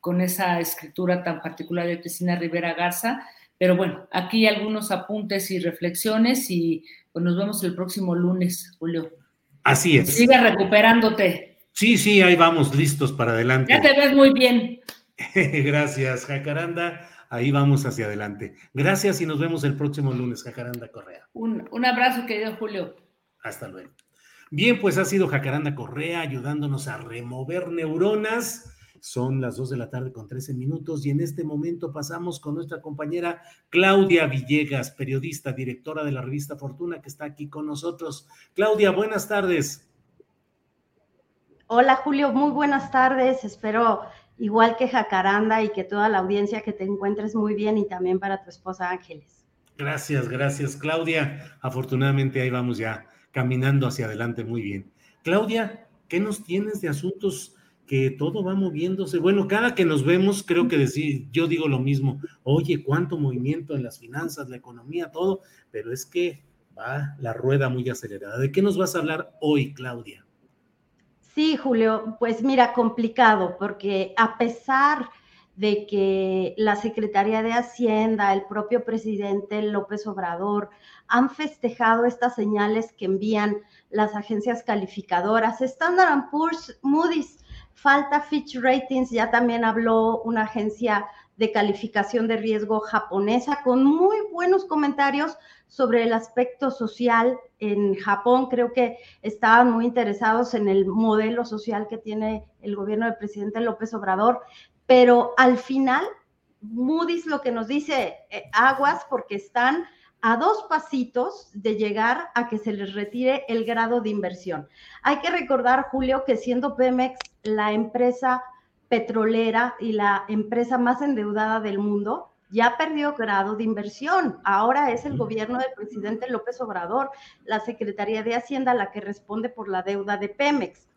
con esa escritura tan particular de Cristina Rivera Garza. Pero bueno, aquí algunos apuntes y reflexiones y pues nos vemos el próximo lunes, Julio. Así es. Siga recuperándote. Sí, sí, ahí vamos, listos para adelante. Ya te ves muy bien. Gracias, Jacaranda. Ahí vamos hacia adelante. Gracias y nos vemos el próximo lunes, Jacaranda Correa. Un, un abrazo, querido Julio. Hasta luego. Bien, pues ha sido Jacaranda Correa ayudándonos a remover neuronas. Son las 2 de la tarde con 13 minutos y en este momento pasamos con nuestra compañera Claudia Villegas, periodista, directora de la revista Fortuna, que está aquí con nosotros. Claudia, buenas tardes. Hola Julio, muy buenas tardes. Espero igual que Jacaranda y que toda la audiencia que te encuentres muy bien y también para tu esposa Ángeles. Gracias, gracias Claudia. Afortunadamente ahí vamos ya caminando hacia adelante muy bien. Claudia, ¿qué nos tienes de asuntos que todo va moviéndose? Bueno, cada que nos vemos creo que decir, yo digo lo mismo, oye, cuánto movimiento en las finanzas, la economía, todo, pero es que va la rueda muy acelerada. ¿De qué nos vas a hablar hoy, Claudia? Sí, Julio, pues mira, complicado, porque a pesar de que la Secretaría de Hacienda, el propio presidente López Obrador han festejado estas señales que envían las agencias calificadoras. Standard Poor's, Moody's, falta Fitch Ratings, ya también habló una agencia de calificación de riesgo japonesa con muy buenos comentarios sobre el aspecto social en Japón. Creo que estaban muy interesados en el modelo social que tiene el gobierno del presidente López Obrador, pero al final Moody's lo que nos dice, eh, aguas porque están a dos pasitos de llegar a que se les retire el grado de inversión. Hay que recordar, Julio, que siendo Pemex la empresa petrolera y la empresa más endeudada del mundo, ya perdió grado de inversión. Ahora es el gobierno del presidente López Obrador, la Secretaría de Hacienda, la que responde por la deuda de Pemex.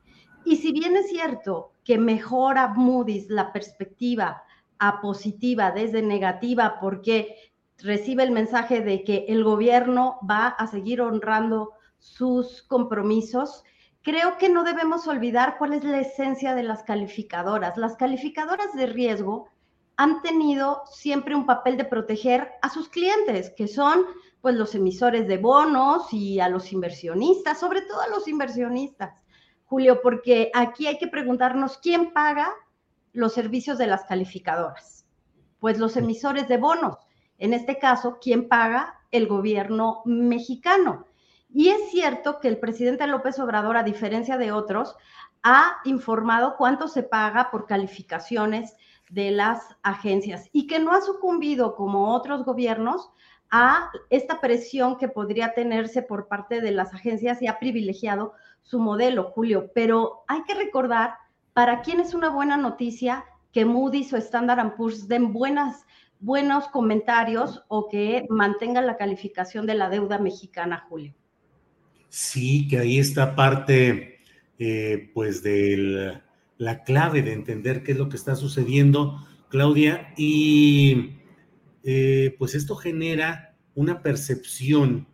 Y si bien es cierto que mejora Moody's la perspectiva a positiva desde negativa, porque recibe el mensaje de que el gobierno va a seguir honrando sus compromisos, creo que no debemos olvidar cuál es la esencia de las calificadoras. Las calificadoras de riesgo han tenido siempre un papel de proteger a sus clientes, que son pues los emisores de bonos y a los inversionistas, sobre todo a los inversionistas, Julio, porque aquí hay que preguntarnos quién paga los servicios de las calificadoras. Pues los emisores de bonos. En este caso, ¿quién paga? El gobierno mexicano. Y es cierto que el presidente López Obrador, a diferencia de otros, ha informado cuánto se paga por calificaciones de las agencias y que no ha sucumbido como otros gobiernos a esta presión que podría tenerse por parte de las agencias y ha privilegiado su modelo, Julio. Pero hay que recordar para quién es una buena noticia que Moody's o Standard Poor's den buenas, buenos comentarios o que mantengan la calificación de la deuda mexicana, Julio. Sí, que ahí está parte, eh, pues, del la clave de entender qué es lo que está sucediendo, Claudia, y eh, pues esto genera una percepción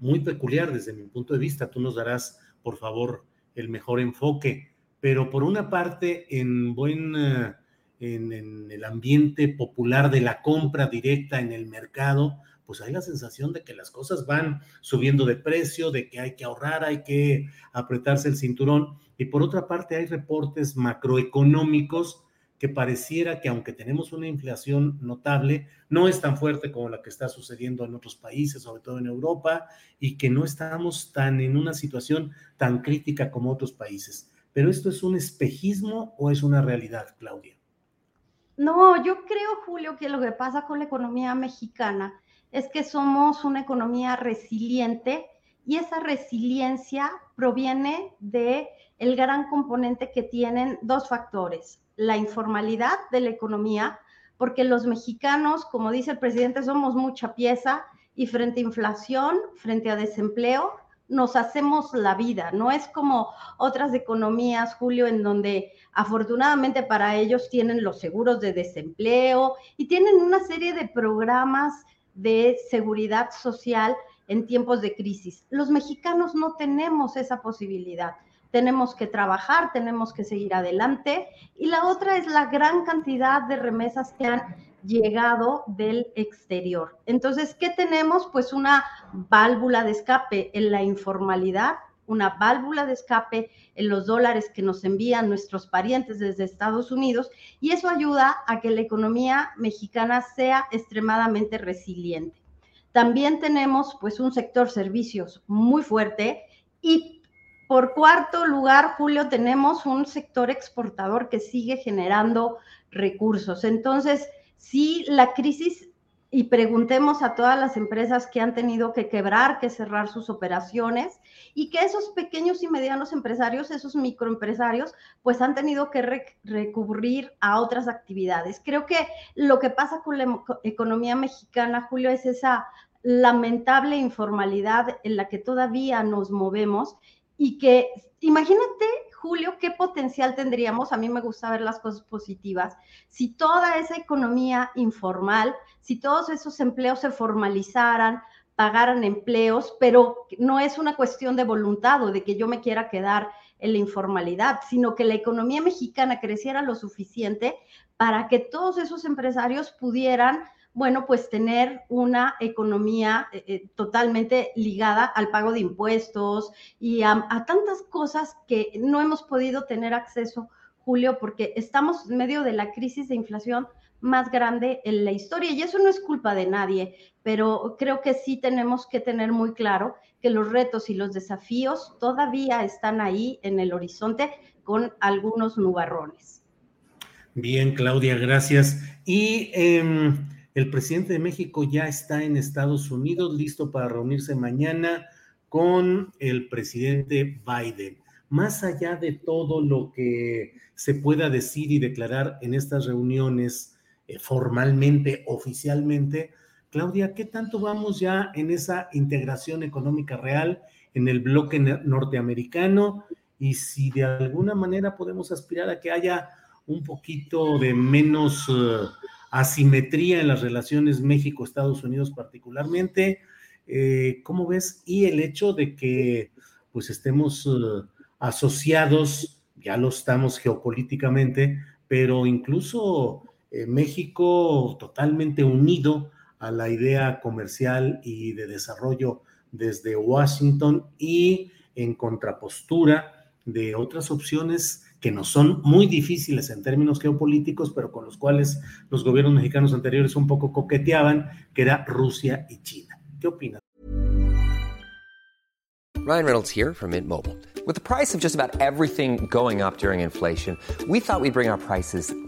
muy peculiar desde mi punto de vista. Tú nos darás, por favor, el mejor enfoque, pero por una parte, en buen... Eh, en, el ambiente popular de la compra directa en el mercado, pues hay la sensación de que las cosas van subiendo de precio, de que hay que ahorrar, hay que apretarse el cinturón. Y por otra parte, hay reportes macroeconómicos que pareciera que aunque tenemos una inflación notable, no es tan fuerte como la que está sucediendo en otros países, sobre todo en Europa, y que no estamos tan en una situación tan crítica como otros países. Pero esto es un espejismo o es una realidad, Claudia? No, yo creo, Julio, que lo que pasa con la economía mexicana es que somos una economía resiliente y esa resiliencia proviene de el gran componente que tienen dos factores, la informalidad de la economía, porque los mexicanos, como dice el presidente, somos mucha pieza y frente a inflación, frente a desempleo, nos hacemos la vida. No es como otras economías, Julio, en donde afortunadamente para ellos tienen los seguros de desempleo y tienen una serie de programas de seguridad social en tiempos de crisis. Los mexicanos no tenemos esa posibilidad. Tenemos que trabajar, tenemos que seguir adelante. Y la otra es la gran cantidad de remesas que han llegado del exterior. Entonces, ¿qué tenemos? Pues una válvula de escape en la informalidad una válvula de escape en los dólares que nos envían nuestros parientes desde Estados Unidos y eso ayuda a que la economía mexicana sea extremadamente resiliente. También tenemos pues un sector servicios muy fuerte y por cuarto lugar, Julio, tenemos un sector exportador que sigue generando recursos. Entonces, sí, la crisis y preguntemos a todas las empresas que han tenido que quebrar, que cerrar sus operaciones y que esos pequeños y medianos empresarios, esos microempresarios, pues han tenido que recurrir a otras actividades. Creo que lo que pasa con la economía mexicana, Julio, es esa lamentable informalidad en la que todavía nos movemos y que imagínate Julio, ¿qué potencial tendríamos? A mí me gusta ver las cosas positivas. Si toda esa economía informal, si todos esos empleos se formalizaran, pagaran empleos, pero no es una cuestión de voluntad o de que yo me quiera quedar en la informalidad, sino que la economía mexicana creciera lo suficiente para que todos esos empresarios pudieran bueno, pues tener una economía eh, eh, totalmente ligada al pago de impuestos y a, tantas cosas que no hemos podido tener acceso, Julio, porque estamos en medio de la crisis de inflación más grande en la historia y eso no es culpa de nadie, pero creo que sí tenemos que tener muy claro que los retos y los desafíos todavía están ahí en el horizonte con algunos nubarrones. Bien, Claudia, gracias. Y em, el presidente de México ya está en Estados Unidos, listo para reunirse mañana con el presidente Biden. Más allá de todo lo que se pueda decir y declarar en estas reuniones eh, formalmente, oficialmente, Claudia, ¿qué tanto vamos ya en esa integración económica real en el bloque norteamericano? Y si de alguna manera podemos aspirar a que haya un poquito de menos... Eh, asimetría en las relaciones México-Estados Unidos particularmente. Eh, ¿Cómo ves? Y el hecho de que pues estemos eh, asociados, ya lo estamos geopolíticamente, pero incluso eh, México totalmente unido a la idea comercial y de desarrollo desde Washington y en contrapostura de otras opciones que nos son muy difíciles en términos geopolíticos, pero con los cuales los gobiernos mexicanos anteriores un poco coqueteaban, que era Rusia y China. ¿Qué opinas? Ryan Reynolds here from Mint Mobile. With the price of just about everything going up during inflation, we thought we'd bring our prices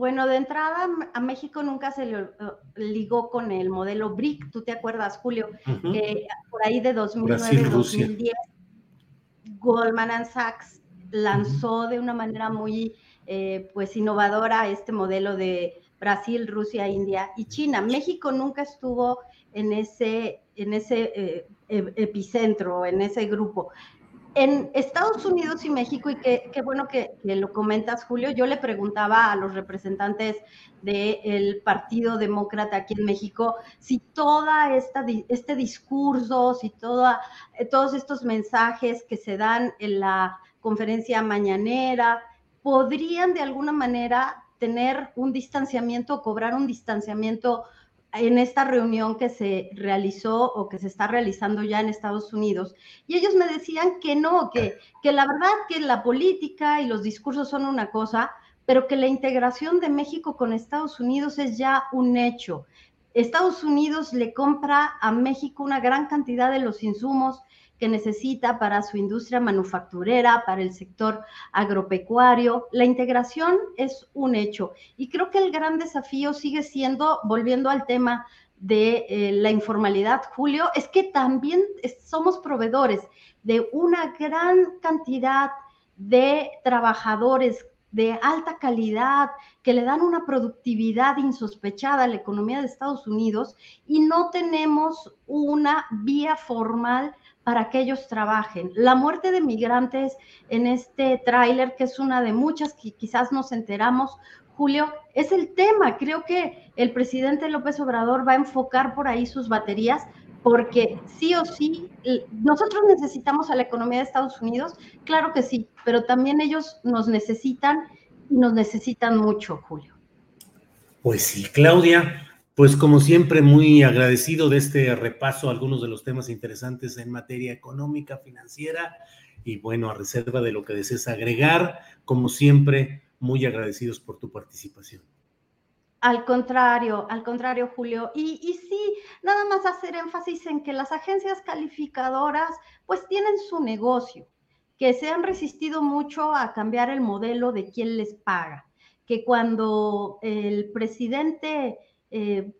Bueno, de entrada a México nunca se le ligó con el modelo BRIC, ¿tú te acuerdas, Julio? Uh -huh. por ahí de 2009-2010, Goldman Sachs lanzó de una manera muy eh, pues innovadora este modelo de Brasil, Rusia, India y China. México nunca estuvo en ese, en ese eh, epicentro, en ese grupo. En Estados Unidos y México, y qué, bueno que, lo comentas, Julio, yo le preguntaba a los representantes del Partido Demócrata aquí en México si toda este discurso, si toda, eh, todos estos mensajes que se dan en la conferencia mañanera, podrían de alguna manera tener un distanciamiento, cobrar un distanciamiento en esta reunión que se realizó o que se está realizando ya en Estados Unidos. Y ellos me decían que no, que, que la verdad que la política y los discursos son una cosa, pero que la integración de México con Estados Unidos es ya un hecho. Estados Unidos le compra a México una gran cantidad de los insumos que necesita para su industria manufacturera, para el sector agropecuario. La integración es un hecho y creo que el gran desafío sigue siendo, volviendo al tema de eh, la informalidad, Julio, es que también somos proveedores de una gran cantidad de trabajadores de alta calidad, que le dan una productividad insospechada a la economía de Estados Unidos y no tenemos una vía formal para que ellos trabajen. La muerte de migrantes en este tráiler, que es una de muchas que quizás nos enteramos, Julio, es el tema. Creo que el presidente López Obrador va a enfocar por ahí sus baterías porque sí o sí, nosotros necesitamos a la economía de Estados Unidos, claro que sí, pero también ellos nos necesitan y nos necesitan mucho, Julio. Pues sí, Claudia, pues como siempre muy agradecido de este repaso a algunos de los temas interesantes en materia económica, financiera y bueno, a reserva de lo que desees agregar, como siempre, muy agradecidos por tu participación. Al contrario, al contrario, Julio. Y, sí, nada más hacer énfasis en que las agencias calificadoras pues tienen su negocio, que se han resistido mucho a cambiar el modelo de quién les paga, que cuando el presidente eh,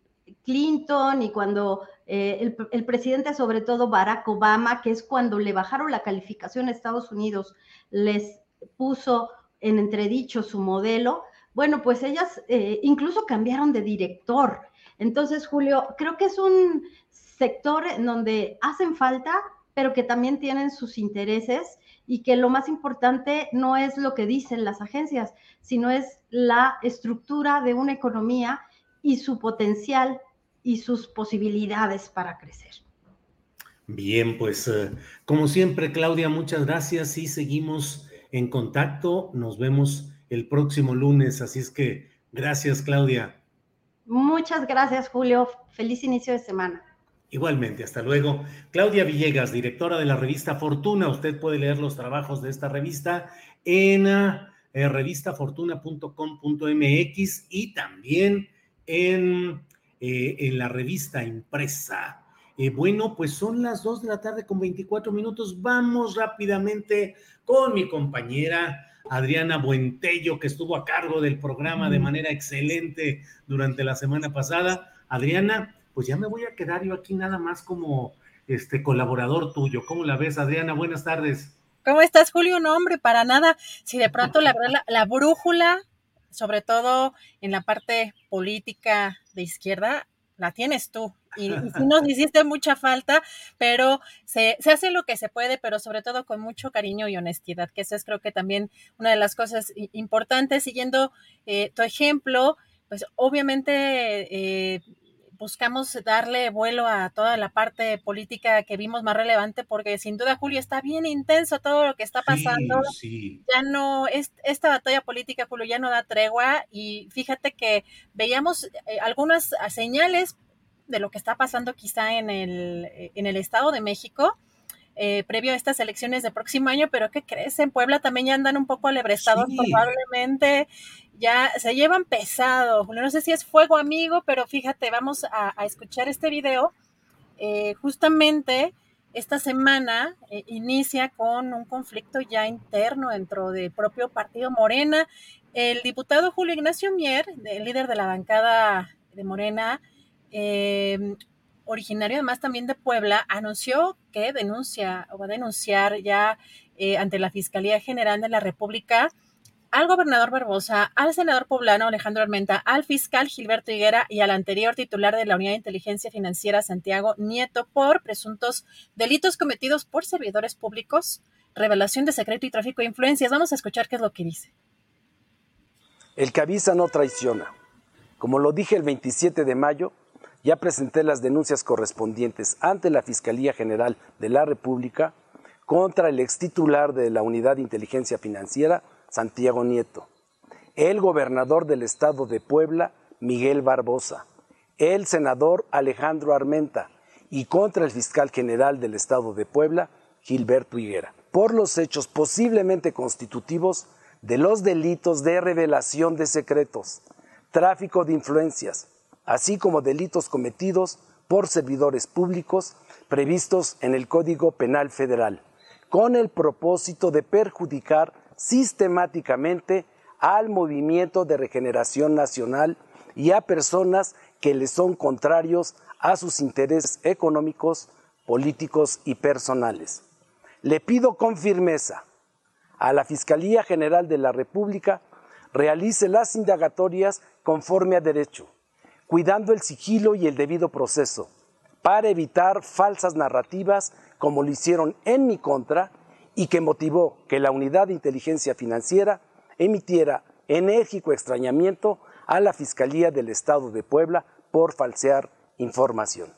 Clinton y cuando eh, el, presidente, sobre todo Barack Obama, que es cuando le bajaron la calificación a Estados Unidos, les puso en entredicho su modelo, bueno, pues ellas eh, incluso cambiaron de director. Entonces, Julio, creo que es un sector en donde hacen falta, pero que también tienen sus intereses y que lo más importante no es lo que dicen las agencias, sino es la estructura de una economía y su potencial y sus posibilidades para crecer. Bien, pues uh, como siempre, Claudia, muchas gracias y seguimos en contacto. Nos vemos el próximo lunes. Así es que gracias, Claudia. Muchas gracias, Julio. Feliz inicio de semana. Igualmente, hasta luego. Claudia Villegas, directora de la revista Fortuna. Usted puede leer los trabajos de esta revista en eh, revistafortuna.com.mx y también en, eh, en la revista impresa. Eh, bueno, pues son las 2 de la tarde con 24 minutos. Vamos rápidamente con mi compañera Adriana Buentello, que estuvo a cargo del programa de manera excelente durante la semana pasada. Adriana, pues ya me voy a quedar yo aquí nada más como este colaborador tuyo. ¿Cómo la ves, Adriana? Buenas tardes. ¿Cómo estás, Julio? No, hombre, para nada. Si de pronto la, la, la brújula, sobre todo en la parte política de izquierda, la tienes tú. Y, y sí nos hiciste mucha falta, pero se, se, hace lo que se puede, pero sobre todo con mucho cariño y honestidad, que eso es creo que también una de las cosas importantes. Siguiendo eh, tu ejemplo, pues obviamente eh, buscamos darle vuelo a toda la parte política que vimos más relevante, porque sin duda, Julio, está bien intenso todo lo que está pasando. Sí, sí. Ya no, es, esta batalla política, Julio, ya no da tregua y fíjate que veíamos eh, algunas señales de lo que está pasando quizá en el, en el Estado de México. Eh, previo a estas elecciones de próximo año, pero ¿qué crees? En Puebla también ya andan un poco alebrestados, sí. probablemente ya se llevan pesado. No sé si es fuego amigo, pero fíjate, vamos a, a escuchar este video. Eh, justamente esta semana eh, inicia con un conflicto ya interno dentro del propio partido Morena. El diputado Julio Ignacio Mier, el líder de la bancada de Morena, eh, originario además también de Puebla, anunció que denuncia o va a denunciar ya eh, ante la Fiscalía General de la República al gobernador Barbosa, al senador poblano Alejandro Armenta, al fiscal Gilberto Higuera y al anterior titular de la Unidad de Inteligencia Financiera Santiago Nieto por presuntos delitos cometidos por servidores públicos, revelación de secreto y tráfico de influencias. Vamos a escuchar qué es lo que dice. El que avisa no traiciona. Como lo dije el 27 de mayo, ya presenté las denuncias correspondientes ante la Fiscalía General de la República contra el extitular de la Unidad de Inteligencia Financiera, Santiago Nieto, el gobernador del estado de Puebla, Miguel Barbosa, el senador Alejandro Armenta. Y contra el fiscal general del estado de Puebla, Gilberto Higuera, por los hechos posiblemente constitutivos de los delitos de revelación de secretos, tráfico de influencias, así como delitos cometidos por servidores públicos previstos en el Código Penal Federal, con el propósito de perjudicar sistemáticamente al movimiento de regeneración nacional y a personas que le son contrarios a sus intereses económicos, políticos y personales. Le pido con firmeza a la Fiscalía General de la República realice las indagatorias conforme a derecho, cuidando el sigilo y el debido proceso, para evitar falsas narrativas como lo hicieron en mi contra y que motivó que la Unidad de Inteligencia Financiera emitiera enérgico extrañamiento a la Fiscalía del Estado de Puebla por falsear información.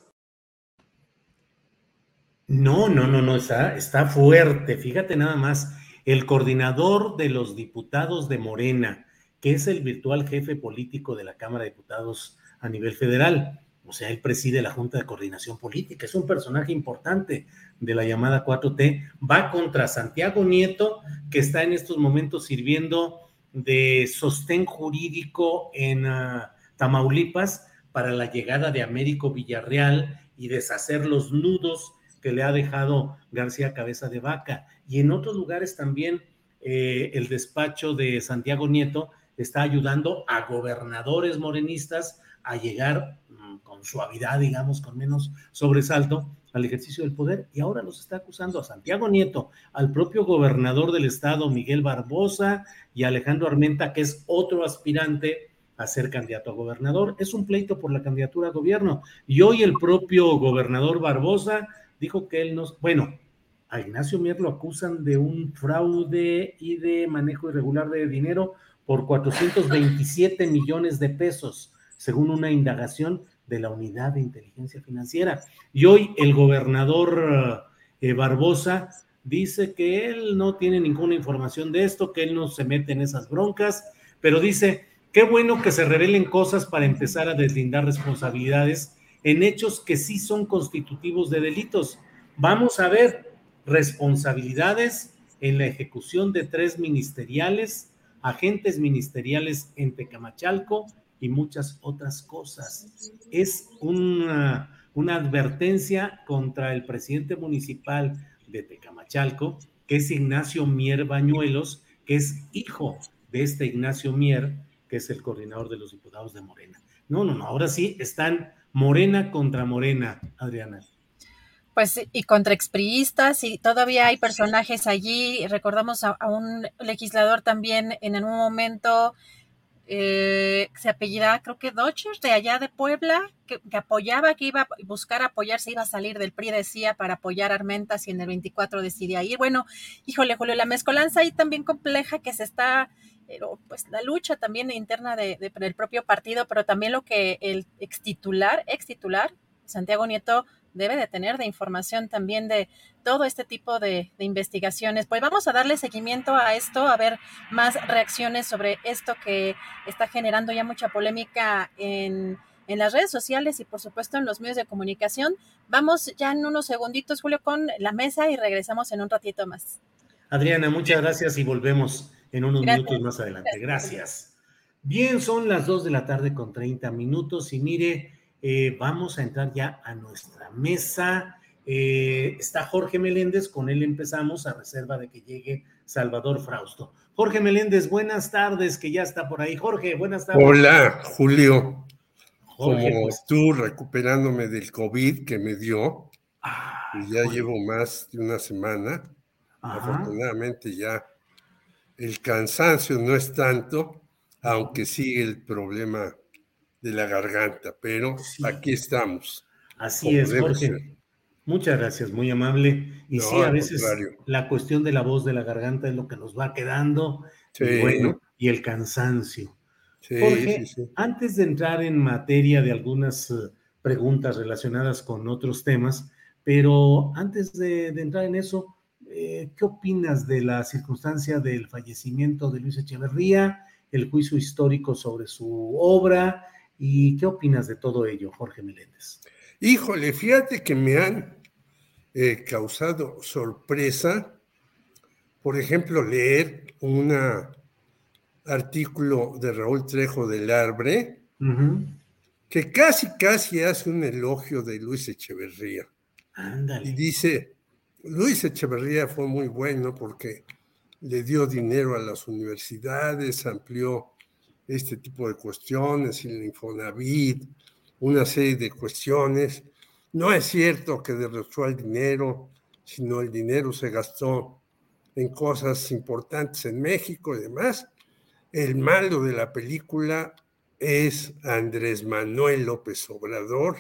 No, no, no, no, está, fuerte. Fíjate nada más, el coordinador de los diputados de Morena, que es el virtual jefe político de la Cámara de Diputados a nivel federal, o sea, él preside la Junta de Coordinación Política, es un personaje importante de la llamada 4T, va contra Santiago Nieto, que está en estos momentos sirviendo de sostén jurídico en ah, Tamaulipas para la llegada de Américo Villarreal y deshacer los nudos que le ha dejado García Cabeza de Vaca. Y en otros lugares también eh, el despacho de Santiago Nieto está ayudando a gobernadores morenistas a llegar mm, con suavidad, digamos, con menos sobresalto al ejercicio del poder y ahora los está acusando a Santiago Nieto, al propio gobernador del estado, Miguel Barbosa, y a Alejandro Armenta, que es otro aspirante a ser candidato a gobernador. Es un pleito por la candidatura a gobierno. Y hoy el propio gobernador Barbosa dijo que él no, bueno, a Ignacio Mier lo acusan de un fraude y de manejo irregular de dinero por 427 millones de pesos, según una indagación de la Unidad de Inteligencia Financiera. Y hoy el gobernador eh, Barbosa dice que él no tiene ninguna información de esto, que él no se mete en esas broncas, pero dice, qué bueno que se revelen cosas para empezar a deslindar responsabilidades en hechos que sí son constitutivos de delitos. Vamos a ver responsabilidades en la ejecución de tres ministeriales, agentes ministeriales en Tecamachalco y muchas otras cosas. Es una, una advertencia contra el presidente municipal de Tecamachalco, que es Ignacio Mier Bañuelos, que es hijo de este Ignacio Mier, que es el coordinador de los diputados de Morena. No, no, no, ahora sí están Morena contra Morena, Adriana. Pues y contra expriistas y todavía hay personajes allí. Recordamos a, a un legislador también en un momento eh, se apellidaba, creo que Dodgers, de allá de Puebla, que, apoyaba, que iba a buscar apoyarse, iba a salir del PRI, decía, para apoyar a Armentas y en el 24 decidía ir. Bueno, híjole, Julio, la mezcolanza ahí también compleja que se está, pero pues la lucha también interna de, del propio partido, pero también lo que el ex titular, ex titular, Santiago Nieto, debe de tener de información también de todo este tipo de, investigaciones. Pues vamos a darle seguimiento a esto, a ver más reacciones sobre esto que está generando ya mucha polémica en, en las redes sociales y por supuesto en los medios de comunicación. Vamos ya en unos segunditos, Julio, con la mesa y regresamos en un ratito más. Adriana, muchas gracias y volvemos en unos minutos más adelante. Gracias. Bien, son las 2 de la tarde con 30 minutos y mire, eh, vamos a entrar ya a nuestra mesa. Eh, está Jorge Meléndez, con él empezamos a reserva de que llegue Salvador Frausto. Jorge Meléndez, buenas tardes, que ya está por ahí. Jorge, buenas tardes. Hola, Julio. Como pues. tú recuperándome del COVID que me dio, y ya llevo más de una semana. Afortunadamente ya el cansancio no es tanto, aunque sigue el problema de la garganta, pero aquí estamos. Así es, Jorge. Muchas gracias, muy amable. Y sí, a veces la cuestión de la voz de la garganta es lo que nos va quedando. Y bueno, y el cansancio. Jorge, antes de entrar en materia de algunas eh, preguntas relacionadas con otros temas, pero antes de, entrar en eso, eh, ¿qué opinas de la circunstancia del fallecimiento de Luis Echeverría, el juicio histórico sobre su obra ¿Y qué opinas de todo ello, Jorge Meléndez? Híjole, fíjate que me han eh, causado sorpresa, por ejemplo, leer un artículo de Raúl Trejo del Arbre, que casi, casi hace un elogio de Luis Echeverría. Y dice, Luis Echeverría fue muy bueno porque le dio dinero a las universidades, amplió este tipo de cuestiones, el Infonavit, una serie de cuestiones. No es cierto que derrochó el dinero, sino el dinero se gastó en cosas importantes en México y demás. El malo de la película es Andrés Manuel López Obrador,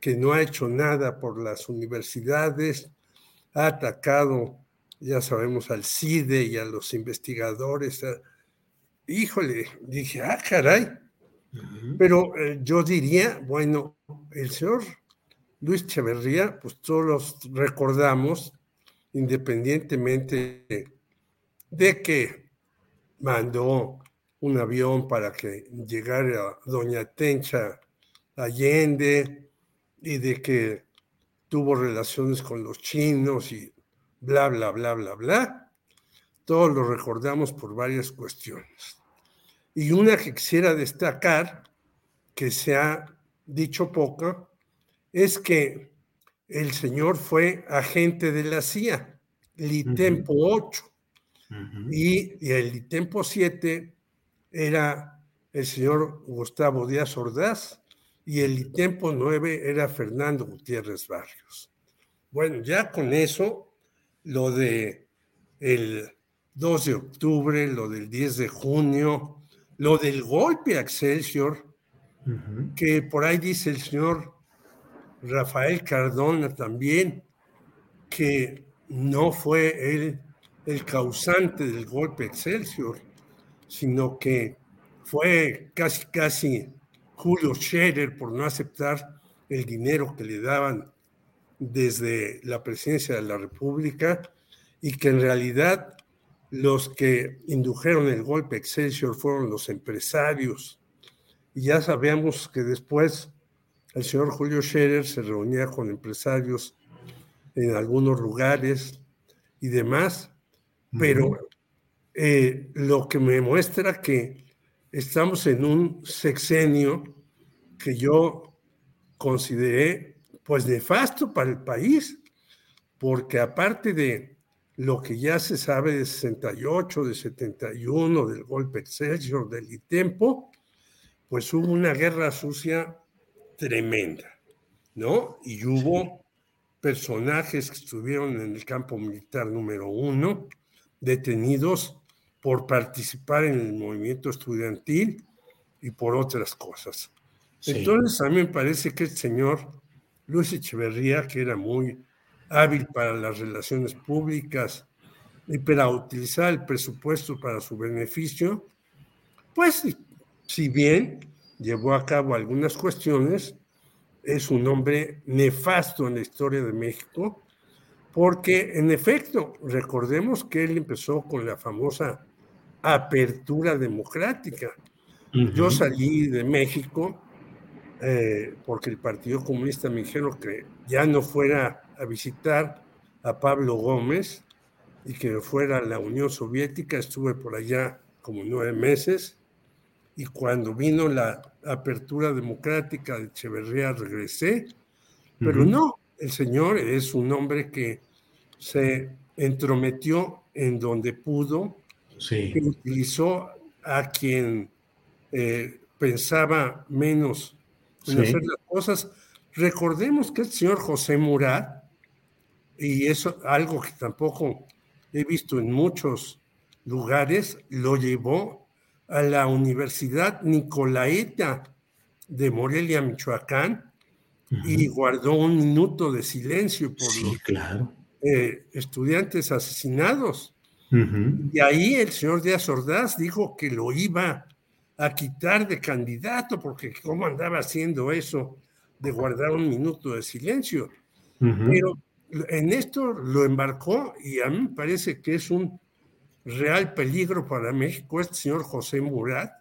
que no ha hecho nada por las universidades, ha atacado, ya sabemos, al CIDE y a los investigadores. Híjole, dije, ah, caray. Pero eh, yo diría, bueno, el señor Luis Echeverría, pues todos los recordamos, independientemente de que mandó un avión para que llegara Doña Tencha Allende y de que tuvo relaciones con los chinos y bla, bla, bla, bla, bla. Todos lo recordamos por varias cuestiones. Y una que quisiera destacar, que se ha dicho poco, es que el señor fue agente de la CIA, Litempo 8, y, y, el Litempo 7 era el señor Gustavo Díaz Ordaz, y el Litempo 9 era Fernando Gutiérrez Barrios. Bueno, ya con eso, lo de el 2 de octubre, lo del 10 de junio, lo del golpe a Excelsior, que por ahí dice el señor Rafael Cardona también, que no fue él el causante del golpe Excelsior, sino que fue casi, casi Julio Scherer por no aceptar el dinero que le daban desde la presidencia de la República y que en realidad los que indujeron el golpe Excelsior fueron los empresarios. Y ya sabemos que después el señor Julio Scherer se reunía con empresarios en algunos lugares y demás, pero eh, lo que me muestra que estamos en un sexenio que yo consideré pues nefasto para el país, porque aparte de lo que ya se sabe de 68, de 71, del golpe Excelsior, del ITEMPO, pues hubo una guerra sucia tremenda, ¿no? Y hubo personajes que estuvieron en el campo militar número uno, detenidos por participar en el movimiento estudiantil y por otras cosas. Entonces, a mí me parece que el señor Luis Echeverría, que era muy hábil para las relaciones públicas y para utilizar el presupuesto para su beneficio, pues si bien llevó a cabo algunas cuestiones, es un hombre nefasto en la historia de México, porque en efecto, recordemos que él empezó con la famosa apertura democrática. Yo salí de México eh, porque el Partido Comunista me dijeron que ya no fuera a visitar a Pablo Gómez y que fuera a la Unión Soviética. Estuve por allá como nueve meses. Y cuando vino la apertura democrática de Echeverría regresé, pero no, el señor es un hombre que se entrometió en donde pudo, que utilizó a quien eh, pensaba menos en hacer las cosas. Recordemos que el señor José Murat, y eso algo que tampoco he visto en muchos lugares, lo llevó a la Universidad Nicolaeta de Morelia, Michoacán, y guardó un minuto de silencio por los eh, estudiantes asesinados. Y ahí el señor Díaz Ordaz dijo que lo iba a quitar de candidato, porque cómo andaba haciendo eso de guardar un minuto de silencio. Pero en esto lo embarcó y a mí me parece que es un real peligro para México este señor José Murat,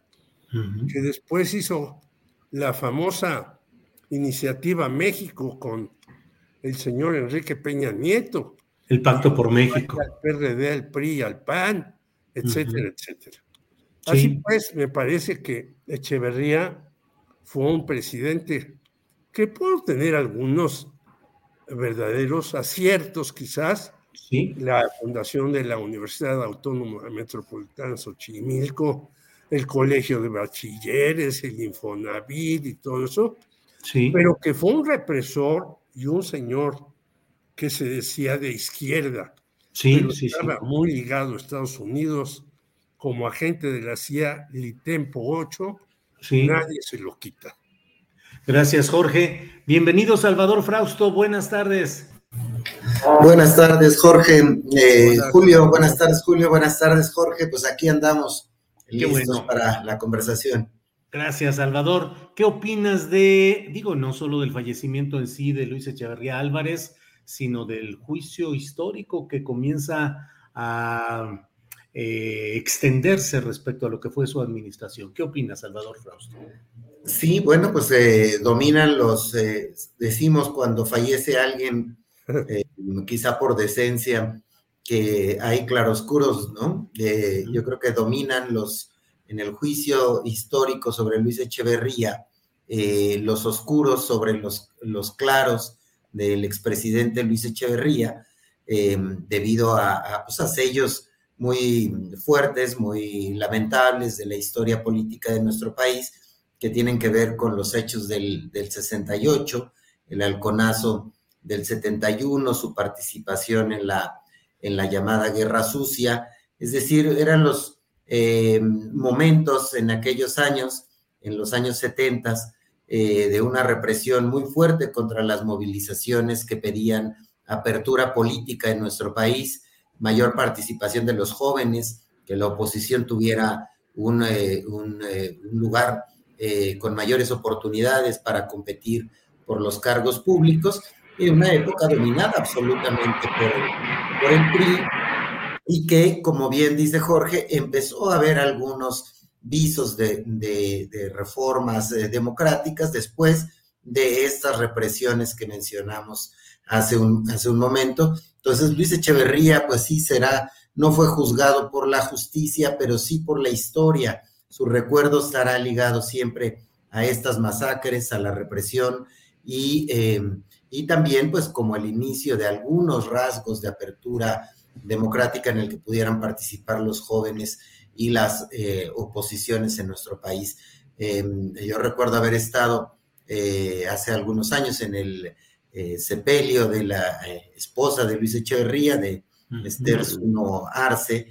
que después hizo la famosa iniciativa México con el señor Enrique Peña Nieto. El Pacto por México. Al PRD, al PRI, al PAN, etcétera, etcétera. Así pues, me parece que Echeverría fue un presidente que pudo tener algunos verdaderos aciertos quizás. Sí. La fundación de la Universidad Autónoma Metropolitana Xochimilco, el Colegio de Bachilleres, el Infonavit y todo eso. Sí. Pero que fue un represor y un señor que se decía de izquierda. Sí, pero sí, estaba muy ligado a Estados Unidos como agente de la CIA Litempo 8. Sí. Nadie se lo quita. Gracias, Jorge. Bienvenido, Salvador Frausto. Buenas tardes. Buenas tardes, Jorge. Eh, Julio, buenas tardes, Julio. Buenas tardes, Jorge. Pues aquí andamos listos bueno. para la conversación. Gracias, Salvador. ¿Qué opinas de, digo, no solo del fallecimiento en sí de Luis Echeverría Álvarez, sino del juicio histórico que comienza a eh, extenderse respecto a lo que fue su administración? ¿Qué opinas, Salvador Frausto? Sí, bueno, pues eh, dominan los, eh, decimos cuando fallece alguien, eh, quizá por decencia, que hay claroscuros, ¿no? Yo creo que dominan los, en el juicio histórico sobre Luis Echeverría, eh, los oscuros sobre los, los claros del expresidente Luis Echeverría, debido a, a, pues, a sellos muy fuertes, muy lamentables de la historia política de nuestro país, que tienen que ver con los hechos del, del 68, el halconazo del 71, su participación en la, en la llamada Guerra Sucia, es decir, eran los eh, momentos en aquellos años, en los años 70, eh, de una represión muy fuerte contra las movilizaciones que pedían apertura política en nuestro país, mayor participación de los jóvenes, que la oposición tuviera un, eh, un, un lugar eh, con mayores oportunidades para competir por los cargos públicos, en una época dominada absolutamente por el, por el PRI, y que, como bien dice Jorge, empezó a haber algunos visos de, de, de reformas eh, democráticas después de estas represiones que mencionamos hace un, hace un momento. Entonces, Luis Echeverría, pues sí será, no fue juzgado por la justicia, pero sí por la historia. Su recuerdo estará ligado siempre a estas masacres, a la represión y, eh, y también pues como el inicio de algunos rasgos de apertura democrática en el que pudieran participar los jóvenes y las eh, oposiciones en nuestro país. Eh, yo recuerdo haber estado eh, hace algunos años en el sepelio de la esposa de Luis Echeverría, de Esther Zuno Arce,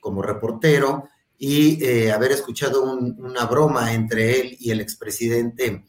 como reportero, y haber escuchado un, una broma entre él y el expresidente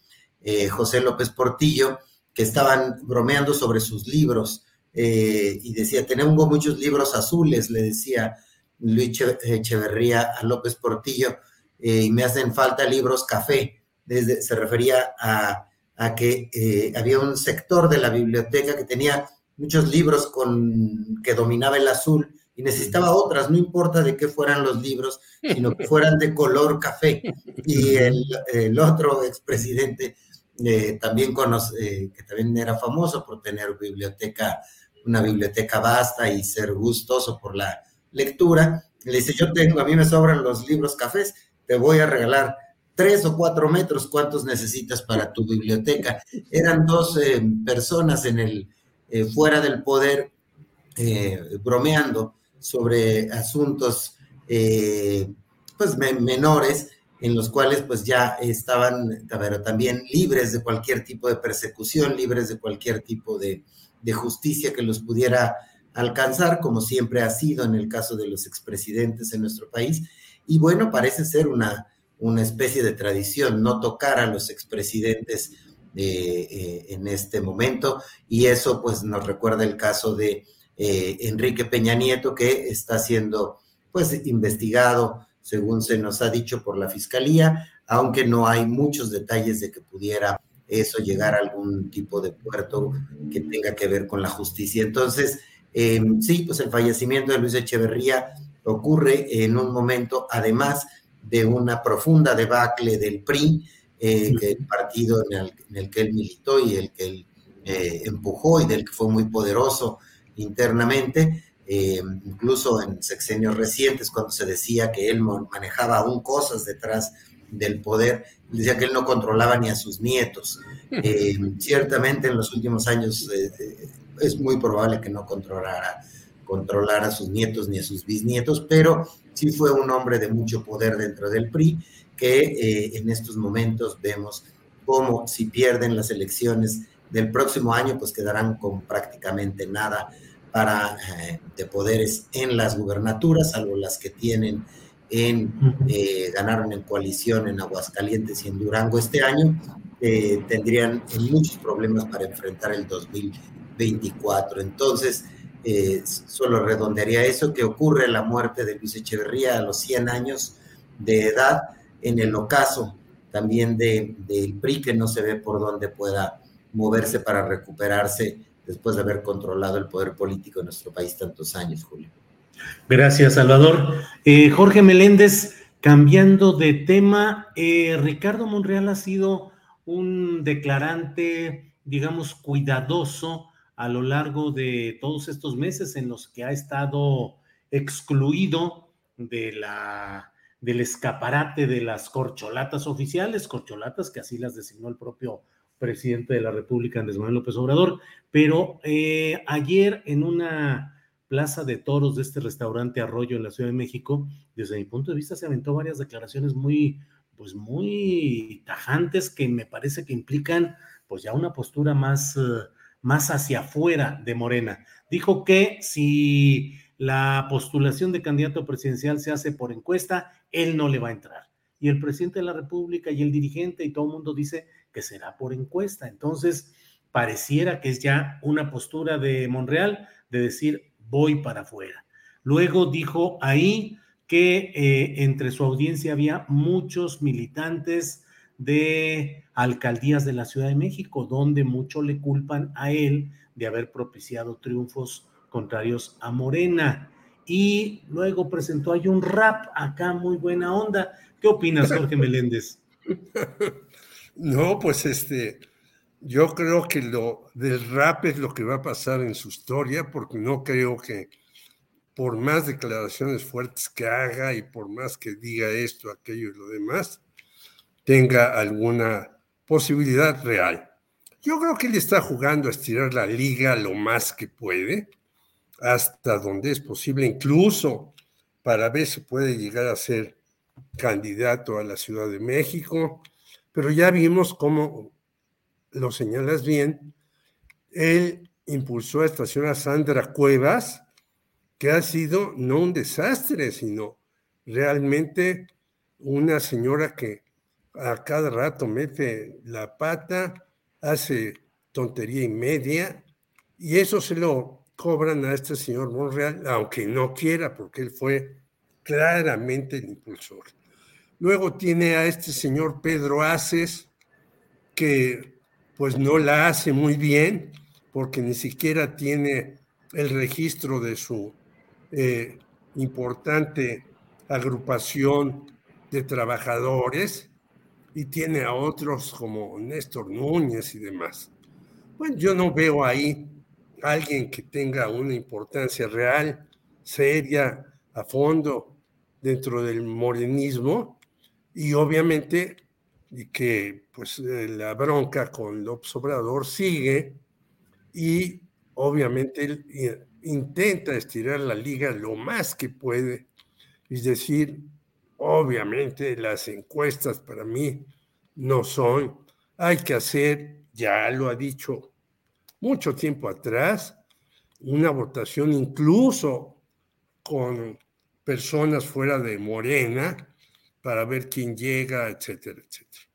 José López Portillo, que estaban bromeando sobre sus libros. Eh, y decía, tenemos muchos libros azules, le decía Luis Echeverría a López Portillo, eh, y me hacen falta libros café. Desde, se refería a, a que eh, había un sector de la biblioteca que tenía muchos libros con, que dominaba el azul y necesitaba otras, no importa de qué fueran los libros, sino que fueran de color café. Y el, otro expresidente eh, también eh, que también era famoso por tener biblioteca, una biblioteca vasta y ser gustoso por la lectura, le dice, yo tengo, a mí me sobran los libros cafés, te voy a regalar tres o cuatro metros, ¿cuántos necesitas para tu biblioteca? Eran dos eh, personas en el, eh, fuera del poder, bromeando sobre asuntos, pues, me menores, en los cuales pues ya estaban, pero también libres de cualquier tipo de persecución, libres de cualquier tipo de, de, justicia que los pudiera alcanzar, como siempre ha sido en el caso de los expresidentes en nuestro país. Y bueno, parece ser una, una especie de tradición no tocar a los expresidentes eh, eh, en este momento, y eso pues nos recuerda el caso de eh, Enrique Peña Nieto, que está siendo pues investigado según se nos ha dicho por la Fiscalía, aunque no hay muchos detalles de que pudiera eso llegar a algún tipo de puerto que tenga que ver con la justicia. Entonces, eh, sí, pues el fallecimiento de Luis Echeverría ocurre en un momento, además de una profunda debacle del PRI, eh, que el partido en el, en el, que él militó y el que él eh, empujó y del que fue muy poderoso internamente, eh, incluso en sexenios recientes, cuando se decía que él manejaba aún cosas detrás del poder, decía que él no controlaba ni a sus nietos. Eh, ciertamente en los últimos años eh, es muy probable que no controlara, controlara a sus nietos ni a sus bisnietos, pero sí fue un hombre de mucho poder dentro del PRI, que en estos momentos vemos como si pierden las elecciones del próximo año, pues quedarán con prácticamente nada para, de poderes en las gubernaturas, salvo las que tienen en, eh, ganaron en coalición en Aguascalientes y en Durango este año, eh, tendrían muchos problemas para enfrentar el 2024. Entonces, eh, solo redondearía eso, que ocurre la muerte de Luis Echeverría a los 100 años de edad, en el ocaso también del de, PRI, que no se ve por dónde pueda moverse para recuperarse después de haber controlado el poder político en nuestro país tantos años, Julio. Gracias, Salvador. Eh, Jorge Meléndez, cambiando de tema, eh, Ricardo Monreal ha sido un declarante, digamos, cuidadoso a lo largo de todos estos meses en los que ha estado excluido de la, del escaparate de las corcholatas oficiales, corcholatas que así las designó el propio presidente de la República, Andrés Manuel López Obrador, pero eh, ayer en una Plaza de Toros de este restaurante Arroyo en la Ciudad de México, desde mi punto de vista se aventó varias declaraciones muy, pues muy tajantes que me parece que implican pues ya una postura más, eh, más hacia afuera de Morena. Dijo que si la postulación de candidato presidencial se hace por encuesta, él no le va a entrar. Y el presidente de la República y el dirigente y todo el mundo dice que será por encuesta. Entonces, pareciera que es ya una postura de Monreal de decir, voy para afuera. Luego dijo ahí que eh, entre su audiencia había muchos militantes de alcaldías de la Ciudad de México, donde mucho le culpan a él de haber propiciado triunfos contrarios a Morena. Y luego presentó ahí un rap acá, muy buena onda. ¿Qué opinas, Jorge Meléndez? No, pues este, yo creo que lo del es lo que va a pasar en su historia, porque no creo que por más declaraciones fuertes que haga y por más que diga esto, aquello y lo demás, tenga alguna posibilidad real. Yo creo que él está jugando a estirar la liga lo más que puede, hasta donde es posible, incluso para ver si puede llegar a ser candidato a la Ciudad de México, pero ya vimos cómo lo señalas bien, él impulsó a esta señora Sandra Cuevas, que ha sido no un desastre, sino realmente una señora que a cada rato mete la pata, hace tontería y media, y eso se lo cobran a este señor Monreal, aunque no quiera, porque él fue claramente el impulsor. Luego tiene a este señor Pedro Aces, que pues no la hace muy bien porque ni siquiera tiene el registro de su eh, importante agrupación de trabajadores y tiene a otros como Néstor Núñez y demás. Bueno, yo no veo ahí alguien que tenga una importancia real, seria, a fondo dentro del morenismo y obviamente y que pues eh, la bronca con López Obrador sigue y obviamente él eh, intenta estirar la liga lo más que puede, es decir, obviamente las encuestas para mí no son, hay que hacer, ya lo ha dicho mucho tiempo atrás, una votación incluso con personas fuera de Morena, para ver quién llega, etcétera, etcétera.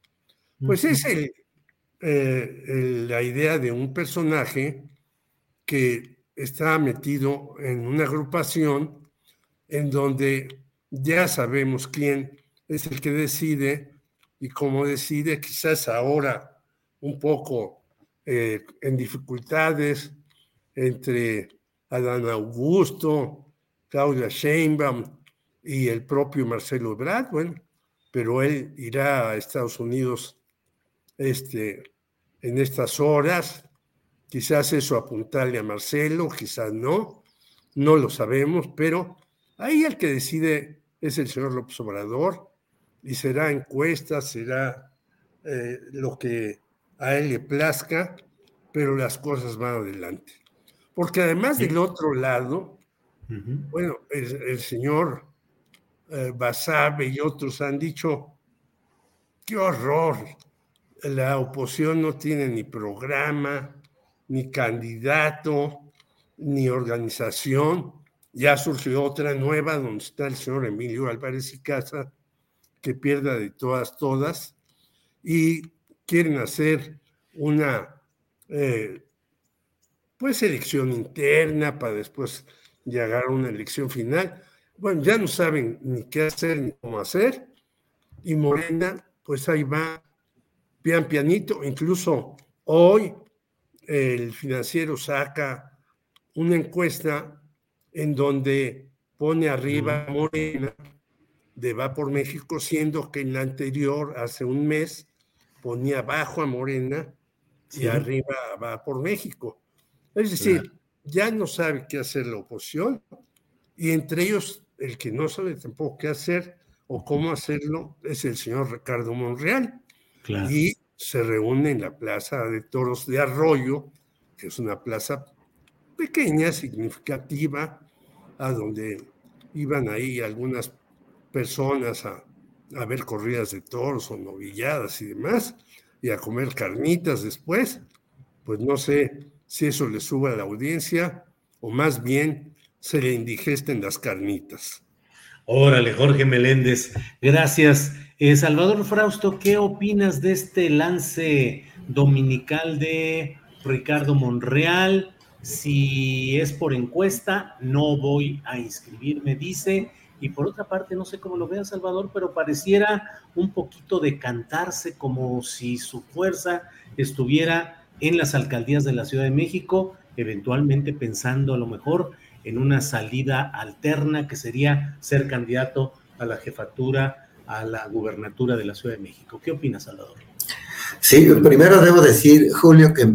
Pues es eh, la idea de un personaje que está metido en una agrupación en donde ya sabemos quién es el que decide y cómo decide, quizás ahora un poco eh, en dificultades entre Adán Augusto, Claudia Sheinbaum y el propio Marcelo Ebrard, bueno, pero él irá a Estados Unidos este, en estas horas, quizás eso apuntarle a Marcelo, quizás no, no lo sabemos, pero ahí el que decide es el señor López Obrador y será encuesta, será eh, lo que a él le plazca, pero las cosas van adelante. Porque además del otro lado, bueno, el, señor eh, Basabe y otros han dicho, qué horror, la oposición no tiene ni programa, ni candidato, ni organización. Ya surgió otra nueva donde está el señor Emilio Álvarez y Casa, que pierda de todas, todas, y quieren hacer una eh, pues elección interna para después llegar a una elección final. Bueno, ya no saben ni qué hacer ni cómo hacer. Y Morena, pues ahí va, pian pianito. Incluso hoy el financiero saca una encuesta en donde pone arriba a Morena de Va por México, siendo que en la anterior, hace un mes, ponía abajo a Morena y arriba va por México. Es decir, ya no sabe qué hacer la oposición y entre ellos el que no sabe tampoco qué hacer o cómo hacerlo es el señor Ricardo Monreal. Y se reúne en la Plaza de Toros de Arroyo, que es una plaza pequeña, significativa, a donde iban ahí algunas personas a, a ver corridas de toros o novilladas y demás, y a comer carnitas después, pues no sé si eso le sube a la audiencia o más bien se le indigesten las carnitas. Órale, Jorge Meléndez, gracias. Eh, Salvador Frausto, ¿qué opinas de este lance dominical de Ricardo Monreal? Si es por encuesta, no voy a inscribirme, dice. Y por otra parte, no sé cómo lo vea Salvador, pero pareciera un poquito decantarse como si su fuerza estuviera en las alcaldías de la Ciudad de México, eventualmente pensando a lo mejor en una salida alterna que sería ser candidato a la jefatura, a la gubernatura de la Ciudad de México. ¿Qué opinas, Salvador? Sí, primero debo decir, Julio, que,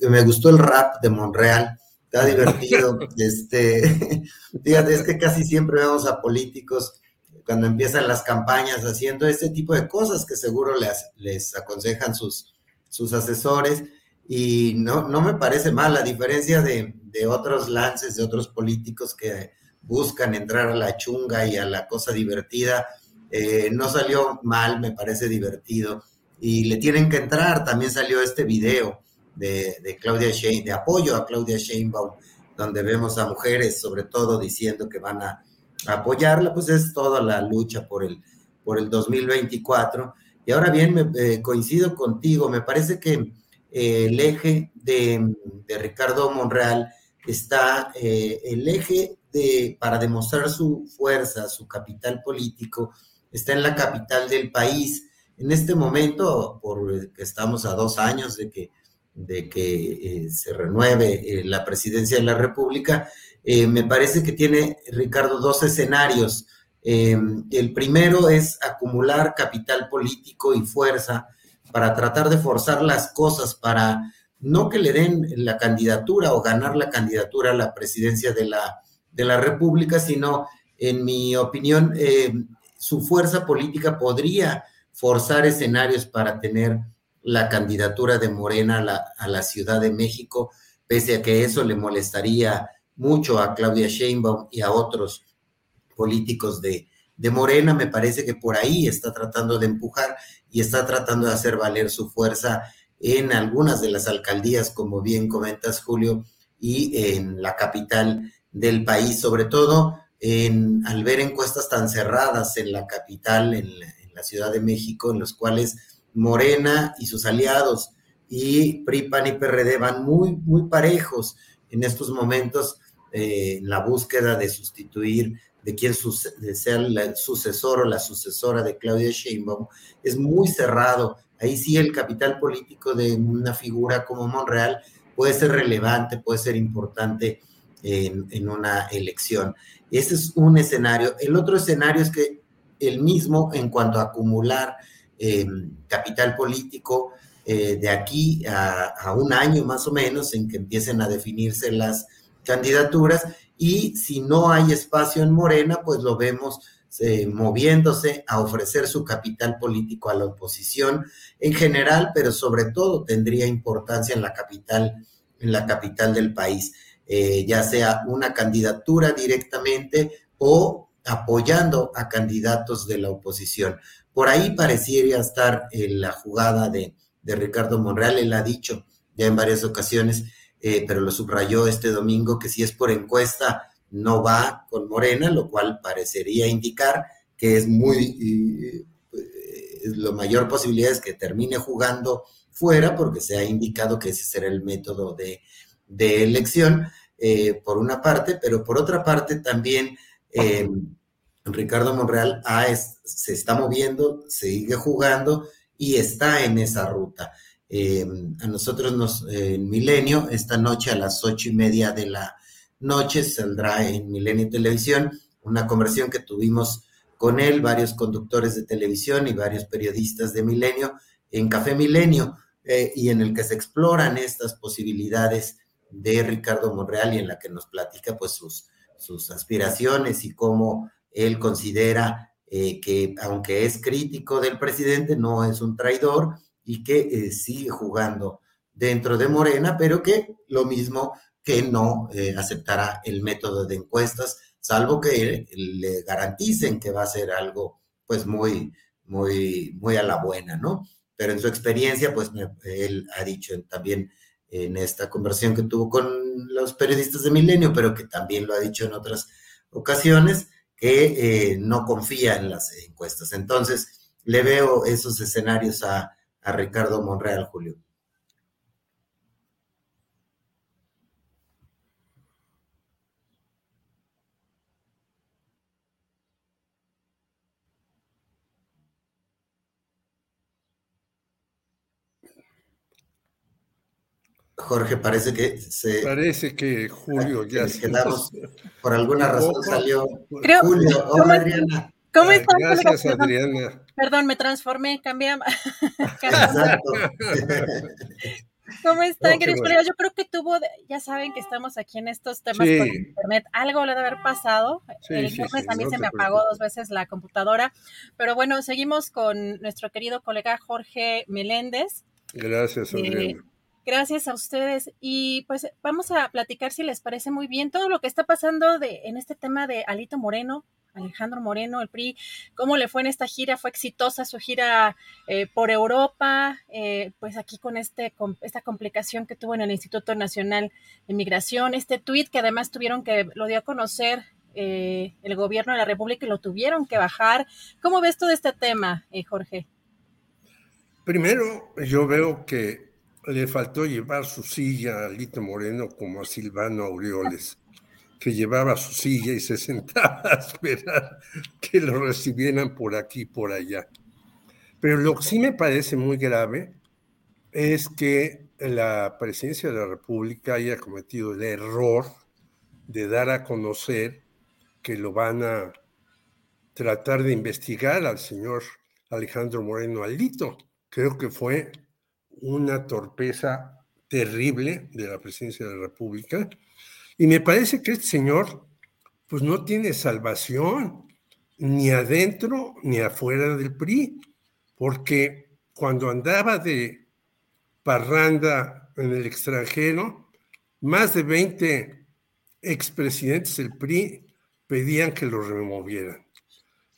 que me gustó el rap de Monreal Está divertido. este, fíjate, es que casi siempre vemos a políticos cuando empiezan las campañas haciendo este tipo de cosas que seguro les, les aconsejan sus, sus asesores. Y no, no me parece mal, a diferencia de, de otros lances de otros políticos que buscan entrar a la chunga y a la cosa divertida. Eh, no salió mal, me parece divertido. Y le tienen que entrar. También salió este video de, Claudia Sheinbaum, de apoyo a Claudia Sheinbaum, donde vemos a mujeres sobre todo diciendo que van a, apoyarla, pues es toda la lucha por el, por el 2024. Y ahora bien, me, eh, coincido contigo, me parece que eh, el eje de, Ricardo Monreal está eh, el eje de, para demostrar su fuerza, su capital político, está en la capital del país. En este momento, por que estamos a dos años de que de que eh, se renueve eh, la presidencia de la República, eh, me parece que tiene, Ricardo, dos escenarios. el primero es acumular capital político y fuerza para tratar de forzar las cosas, para no que le den la candidatura o ganar la candidatura a la presidencia de la, de la República, sino, en mi opinión, su fuerza política podría forzar escenarios para tener la candidatura de Morena a la, Ciudad de México, pese a que eso le molestaría mucho a Claudia Sheinbaum y a otros políticos de, de Morena, me parece que por ahí está tratando de empujar y está tratando de hacer valer su fuerza en algunas de las alcaldías, como bien comentas, Julio, y en la capital del país, sobre todo en, al ver encuestas tan cerradas en la capital, en la Ciudad de México, en los cuales Morena y sus aliados y PRI, PAN y PRD van muy, muy parejos en estos momentos eh, en la búsqueda de sustituir de quién sea el sucesor o la sucesora de Claudia Sheinbaum, es muy cerrado. Ahí sí el capital político de una figura como Monreal puede ser relevante, puede ser importante en, en una elección. Ese es un escenario. El otro escenario es que el mismo en cuanto a acumular Em, capital político eh, de aquí a, un año más o menos en que empiecen a definirse las candidaturas y si no hay espacio en Morena, pues lo vemos eh, moviéndose a ofrecer su capital político a la oposición en general, pero sobre todo tendría importancia en la capital, en la capital del país, eh, ya sea una candidatura directamente o apoyando a candidatos de la oposición. Por ahí pareciera estar la jugada de, de Ricardo Monreal, él ha dicho ya en varias ocasiones, eh, pero lo subrayó este domingo, que si es por encuesta no va con Morena, lo cual parecería indicar que es muy, eh, lo mayor posibilidad es que termine jugando fuera, porque se ha indicado que ese será el método de, elección, eh, por una parte, pero por otra parte también Ricardo Monreal se está moviendo, sigue jugando y está en esa ruta. Eh, a nosotros nos, en Milenio, esta noche a las ocho y media de la noche saldrá en Milenio Televisión una conversión que tuvimos con él, varios conductores de televisión y varios periodistas de Milenio en Café Milenio, eh, y en el que se exploran estas posibilidades de Ricardo Monreal y en la que nos platica pues sus, aspiraciones y cómo él considera eh, que aunque es crítico del presidente, no es un traidor y que eh, sigue jugando dentro de Morena, pero que lo mismo que no eh, aceptará el método de encuestas, salvo que le garanticen que va a ser algo pues muy, muy, muy a la buena, ¿no? Pero en su experiencia, pues él ha dicho también en esta conversación que tuvo con los periodistas de Milenio, pero que también lo ha dicho en otras ocasiones, que eh, no confía en las encuestas. Entonces, le veo esos escenarios a, a Ricardo Monreal, Julio. Jorge, parece que se. Parece que Julio ya se. Quedamos, por alguna razón salió. Julio, hola Adriana. ¿Cómo están? Gracias, Adriana. Perdón, me transformé, cambié. ¿Cómo están, queridos Yo creo que tuvo, ya saben que estamos aquí en estos temas por internet. Algo le debe haber pasado. el viernes a mí se me apagó dos veces la computadora. Pero bueno, seguimos con nuestro querido colega Jorge Meléndez. Gracias, eh, Adriana. Gracias a ustedes. Y pues vamos a platicar si les parece muy bien todo lo que está pasando de, en este tema de Alito Moreno, Alejandro Moreno, el PRI, cómo le fue en esta gira, fue exitosa su gira eh, por Europa, eh, pues aquí con, este, con esta complicación que tuvo en el Instituto Nacional de Migración, este tuit que además tuvieron que, lo dio a conocer eh, el gobierno de la República y lo tuvieron que bajar. ¿Cómo ves todo este tema, Jorge? Primero, yo veo que le faltó llevar su silla a Lito Moreno como a Silvano Aureoles, que llevaba su silla y se sentaba a esperar que lo recibieran por aquí y por allá. Pero lo que sí me parece muy grave es que la presidencia de la República haya cometido el error de dar a conocer que lo van a tratar de investigar al señor Alejandro Moreno Alito. Creo que fue una torpeza terrible de la presidencia de la República. Y me parece que este señor, pues no tiene salvación ni adentro ni afuera del PRI, porque cuando andaba de parranda en el extranjero, más de 20 expresidentes del PRI pedían que lo removieran.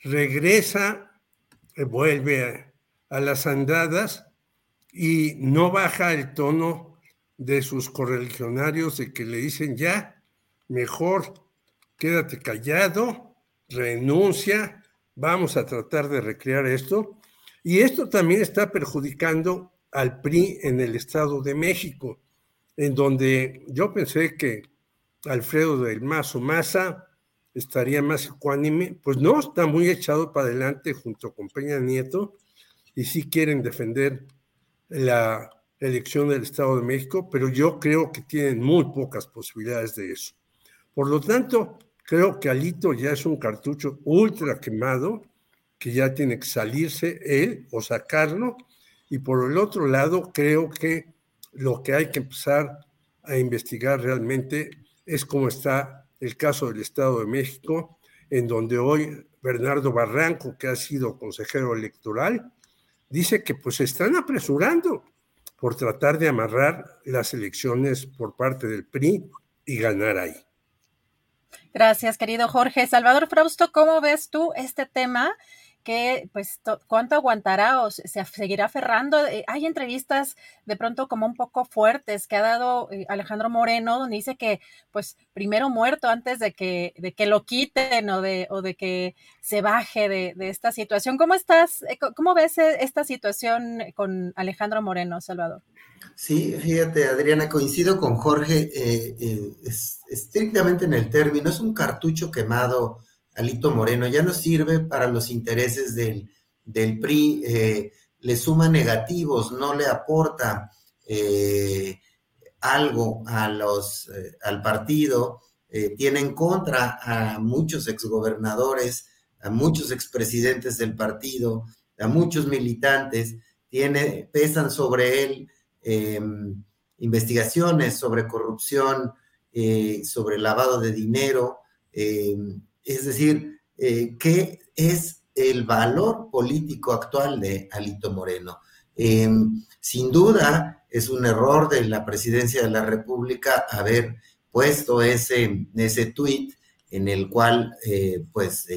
Regresa, eh, vuelve a las andadas y no baja el tono de sus correligionarios de que le dicen ya, mejor quédate callado, renuncia, vamos a tratar de recrear esto. Y esto también está perjudicando al PRI en el Estado de México, en donde yo pensé que Alfredo del Mazo Maza estaría más ecuánime, pues no, está muy echado para adelante junto con Peña Nieto y sí quieren defender la elección del Estado de México, pero yo creo que tienen muy pocas posibilidades de eso. Por lo tanto, creo que Alito ya es un cartucho ultra quemado, que ya tiene que salirse él o sacarlo. Y por el otro lado, creo que lo que hay que empezar a investigar realmente es cómo está el caso del Estado de México, en donde hoy Bernardo Barranco, que ha sido consejero electoral, dice que pues se están apresurando por tratar de amarrar las elecciones por parte del PRI y ganar ahí. Gracias, querido Jorge. Salvador Frausto, ¿cómo ves tú este tema? Que pues cuánto aguantará o se seguirá aferrando. Eh, hay entrevistas de pronto como un poco fuertes que ha dado eh, Alejandro Moreno, donde dice que pues primero muerto antes de que, de que lo quiten o de, o de que se baje de, esta situación. ¿Cómo estás? Eh, ¿Cómo ves esta situación con Alejandro Moreno, Salvador? Sí, fíjate, Adriana, coincido con Jorge estrictamente en el término, es un cartucho quemado Alito Moreno, ya no sirve para los intereses del, PRI, eh, le suma negativos, no le aporta eh, algo a los, eh, al partido, tiene en contra a muchos exgobernadores, a muchos expresidentes del partido, a muchos militantes, tiene, pesan sobre él em, investigaciones sobre corrupción, sobre lavado de dinero, em, es decir, eh, ¿qué es el valor político actual de Alito Moreno? Em, sin duda, es un error de la presidencia de la República haber puesto ese, ese tuit en el cual, eh, pues,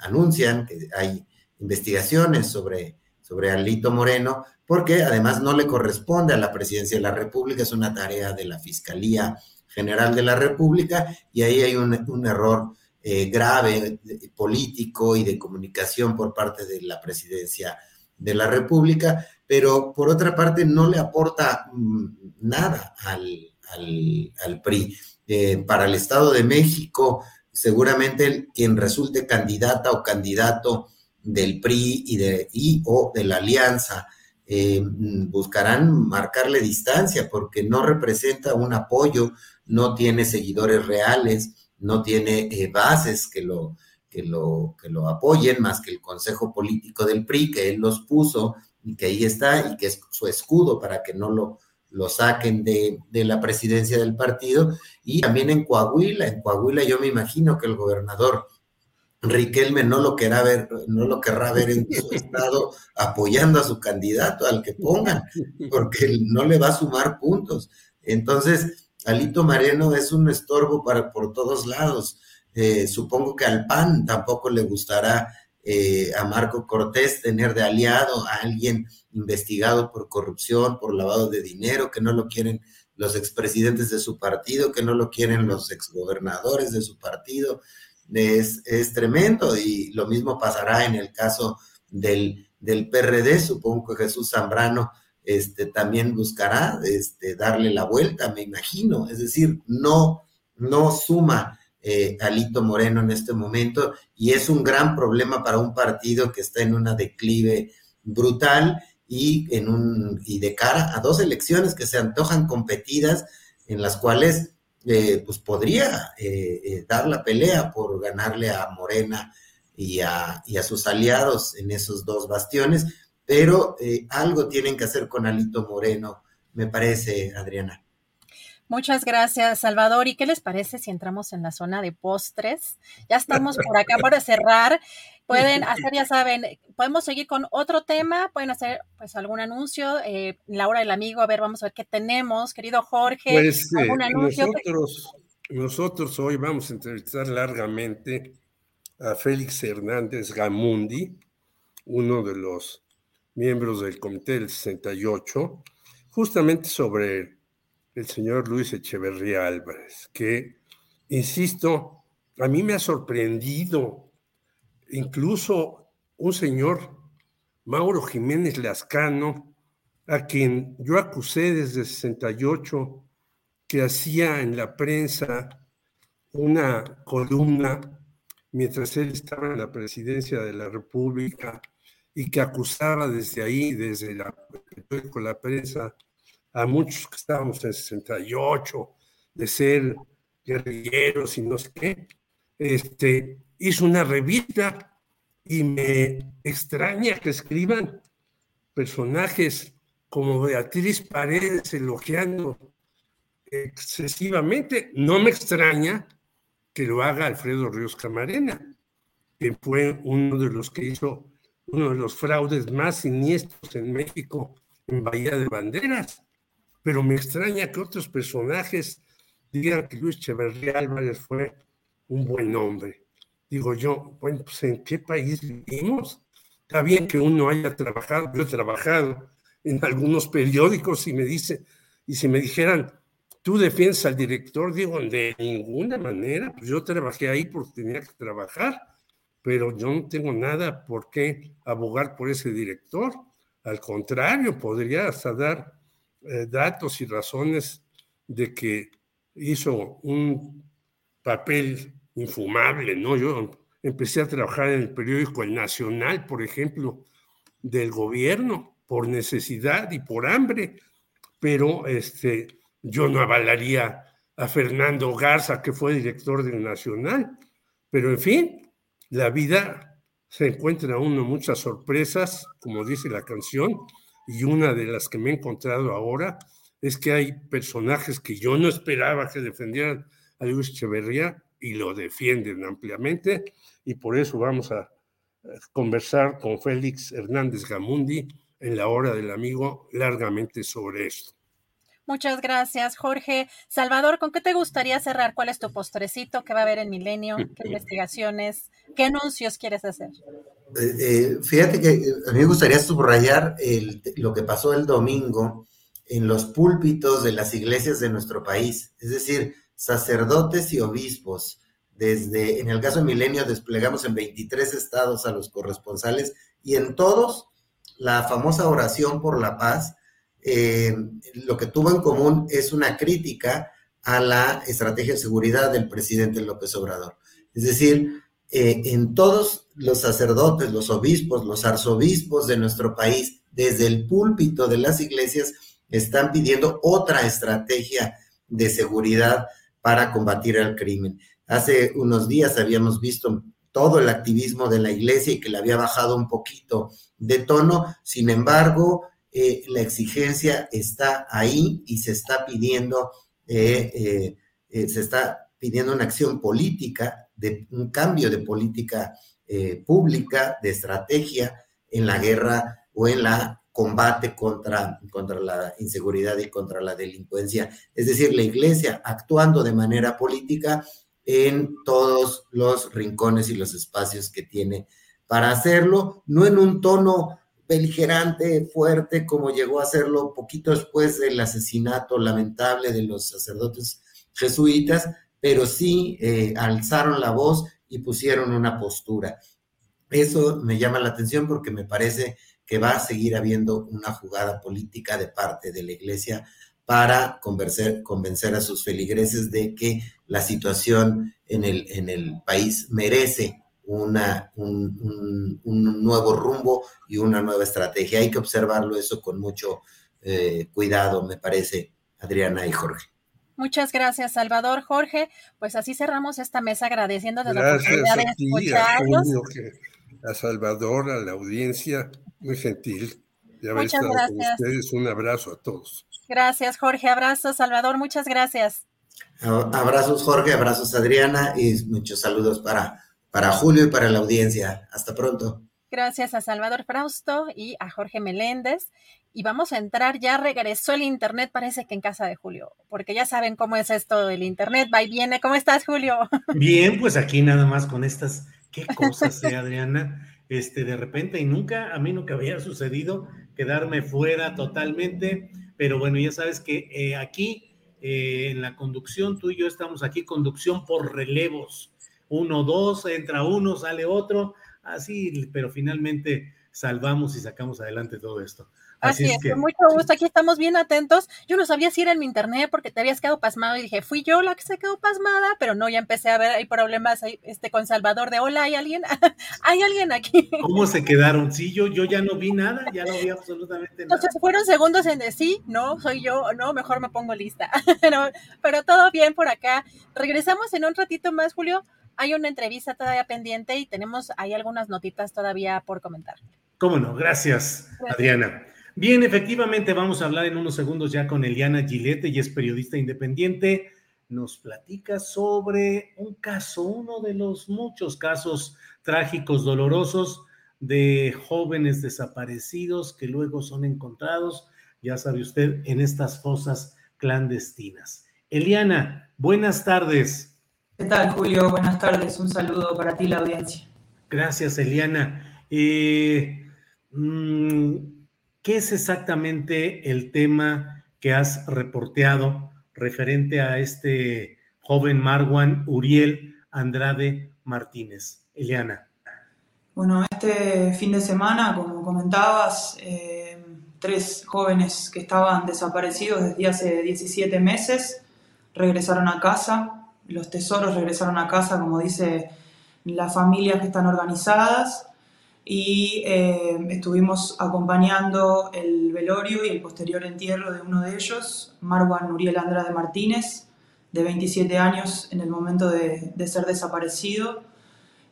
anuncian que hay investigaciones sobre, sobre Alito Moreno, porque además no le corresponde a la presidencia de la República, es una tarea de la Fiscalía General de la República, y ahí hay un, un error eh, grave político y de comunicación por parte de la presidencia de la República, pero por otra parte no le aporta mm, nada al, PRI. Eh, para el Estado de México, seguramente quien resulte candidata o candidato del PRI y, de, o de la alianza eh, buscarán marcarle distancia porque no representa un apoyo, no tiene seguidores reales, no tiene eh, bases que lo, que, lo, que lo apoyen más que el Consejo Político del PRI, que él los puso y que ahí está y que es su escudo para que no lo, lo saquen de, la presidencia del partido. Y también en Coahuila, en Coahuila yo me imagino que el gobernador Riquelme no lo querrá ver, no lo querrá ver en su estado apoyando a su candidato, al que pongan, porque no le va a sumar puntos. Entonces, Alito Moreno es un estorbo para por todos lados. Eh, supongo que al PAN tampoco le gustará eh, a Marco Cortés tener de aliado a alguien investigado por corrupción, por lavado de dinero, que no lo quieren los expresidentes de su partido, que no lo quieren los exgobernadores de su partido. Es, es tremendo y lo mismo pasará en el caso del, del PRD. Supongo que Jesús Zambrano este, también buscará este, darle la vuelta, me imagino. Es decir, no, no suma eh, Alito Moreno en este momento y es un gran problema para un partido que está en una declive brutal y, en un, y de cara a dos elecciones que se antojan competidas en las cuales eh, pues podría eh, dar la pelea por ganarle a Morena y a, y a sus aliados en esos dos bastiones pero eh, algo tienen que hacer con Alito Moreno, me parece, Adriana. Muchas gracias, Salvador. ¿Y qué les parece si entramos en la zona de postres? Ya estamos por acá para cerrar. Pueden hacer, ya saben, podemos seguir con otro tema, pueden hacer pues algún anuncio, eh, la hora del amigo, a ver, vamos a ver qué tenemos, querido Jorge. Pues eh, nosotros, nosotros hoy vamos a entrevistar largamente a Félix Hernández Gamundi, uno de los miembros del Comité del 68, justamente sobre el señor Luis Echeverría Álvarez, que, insisto, a mí me ha sorprendido. Incluso un señor, Mauro Jiménez Lascano, a quien yo acusé desde 68 que hacía en la prensa una columna mientras él estaba en la presidencia de la República y que acusaba desde ahí, desde la, con la prensa, a muchos que estábamos en 68 de ser guerrilleros y no sé qué, este, hizo una revista y me extraña que escriban personajes como Beatriz Paredes elogiando excesivamente. No me extraña que lo haga Alfredo Ríos Camarena, que fue uno de los que hizo uno de los fraudes más siniestros en México en Bahía de Banderas. Pero me extraña que otros personajes digan que Luis Echeverría Álvarez fue un buen hombre. Digo yo, bueno, pues ¿en qué país vivimos? Está bien que uno haya trabajado, yo he trabajado en algunos periódicos y me dice, y si me dijeran, tú defiendes al director, digo, de ninguna manera, pues yo trabajé ahí porque tenía que trabajar, pero yo no tengo nada por qué abogar por ese director. Al contrario, podría hasta dar eh, datos y razones de que hizo un papel infumable, ¿no? Yo empecé a trabajar en el periódico El Nacional, por ejemplo, del gobierno, por necesidad y por hambre, pero este, yo no avalaría a Fernando Garza, que fue director del Nacional, pero en fin, la vida se encuentra uno muchas sorpresas, como dice la canción, y una de las que me he encontrado ahora es que hay personajes que yo no esperaba que defendieran a Luis Echeverría y lo defienden ampliamente, y por eso vamos a conversar con Félix Hernández Gamundi en la hora del amigo largamente sobre esto. Muchas gracias, Jorge. Salvador, ¿con qué te gustaría cerrar? ¿Cuál es tu postrecito? ¿Qué va a haber en Milenio? ¿Qué investigaciones? ¿Qué anuncios quieres hacer? Eh, eh, fíjate que a mí me gustaría subrayar lo que pasó el domingo en los púlpitos de las iglesias de nuestro país, es decir, sacerdotes y obispos. Desde, en el caso de Milenio, desplegamos en 23 estados a los corresponsales y en todos la famosa oración por la paz eh, lo que tuvo en común es una crítica a la estrategia de seguridad del presidente López Obrador. Es decir, eh, en todos los sacerdotes, los obispos, los arzobispos de nuestro país, desde el púlpito de las iglesias, están pidiendo otra estrategia de seguridad para combatir el crimen. Hace unos días habíamos visto todo el activismo de la iglesia y que le había bajado un poquito de tono, sin embargo, eh, la exigencia está ahí y se está pidiendo, eh, eh, se está pidiendo una acción política, de un cambio de política pública, de estrategia en la guerra o en la combate contra, contra la inseguridad y contra la delincuencia. Es decir, la iglesia actuando de manera política en todos los rincones y los espacios que tiene para hacerlo, no en un tono beligerante, fuerte, como llegó a hacerlo poquito después del asesinato lamentable de los sacerdotes jesuitas, pero sí eh, alzaron la voz y pusieron una postura. Eso me llama la atención porque me parece que va a seguir habiendo una jugada política de parte de la Iglesia para convencer, convencer a sus feligreses de que la situación en el país merece una, un, nuevo rumbo y una nueva estrategia. Hay que observarlo eso con mucho eh, cuidado, me parece, Adriana y Jorge. Muchas gracias, Salvador. Jorge, pues así cerramos esta mesa agradeciendo de la oportunidad de escucharnos. A, Salvador, a la audiencia, muy gentil de haber estado con ustedes. Un abrazo a todos. Gracias, Jorge. Abrazos, Salvador. Muchas gracias. Abrazos, Jorge. Abrazos, Adriana. Y muchos saludos para para Julio y para la audiencia. Hasta pronto. Gracias a Salvador Frausto y a Jorge Meléndez. Y vamos a entrar, ya regresó el Internet, parece que en casa de Julio, porque ya saben cómo es esto del Internet, va y viene. ¿Cómo estás, Julio? Bien, pues aquí nada más con estas, qué cosas, eh, Adriana, este, de repente y nunca, a mí nunca había sucedido quedarme fuera totalmente, pero bueno, ya sabes que eh, aquí eh, en la conducción, tú y yo estamos aquí, conducción por relevos uno, dos, entra uno, sale otro, así, pero finalmente salvamos y sacamos adelante todo esto. Así, es, que, con mucho gusto, aquí estamos bien atentos. Yo no sabía si era en mi internet porque te habías quedado pasmado y dije, fui yo la que se quedó pasmada, pero no, ya empecé a ver, hay problemas ahí, este, con Salvador de, hola, ¿hay alguien? ¿Hay alguien aquí? ¿Cómo se quedaron? Sí, yo, yo ya no vi nada, ya no vi absolutamente nada. Entonces fueron segundos en decir, no, soy yo, no, mejor me pongo lista. pero, pero todo bien por acá. Regresamos en un ratito más, Julio, hay una entrevista todavía pendiente y tenemos ahí algunas notitas todavía por comentar. Cómo no, gracias, Adriana. Bien, efectivamente, vamos a hablar en unos segundos ya con Eliana Gilete, y es periodista independiente. nos platica sobre un caso, uno de los muchos casos trágicos, dolorosos de jóvenes desaparecidos que luego son encontrados, ya sabe usted, en estas fosas clandestinas. Eliana, buenas tardes. ¿Qué tal, Julio? Buenas tardes. Un saludo para ti, la audiencia. Gracias, Eliana. Eh, mm, ¿Qué es exactamente el tema que has reporteado referente a este joven Marwan Uriel Andrade Martínez? Eliana. Bueno, este fin de semana, como comentabas, eh, tres jóvenes que estaban desaparecidos desde hace 17 meses regresaron a casa. Los tesoros regresaron a casa, como dice las familias que están organizadas. Y eh, estuvimos acompañando el velorio y el posterior entierro de uno de ellos, Marwan Uriel Andrade Martínez, de 27 años en el momento de, ser desaparecido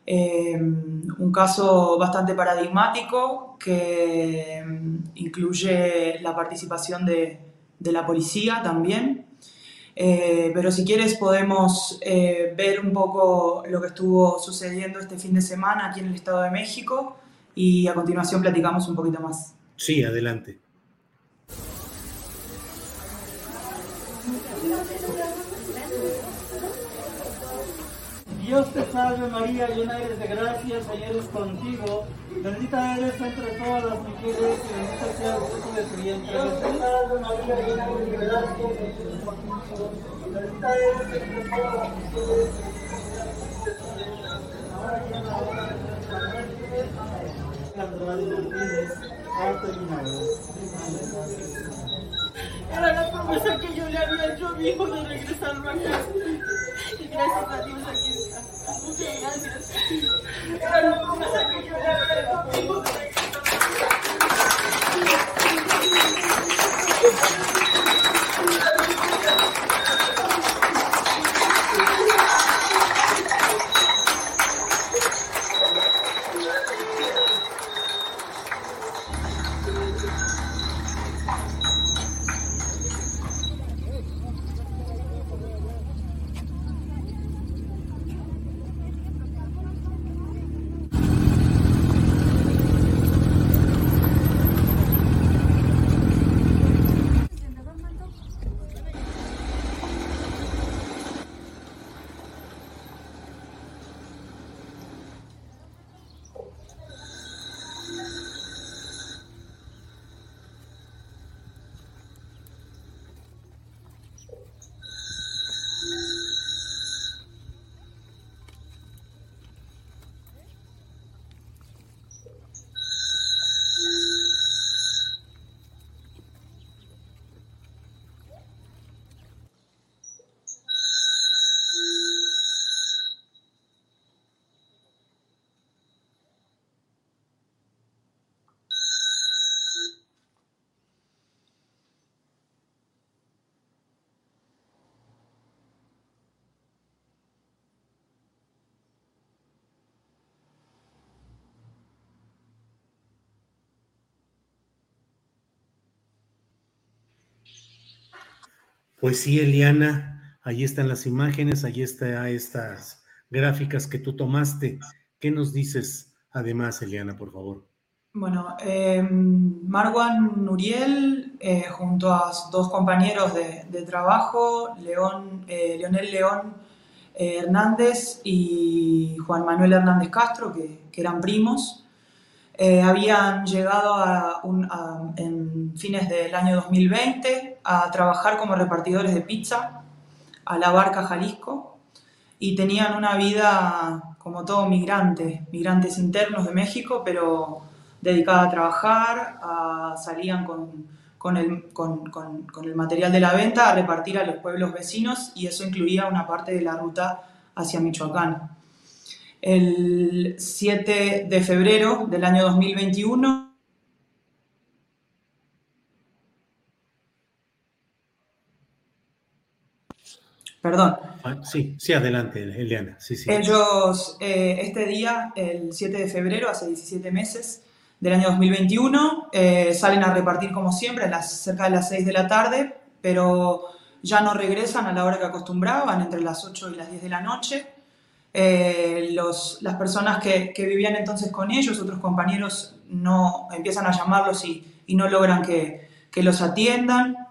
eh, un caso bastante paradigmático que mm, incluye la participación de, la policía también. Eh, pero si quieres podemos eh, ver un poco lo que estuvo sucediendo este fin de semana aquí en el Estado de México y a continuación platicamos un poquito más. Sí, adelante. Dios te salve María, llena eres de gracia, Señor es contigo. Bendita eres entre todas las mujeres y bendito sea el fruto de tu vientre. Dios te salve María, llena eres de gracia, Señor es contigo. Bendita eres entre todas las mujeres Era la promesa que yo le había hecho a mi hijo de regresar a casa. Y gracias a Dios aquí 我感觉，哎呀，我感。Pues sí, Eliana, ahí están las imágenes, ahí están estas gráficas que tú tomaste. ¿Qué nos dices además, Eliana, por favor? Bueno, eh, Marwan Nuriel, eh, junto a dos compañeros de, trabajo, León, eh, Leonel León eh, Hernández y Juan Manuel Hernández Castro, que, eran primos, habían llegado a en fines del año 2020 a trabajar como repartidores de pizza a la barca Jalisco y tenían una vida como todo migrante, migrantes internos de México, pero dedicada a trabajar, salían con, el, con, el material de la venta a repartir a los pueblos vecinos y eso incluía una parte de la ruta hacia Michoacán. El 7 de febrero del año 2021 Perdón. Ah, sí, sí, adelante, Eliana. Sí, sí. Ellos, eh, este día, el 7 de febrero, hace 17 meses del año 2021, eh, salen a repartir como siempre a las, cerca de las 6 de la tarde, pero ya no regresan a la hora que acostumbraban, entre las 8 y las 10 de la noche. Eh, los, las personas que, que, vivían entonces con ellos, otros compañeros, no empiezan a llamarlos y, y no logran que, que los atiendan.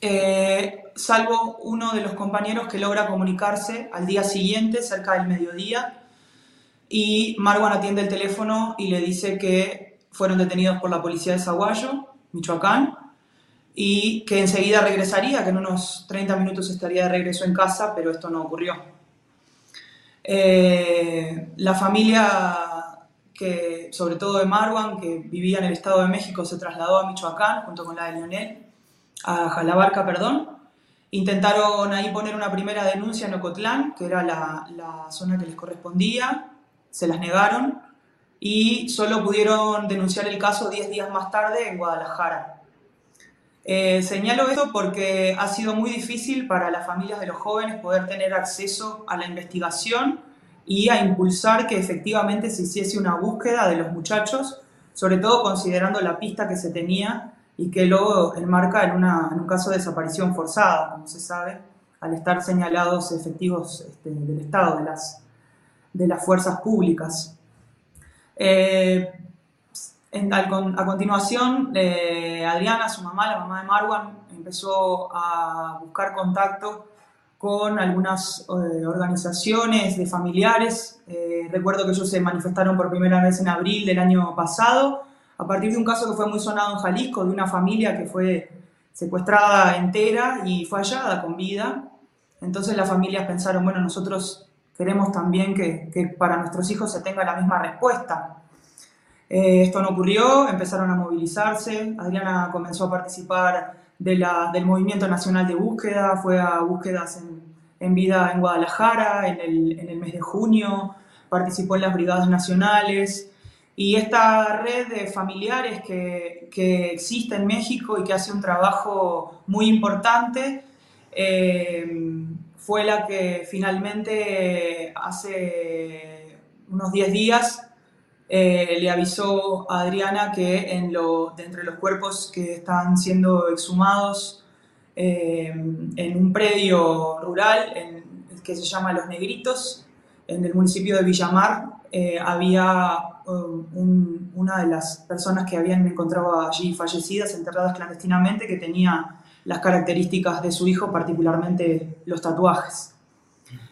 Eh, salvo uno de los compañeros que logra comunicarse al día siguiente, cerca del mediodía, y Marwan atiende el teléfono y le dice que fueron detenidos por la policía de Zaguayo, Michoacán, y que enseguida regresaría, que en unos 30 minutos estaría de regreso en casa, pero esto no ocurrió. Eh, la familia, que, sobre todo de Marwan, que vivía en el Estado de México, se trasladó a Michoacán junto con la de Lionel, a Jalabarca, perdón. Intentaron ahí poner una primera denuncia en Ocotlán, que era la, zona que les correspondía, se las negaron y solo pudieron denunciar el caso 10 días más tarde en Guadalajara. Eh, señalo esto porque ha sido muy difícil para las familias de los jóvenes poder tener acceso a la investigación y a impulsar que efectivamente se hiciese una búsqueda de los muchachos, sobre todo considerando la pista que se tenía y que luego enmarca en, una, en un caso de desaparición forzada, como se sabe, al estar señalados efectivos este, del Estado, de las, de las fuerzas públicas. Eh, en, a, a, continuación, eh, Adriana, su mamá, la mamá de Marwan, empezó a buscar contacto con algunas eh, organizaciones de familiares. Eh, recuerdo que ellos se manifestaron por primera vez en abril del año pasado, a partir de un caso que fue muy sonado en Jalisco, de una familia que fue secuestrada entera y fue hallada con vida. Entonces las familias pensaron, bueno, nosotros queremos también que, para nuestros hijos se tenga la misma respuesta. Eh, esto no ocurrió, empezaron a movilizarse, Adriana comenzó a participar del Movimiento Nacional de Búsqueda, fue a búsquedas en, vida en Guadalajara en el, mes de junio, participó en las brigadas nacionales y esta red de familiares que, que existe en México y que hace un trabajo muy importante eh, fue la que finalmente hace unos 10 días eh, le avisó a Adriana que de entre los cuerpos que están siendo exhumados eh, en un predio rural que se llama Los Negritos, en el municipio de Villamar, eh, había um, un, una de las personas que habían encontrado allí fallecidas, enterradas clandestinamente, que tenía las características de su hijo, particularmente los tatuajes.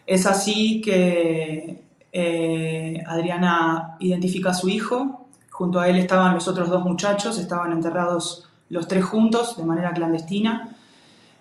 Es así que eh, Adriana identifica a su hijo, junto a él estaban los otros dos muchachos, estaban enterrados los tres juntos de manera clandestina.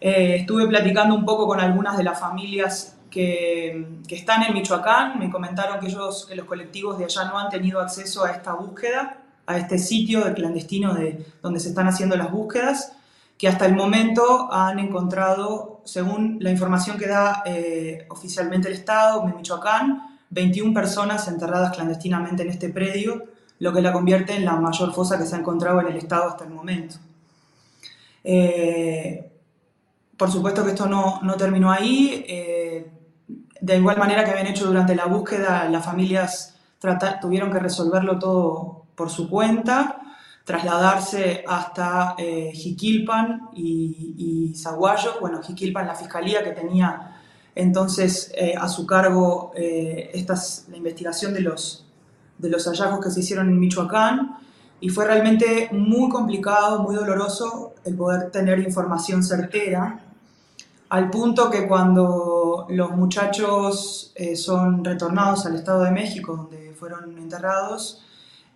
Eh, estuve platicando un poco con algunas de las familias que, que, están en Michoacán, me comentaron que ellos, que los colectivos de allá no han tenido acceso a esta búsqueda, a este sitio de clandestino de, donde se están haciendo las búsquedas, que hasta el momento han encontrado, según la información que da eh, oficialmente el Estado de Michoacán, 21 personas enterradas clandestinamente en este predio, lo que la convierte en la mayor fosa que se ha encontrado en el estado hasta el momento. Eh, por supuesto que esto no, no terminó ahí. Eh, de igual manera que habían hecho durante la búsqueda, las familias tuvieron que resolverlo todo por su cuenta, trasladarse hasta eh, Jiquilpan y, y Zaguayo. Bueno, Jiquilpan, la fiscalía que tenía entonces eh, a su cargo eh, la investigación de los, de los hallazgos que se hicieron en Michoacán y fue realmente muy complicado, muy doloroso el poder tener información certera, al punto que cuando los muchachos eh, son retornados al Estado de México, donde fueron enterrados,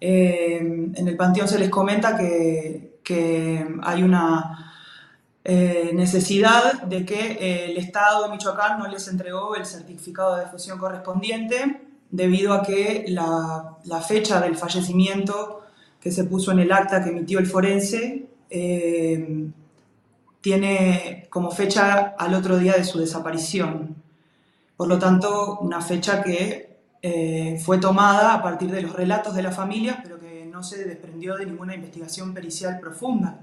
eh, en el panteón se les comenta que, que hay una eh, necesidad de que el Estado de Michoacán no les entregó el certificado de defunción correspondiente debido a que la, la, fecha del fallecimiento que se puso en el acta que emitió el forense tiene como fecha al otro día de su desaparición. Por lo tanto, una fecha que eh, fue tomada a partir de los relatos de la familia, pero que no se desprendió de ninguna investigación pericial profunda.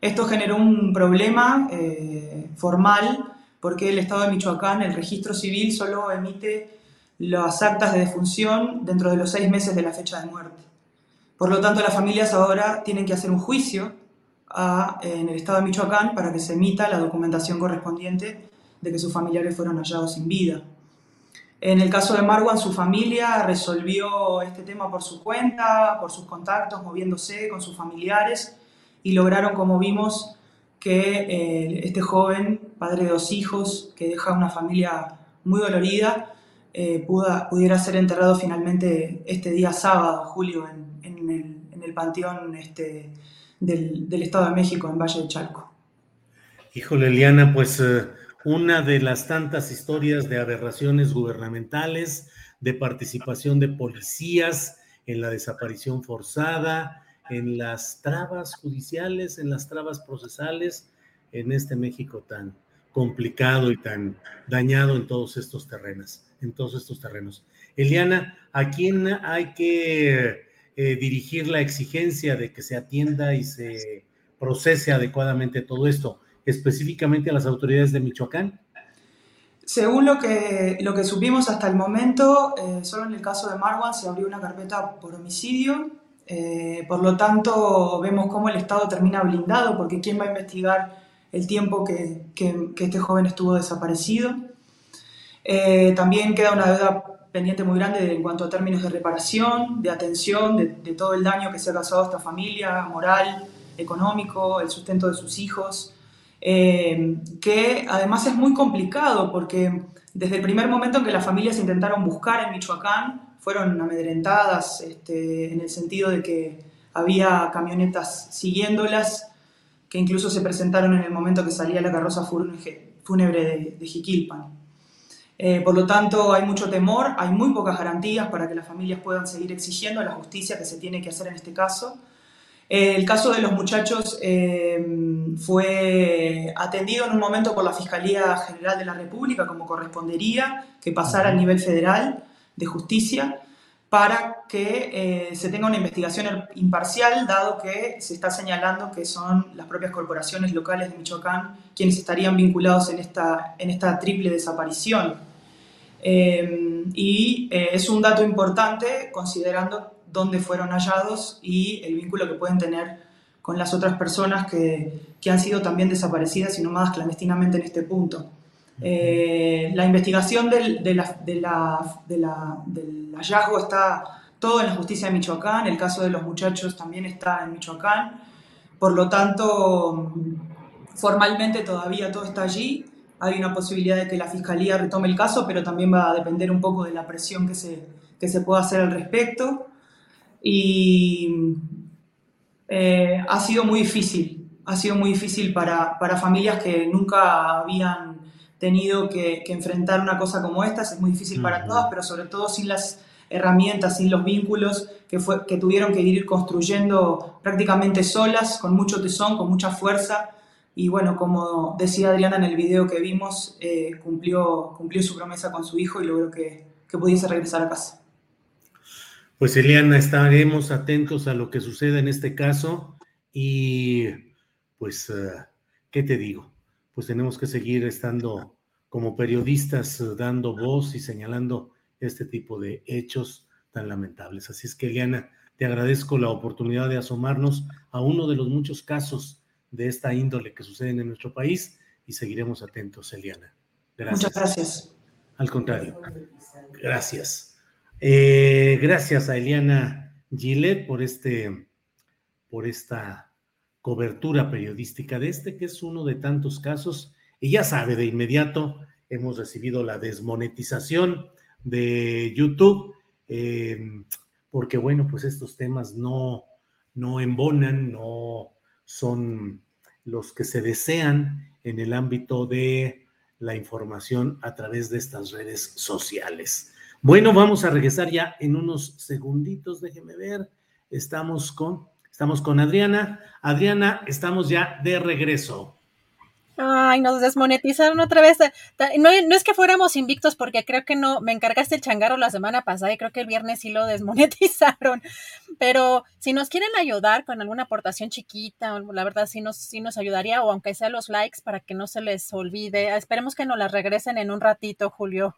Esto generó un problema eh, formal porque el Estado de Michoacán, el registro civil, solo emite las actas de defunción dentro de los seis meses de la fecha de muerte. Por lo tanto, las familias ahora tienen que hacer un juicio en el estado de Michoacán para que se emita la documentación correspondiente de que sus familiares fueron hallados sin vida. En el caso de Marwan, su familia resolvió este tema por su cuenta, por sus contactos, moviéndose con sus familiares y lograron, como vimos, que eh, este joven, padre de dos hijos, que deja una familia muy dolorida, eh, pudiera ser enterrado finalmente este día sábado, julio, en, el, panteón este, del, Estado de México, en Valle de Chalco. Híjole, Eliana, pues eh, una de las tantas historias de aberraciones gubernamentales, de participación de policías en la desaparición forzada, en las trabas judiciales, en las trabas procesales, en este México tan complicado y tan dañado en todos estos terrenos, en todos estos terrenos. Eliana, ¿a quién hay que eh, dirigir la exigencia de que se atienda y se procese adecuadamente todo esto? Específicamente a las autoridades de Michoacán. Según lo que, lo que supimos hasta el momento, eh, solo en el caso de Marwan se abrió una carpeta por homicidio eh, por lo tanto, vemos cómo el Estado termina blindado, porque ¿quién va a investigar el tiempo que, este joven estuvo desaparecido? Eh, también queda una deuda pendiente muy grande en cuanto a términos de reparación, de atención, de, todo el daño que se ha causado a esta familia, moral, económico, el sustento de sus hijos, eh, que además es muy complicado porque desde el primer momento en que las familias intentaron buscar en Michoacán, fueron amedrentadas este, en el sentido de que había camionetas siguiéndolas, que incluso se presentaron en el momento que salía la carroza fúnebre de, Jiquilpan. Eh, por lo tanto, hay mucho temor, hay muy pocas garantías para que las familias puedan seguir exigiendo la justicia que se tiene que hacer en este caso. Eh, el caso de los muchachos eh, fue atendido en un momento por la Fiscalía General de la República, como correspondería, que pasara al nivel federal de justicia para que eh, se tenga una investigación imparcial, dado que se está señalando que son las propias corporaciones locales de Michoacán quienes estarían vinculados en esta, en esta triple desaparición. Eh, y eh, es un dato importante considerando dónde fueron hallados y el vínculo que pueden tener con las otras personas que, que han sido también desaparecidas y nomadas clandestinamente en este punto. Eh, la investigación del, del hallazgo está todo en la justicia de Michoacán, el caso de los muchachos también está en Michoacán, por lo tanto, formalmente todavía todo está allí. Hay una posibilidad de que la Fiscalía retome el caso, pero también va a depender un poco de la presión que se, que se pueda hacer al respecto. Y eh, ha sido muy difícil, ha sido muy difícil para, para familias que nunca habían tenido que, enfrentar una cosa como esta, es muy difícil para todas, pero sobre todo sin las herramientas, sin los vínculos que, fue, que tuvieron que ir construyendo prácticamente solas, con mucho tesón, con mucha fuerza. Y bueno, como decía Adriana en el video que vimos, eh, cumplió, cumplió su promesa con su hijo y logró que, que pudiese regresar a casa. Pues Eliana, estaremos atentos a lo que suceda en este caso y pues, eh, ¿qué te digo? pues tenemos que seguir estando como periodistas eh, dando voz y señalando este tipo de hechos tan lamentables. Así es que, Eliana, te agradezco la oportunidad de asomarnos a uno de los muchos casos de esta índole que suceden en nuestro país y seguiremos atentos, Eliana. Gracias. Muchas gracias. Al contrario, gracias. Eh, gracias a Eliana Gillet por este, por esta cobertura periodística de este, que es uno de tantos casos. Y ya sabe, de inmediato hemos recibido la desmonetización de YouTube, em, porque bueno, pues estos temas no, no embonan, no son los que se desean en el ámbito de la información a través de estas redes sociales. Bueno, vamos a regresar ya en unos segunditos, déjeme ver. Estamos con Estamos con Adriana. Adriana, estamos ya de regreso. Ay, nos desmonetizaron otra vez. No, es que fuéramos invictos porque creo que no, me encargaste el changarro la semana pasada y creo que el viernes sí lo desmonetizaron. Pero si nos quieren ayudar con alguna aportación chiquita, la verdad sí nos, sí nos ayudaría, o aunque sea los likes para que no se les olvide. Esperemos que nos las regresen en un ratito, Julio.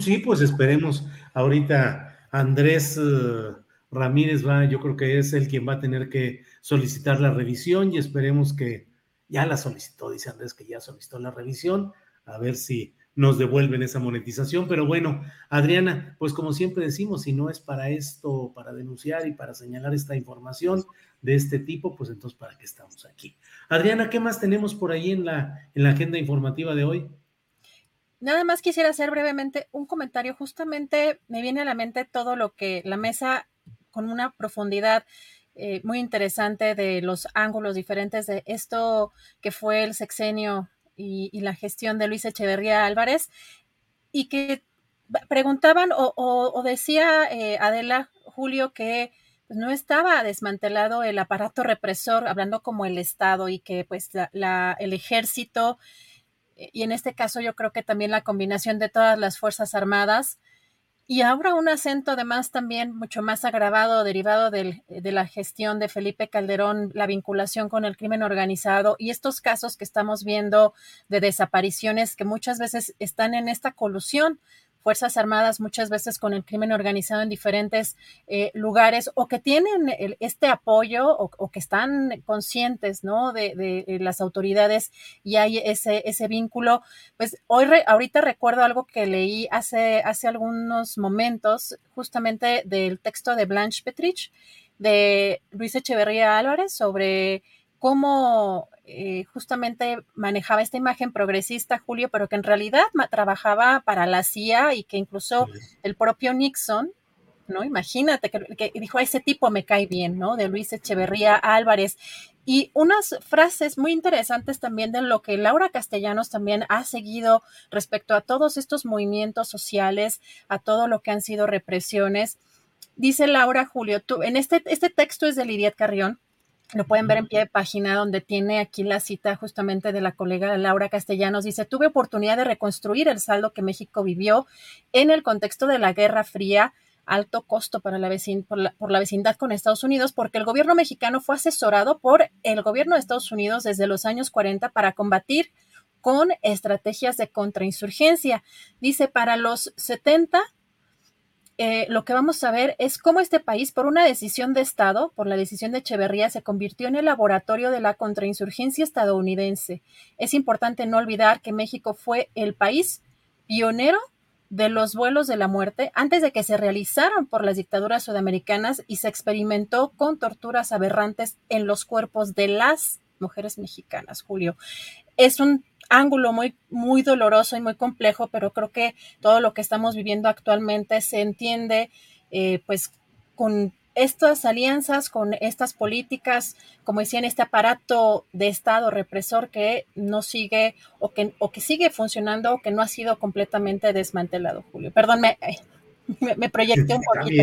Sí, pues esperemos. Ahorita Andrés... Eh, Ramírez va, yo creo que es el quien va a tener que solicitar la revisión y esperemos que ya la solicitó, dice Andrés que ya solicitó la revisión, a ver si nos devuelven esa monetización. Pero bueno, Adriana, pues como siempre decimos, si no es para esto, para denunciar y para señalar esta información de este tipo, pues entonces para qué estamos aquí. Adriana, ¿qué más tenemos por ahí en la, en la agenda informativa de hoy? Nada más quisiera hacer brevemente un comentario. Justamente me viene a la mente todo lo que la mesa con una profundidad eh, muy interesante de los ángulos diferentes de esto que fue el sexenio y, la gestión de Luis Echeverría Álvarez y que preguntaban o, decía eh, Adela Julio que pues, no estaba desmantelado el aparato represor, hablando como el Estado y que pues la, el ejército y en este caso yo creo que también la combinación de todas las Fuerzas Armadas y ahora un acento además también mucho más agravado, derivado de la gestión de Felipe Calderón, la vinculación con el crimen organizado y estos casos que estamos viendo de desapariciones que muchas veces están en esta colusión Fuerzas Armadas muchas veces con el crimen organizado en diferentes eh, lugares o que tienen este apoyo o, que están conscientes ¿no? de, las autoridades y hay ese, ese vínculo. Pues hoy, ahorita recuerdo algo que leí hace, hace algunos momentos justamente del texto de Blanche Petrich de Luis Echeverría Álvarez sobre cómo eh, justamente manejaba esta imagen progresista, Julio, pero que en realidad trabajaba para la CIA y que incluso el propio Nixon, ¿no? Imagínate que, dijo, a ese tipo me cae bien, ¿no? De Luis Echeverría Álvarez. Y unas frases muy interesantes también de lo que Laura Castellanos también ha seguido respecto a todos estos movimientos sociales, a todo lo que han sido represiones. Dice Laura Julio, tú, en este, este texto es de Lidia Carrión, lo pueden ver en pie de página donde tiene aquí la cita justamente de la colega Laura Castellanos. Dice, tuve oportunidad de reconstruir el saldo que México vivió en el contexto de la Guerra Fría, alto costo para la por, la, por la vecindad con Estados Unidos, porque el gobierno mexicano fue asesorado por el gobierno de Estados Unidos desde los años 40 para combatir con estrategias de contrainsurgencia. Dice, para los 70 eh, lo que vamos a ver es cómo este país, por una decisión de Estado, por la decisión de Echeverría, se convirtió en el laboratorio de la contrainsurgencia estadounidense. Es importante no olvidar que México fue el país pionero de los vuelos de la muerte antes de que se realizaron por las dictaduras sudamericanas y se experimentó con torturas aberrantes en los cuerpos de las mujeres mexicanas, Julio. Es un ángulo muy, muy doloroso y muy complejo, pero creo que todo lo que estamos viviendo actualmente se entiende eh, pues con estas alianzas, con estas políticas, como decían, este aparato de Estado represor que no sigue o que, o que sigue funcionando o que no ha sido completamente desmantelado, Julio. Perdón, me, me, proyecté un poquito.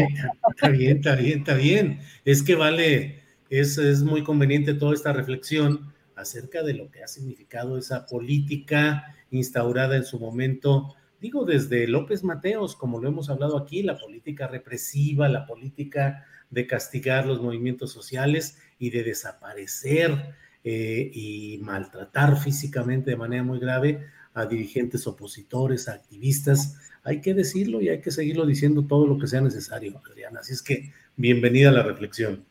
Está bien, está bien, está bien. Es que vale, es, muy conveniente toda esta reflexión acerca de lo que ha significado esa política instaurada en su momento, digo desde López Mateos, como lo hemos hablado aquí, la política represiva, la política de castigar los movimientos sociales y de desaparecer eh, y maltratar físicamente de manera muy grave a dirigentes opositores, a activistas. Hay que decirlo y hay que seguirlo diciendo todo lo que sea necesario, Adriana. Así es que bienvenida a la reflexión.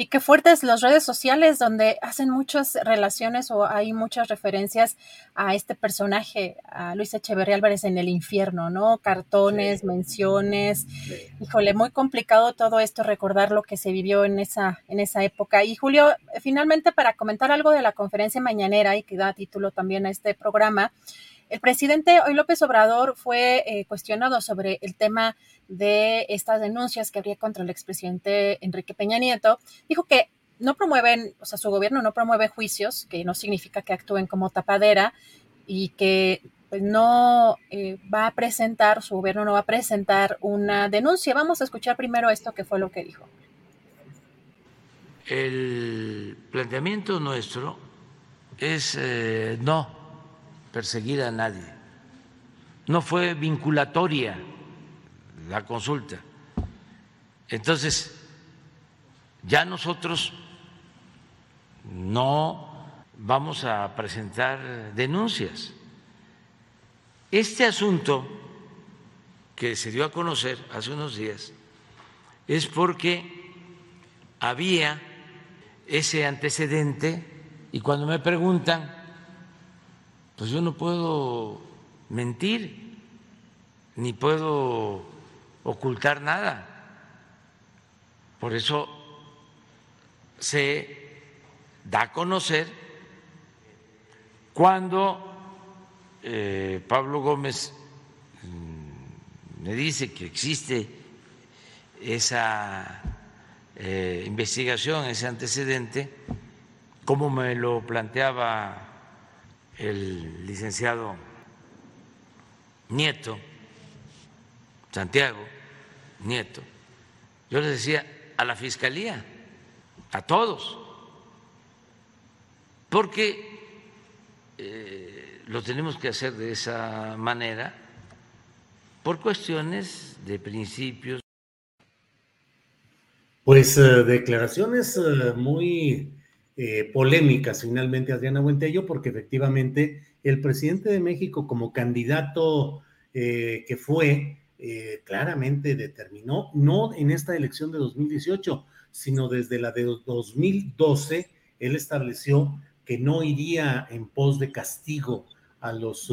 Y qué fuertes las redes sociales donde hacen muchas relaciones o hay muchas referencias a este personaje, a Luis Echeverría Álvarez en el infierno, ¿no? Cartones, menciones. Híjole, muy complicado todo esto, recordar lo que se vivió en esa, en esa época. Y Julio, finalmente para comentar algo de la conferencia mañanera y que da título también a este programa, el presidente hoy López Obrador fue eh, cuestionado sobre el tema de estas denuncias que habría contra el expresidente Enrique Peña Nieto. Dijo que no promueven, o sea, su gobierno no promueve juicios, que no significa que actúen como tapadera y que pues, no eh, va a presentar, su gobierno no va a presentar una denuncia. Vamos a escuchar primero esto que fue lo que dijo. El planteamiento nuestro es eh, no perseguir a nadie. No fue vinculatoria la consulta. Entonces, ya nosotros no vamos a presentar denuncias. Este asunto que se dio a conocer hace unos días es porque había ese antecedente y cuando me preguntan, pues yo no puedo mentir, ni puedo ocultar nada. Por eso se da a conocer cuando eh, Pablo Gómez mm, me dice que existe esa eh, investigación, ese antecedente, como me lo planteaba el licenciado Nieto, Santiago Nieto, yo les decía a la Fiscalía, a todos, porque eh, lo tenemos que hacer de esa manera por cuestiones de principios. Pues eh, declaraciones eh, muy polémicas finalmente, Adriana Buentello, porque efectivamente el presidente de México como candidato que fue, claramente determinó, no en esta elección de 2018, sino desde la de 2012, él estableció que no iría en pos de castigo a los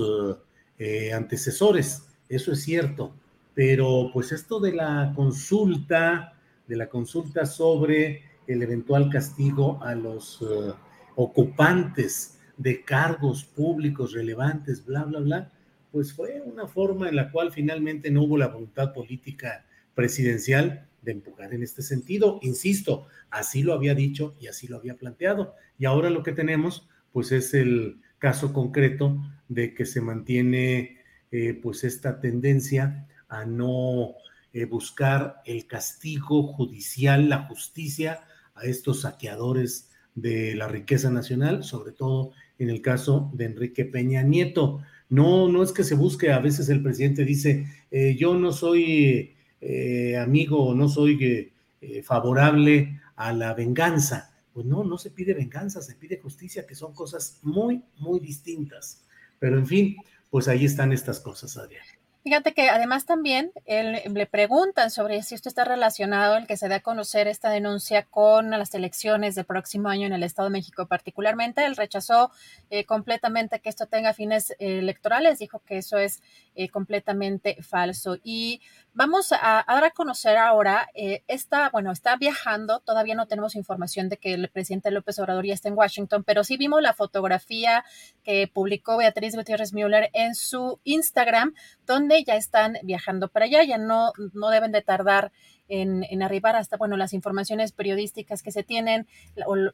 eh, antecesores. Eso es cierto. Pero pues esto de la consulta, de la consulta sobre el eventual castigo a los eh, ocupantes de cargos públicos relevantes, bla, bla, bla, pues fue una forma en la cual finalmente no hubo la voluntad política presidencial de empujar en este sentido. Insisto, así lo había dicho y así lo había planteado. Y ahora lo que tenemos, pues es el caso concreto de que se mantiene eh, pues esta tendencia a no eh, buscar el castigo judicial, la justicia a estos saqueadores de la riqueza nacional, sobre todo en el caso de Enrique Peña Nieto. No, no es que se busque, a veces el presidente dice, eh, yo no soy eh, amigo, no soy eh, favorable a la venganza. Pues no, no se pide venganza, se pide justicia, que son cosas muy, muy distintas. Pero en fin, pues ahí están estas cosas, Adrián. Fíjate que además también le preguntan sobre si esto está relacionado, el que se dé a conocer esta denuncia con las elecciones del próximo año en el Estado de México particularmente. Él rechazó eh, completamente que esto tenga fines electorales, dijo que eso es eh, completamente falso. Y vamos a, dar a conocer ahora, eh, está, bueno, está viajando, todavía no tenemos información de que el presidente López Obrador ya está en Washington, pero sí vimos la fotografía que publicó Beatriz Gutiérrez Müller en su Instagram, donde ya están viajando para allá, ya no, no deben de tardar en, arribar hasta, bueno, las informaciones periodísticas que se tienen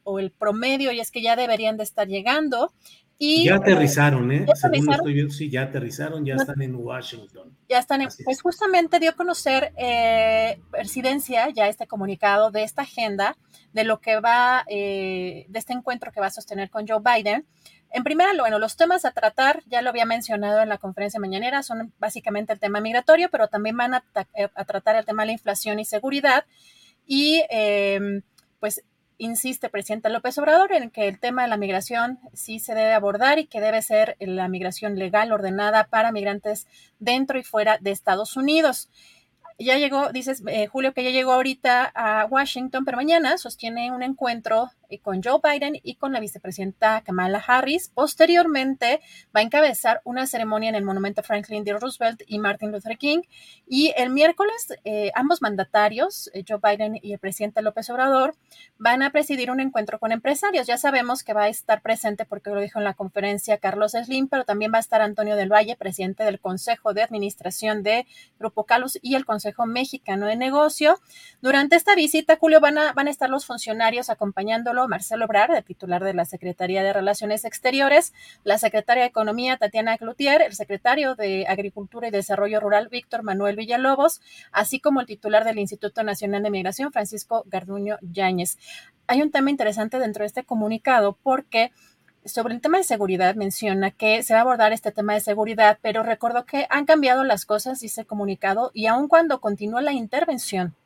o, el promedio, y es que ya deberían de estar llegando. Y, ya aterrizaron, ¿eh? Según estoy viendo, sí, ya aterrizaron, ya están en Washington. Ya están en, pues justamente dio a conocer eh, Presidencia ya este comunicado de esta agenda, de lo que va, eh, de este encuentro que va a sostener con Joe Biden. En primera, bueno, los temas a tratar, ya lo había mencionado en la conferencia mañanera, son básicamente el tema migratorio, pero también van a, eh, tratar el tema de la inflación y seguridad. Y em, pues insiste presidente López Obrador en que el tema de la migración sí se debe abordar y que debe ser la migración legal ordenada para migrantes dentro y fuera de Estados Unidos ya llegó, dices, eh, Julio, que ya llegó ahorita a Washington, pero mañana sostiene un encuentro eh, con Joe Biden y con la vicepresidenta Kamala Harris. Posteriormente va a encabezar una ceremonia en el monumento Franklin D. Roosevelt y Martin Luther King. Y el miércoles, eh, ambos mandatarios, Joe Biden y el presidente López Obrador, van a presidir un encuentro con empresarios. Ya sabemos que va a estar presente, porque lo dijo en la conferencia Carlos Slim, pero también va a estar Antonio del Valle, presidente del Consejo de Administración de Grupo Carlos y el Consejo Mexicano de Negocio. Durante esta visita, Julio, van a, van a estar los funcionarios acompañándolo, Marcelo Obrar, titular de la Secretaría de Relaciones Exteriores, la secretaria de Economía, Tatiana Cloutier, el secretario de Agricultura y Desarrollo Rural, Víctor Manuel Villalobos, así como el titular del Instituto Nacional de Migración, Francisco Garduño Yáñez. Hay un tema interesante dentro de este comunicado porque sobre el tema de seguridad menciona que se va a abordar este tema de seguridad, pero recuerdo que han cambiado las cosas, dice el comunicado, y aun cuando continúa la intervención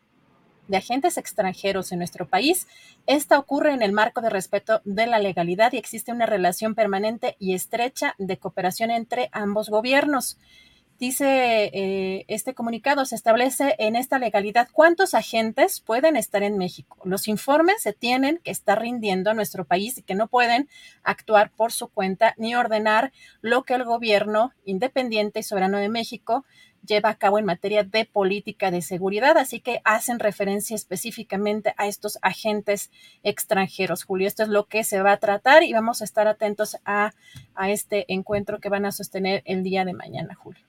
de agentes extranjeros en nuestro país, esta ocurre en el marco de respeto de la legalidad y existe una relación permanente y estrecha de cooperación entre ambos gobiernos. Dice eh, este comunicado, se establece en esta legalidad cuántos agentes pueden estar en México. Los informes se tienen que estar rindiendo a nuestro país y que no pueden actuar por su cuenta ni ordenar lo que el gobierno independiente y soberano de México lleva a cabo en materia de política de seguridad, así que hacen referencia específicamente a estos agentes extranjeros. Julio, esto es lo que se va a tratar y vamos a estar atentos a, a este encuentro que van a sostener el día de mañana, Julio.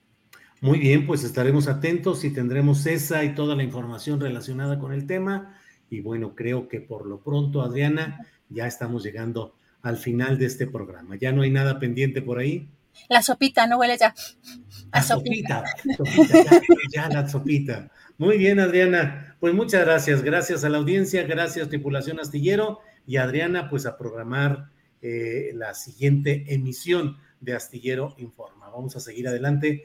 Muy bien, pues estaremos atentos y tendremos esa y toda la información relacionada con el tema. Y bueno, creo que por lo pronto, Adriana, ya estamos llegando al final de este programa. ¿Ya no hay nada pendiente por ahí? La sopita, no huele ya. La sopita, sopita, ya, la sopita. Muy bien, Adriana. Pues muchas gracias. Gracias a la audiencia, gracias, tripulación astillero. Y Adriana, pues a programar eh, la siguiente emisión de Astillero Informa. Vamos a seguir adelante.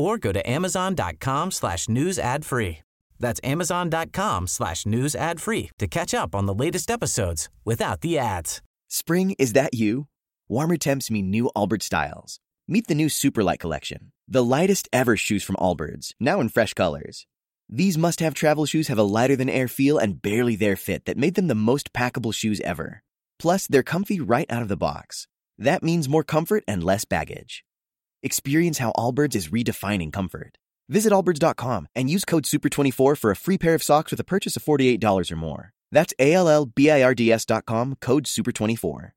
or go to amazon.com slash news ad free. That's amazon.com slash news ad free to catch up on the latest episodes without the ads. Spring, is that you? Warmer temps mean new Albert styles. Meet the new Superlight Collection, the lightest ever shoes from Allbirds, now in fresh colors. These must have travel shoes have a lighter than air feel and barely there fit that made them the most packable shoes ever. Plus, they're comfy right out of the box. That means more comfort and less baggage. Experience how Allbirds is redefining comfort. Visit allbirds.com and use code SUPER24 for a free pair of socks with a purchase of $48 or more. That's A L L B I R D S.com, code SUPER24.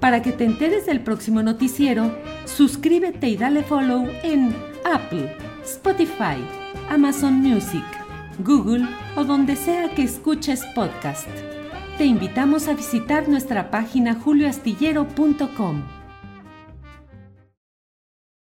Para que te enteres del próximo noticiero, suscríbete y dale follow en Apple, Spotify, Amazon Music, Google o donde sea que escuches podcast. Te invitamos a visitar nuestra página julioastillero.com.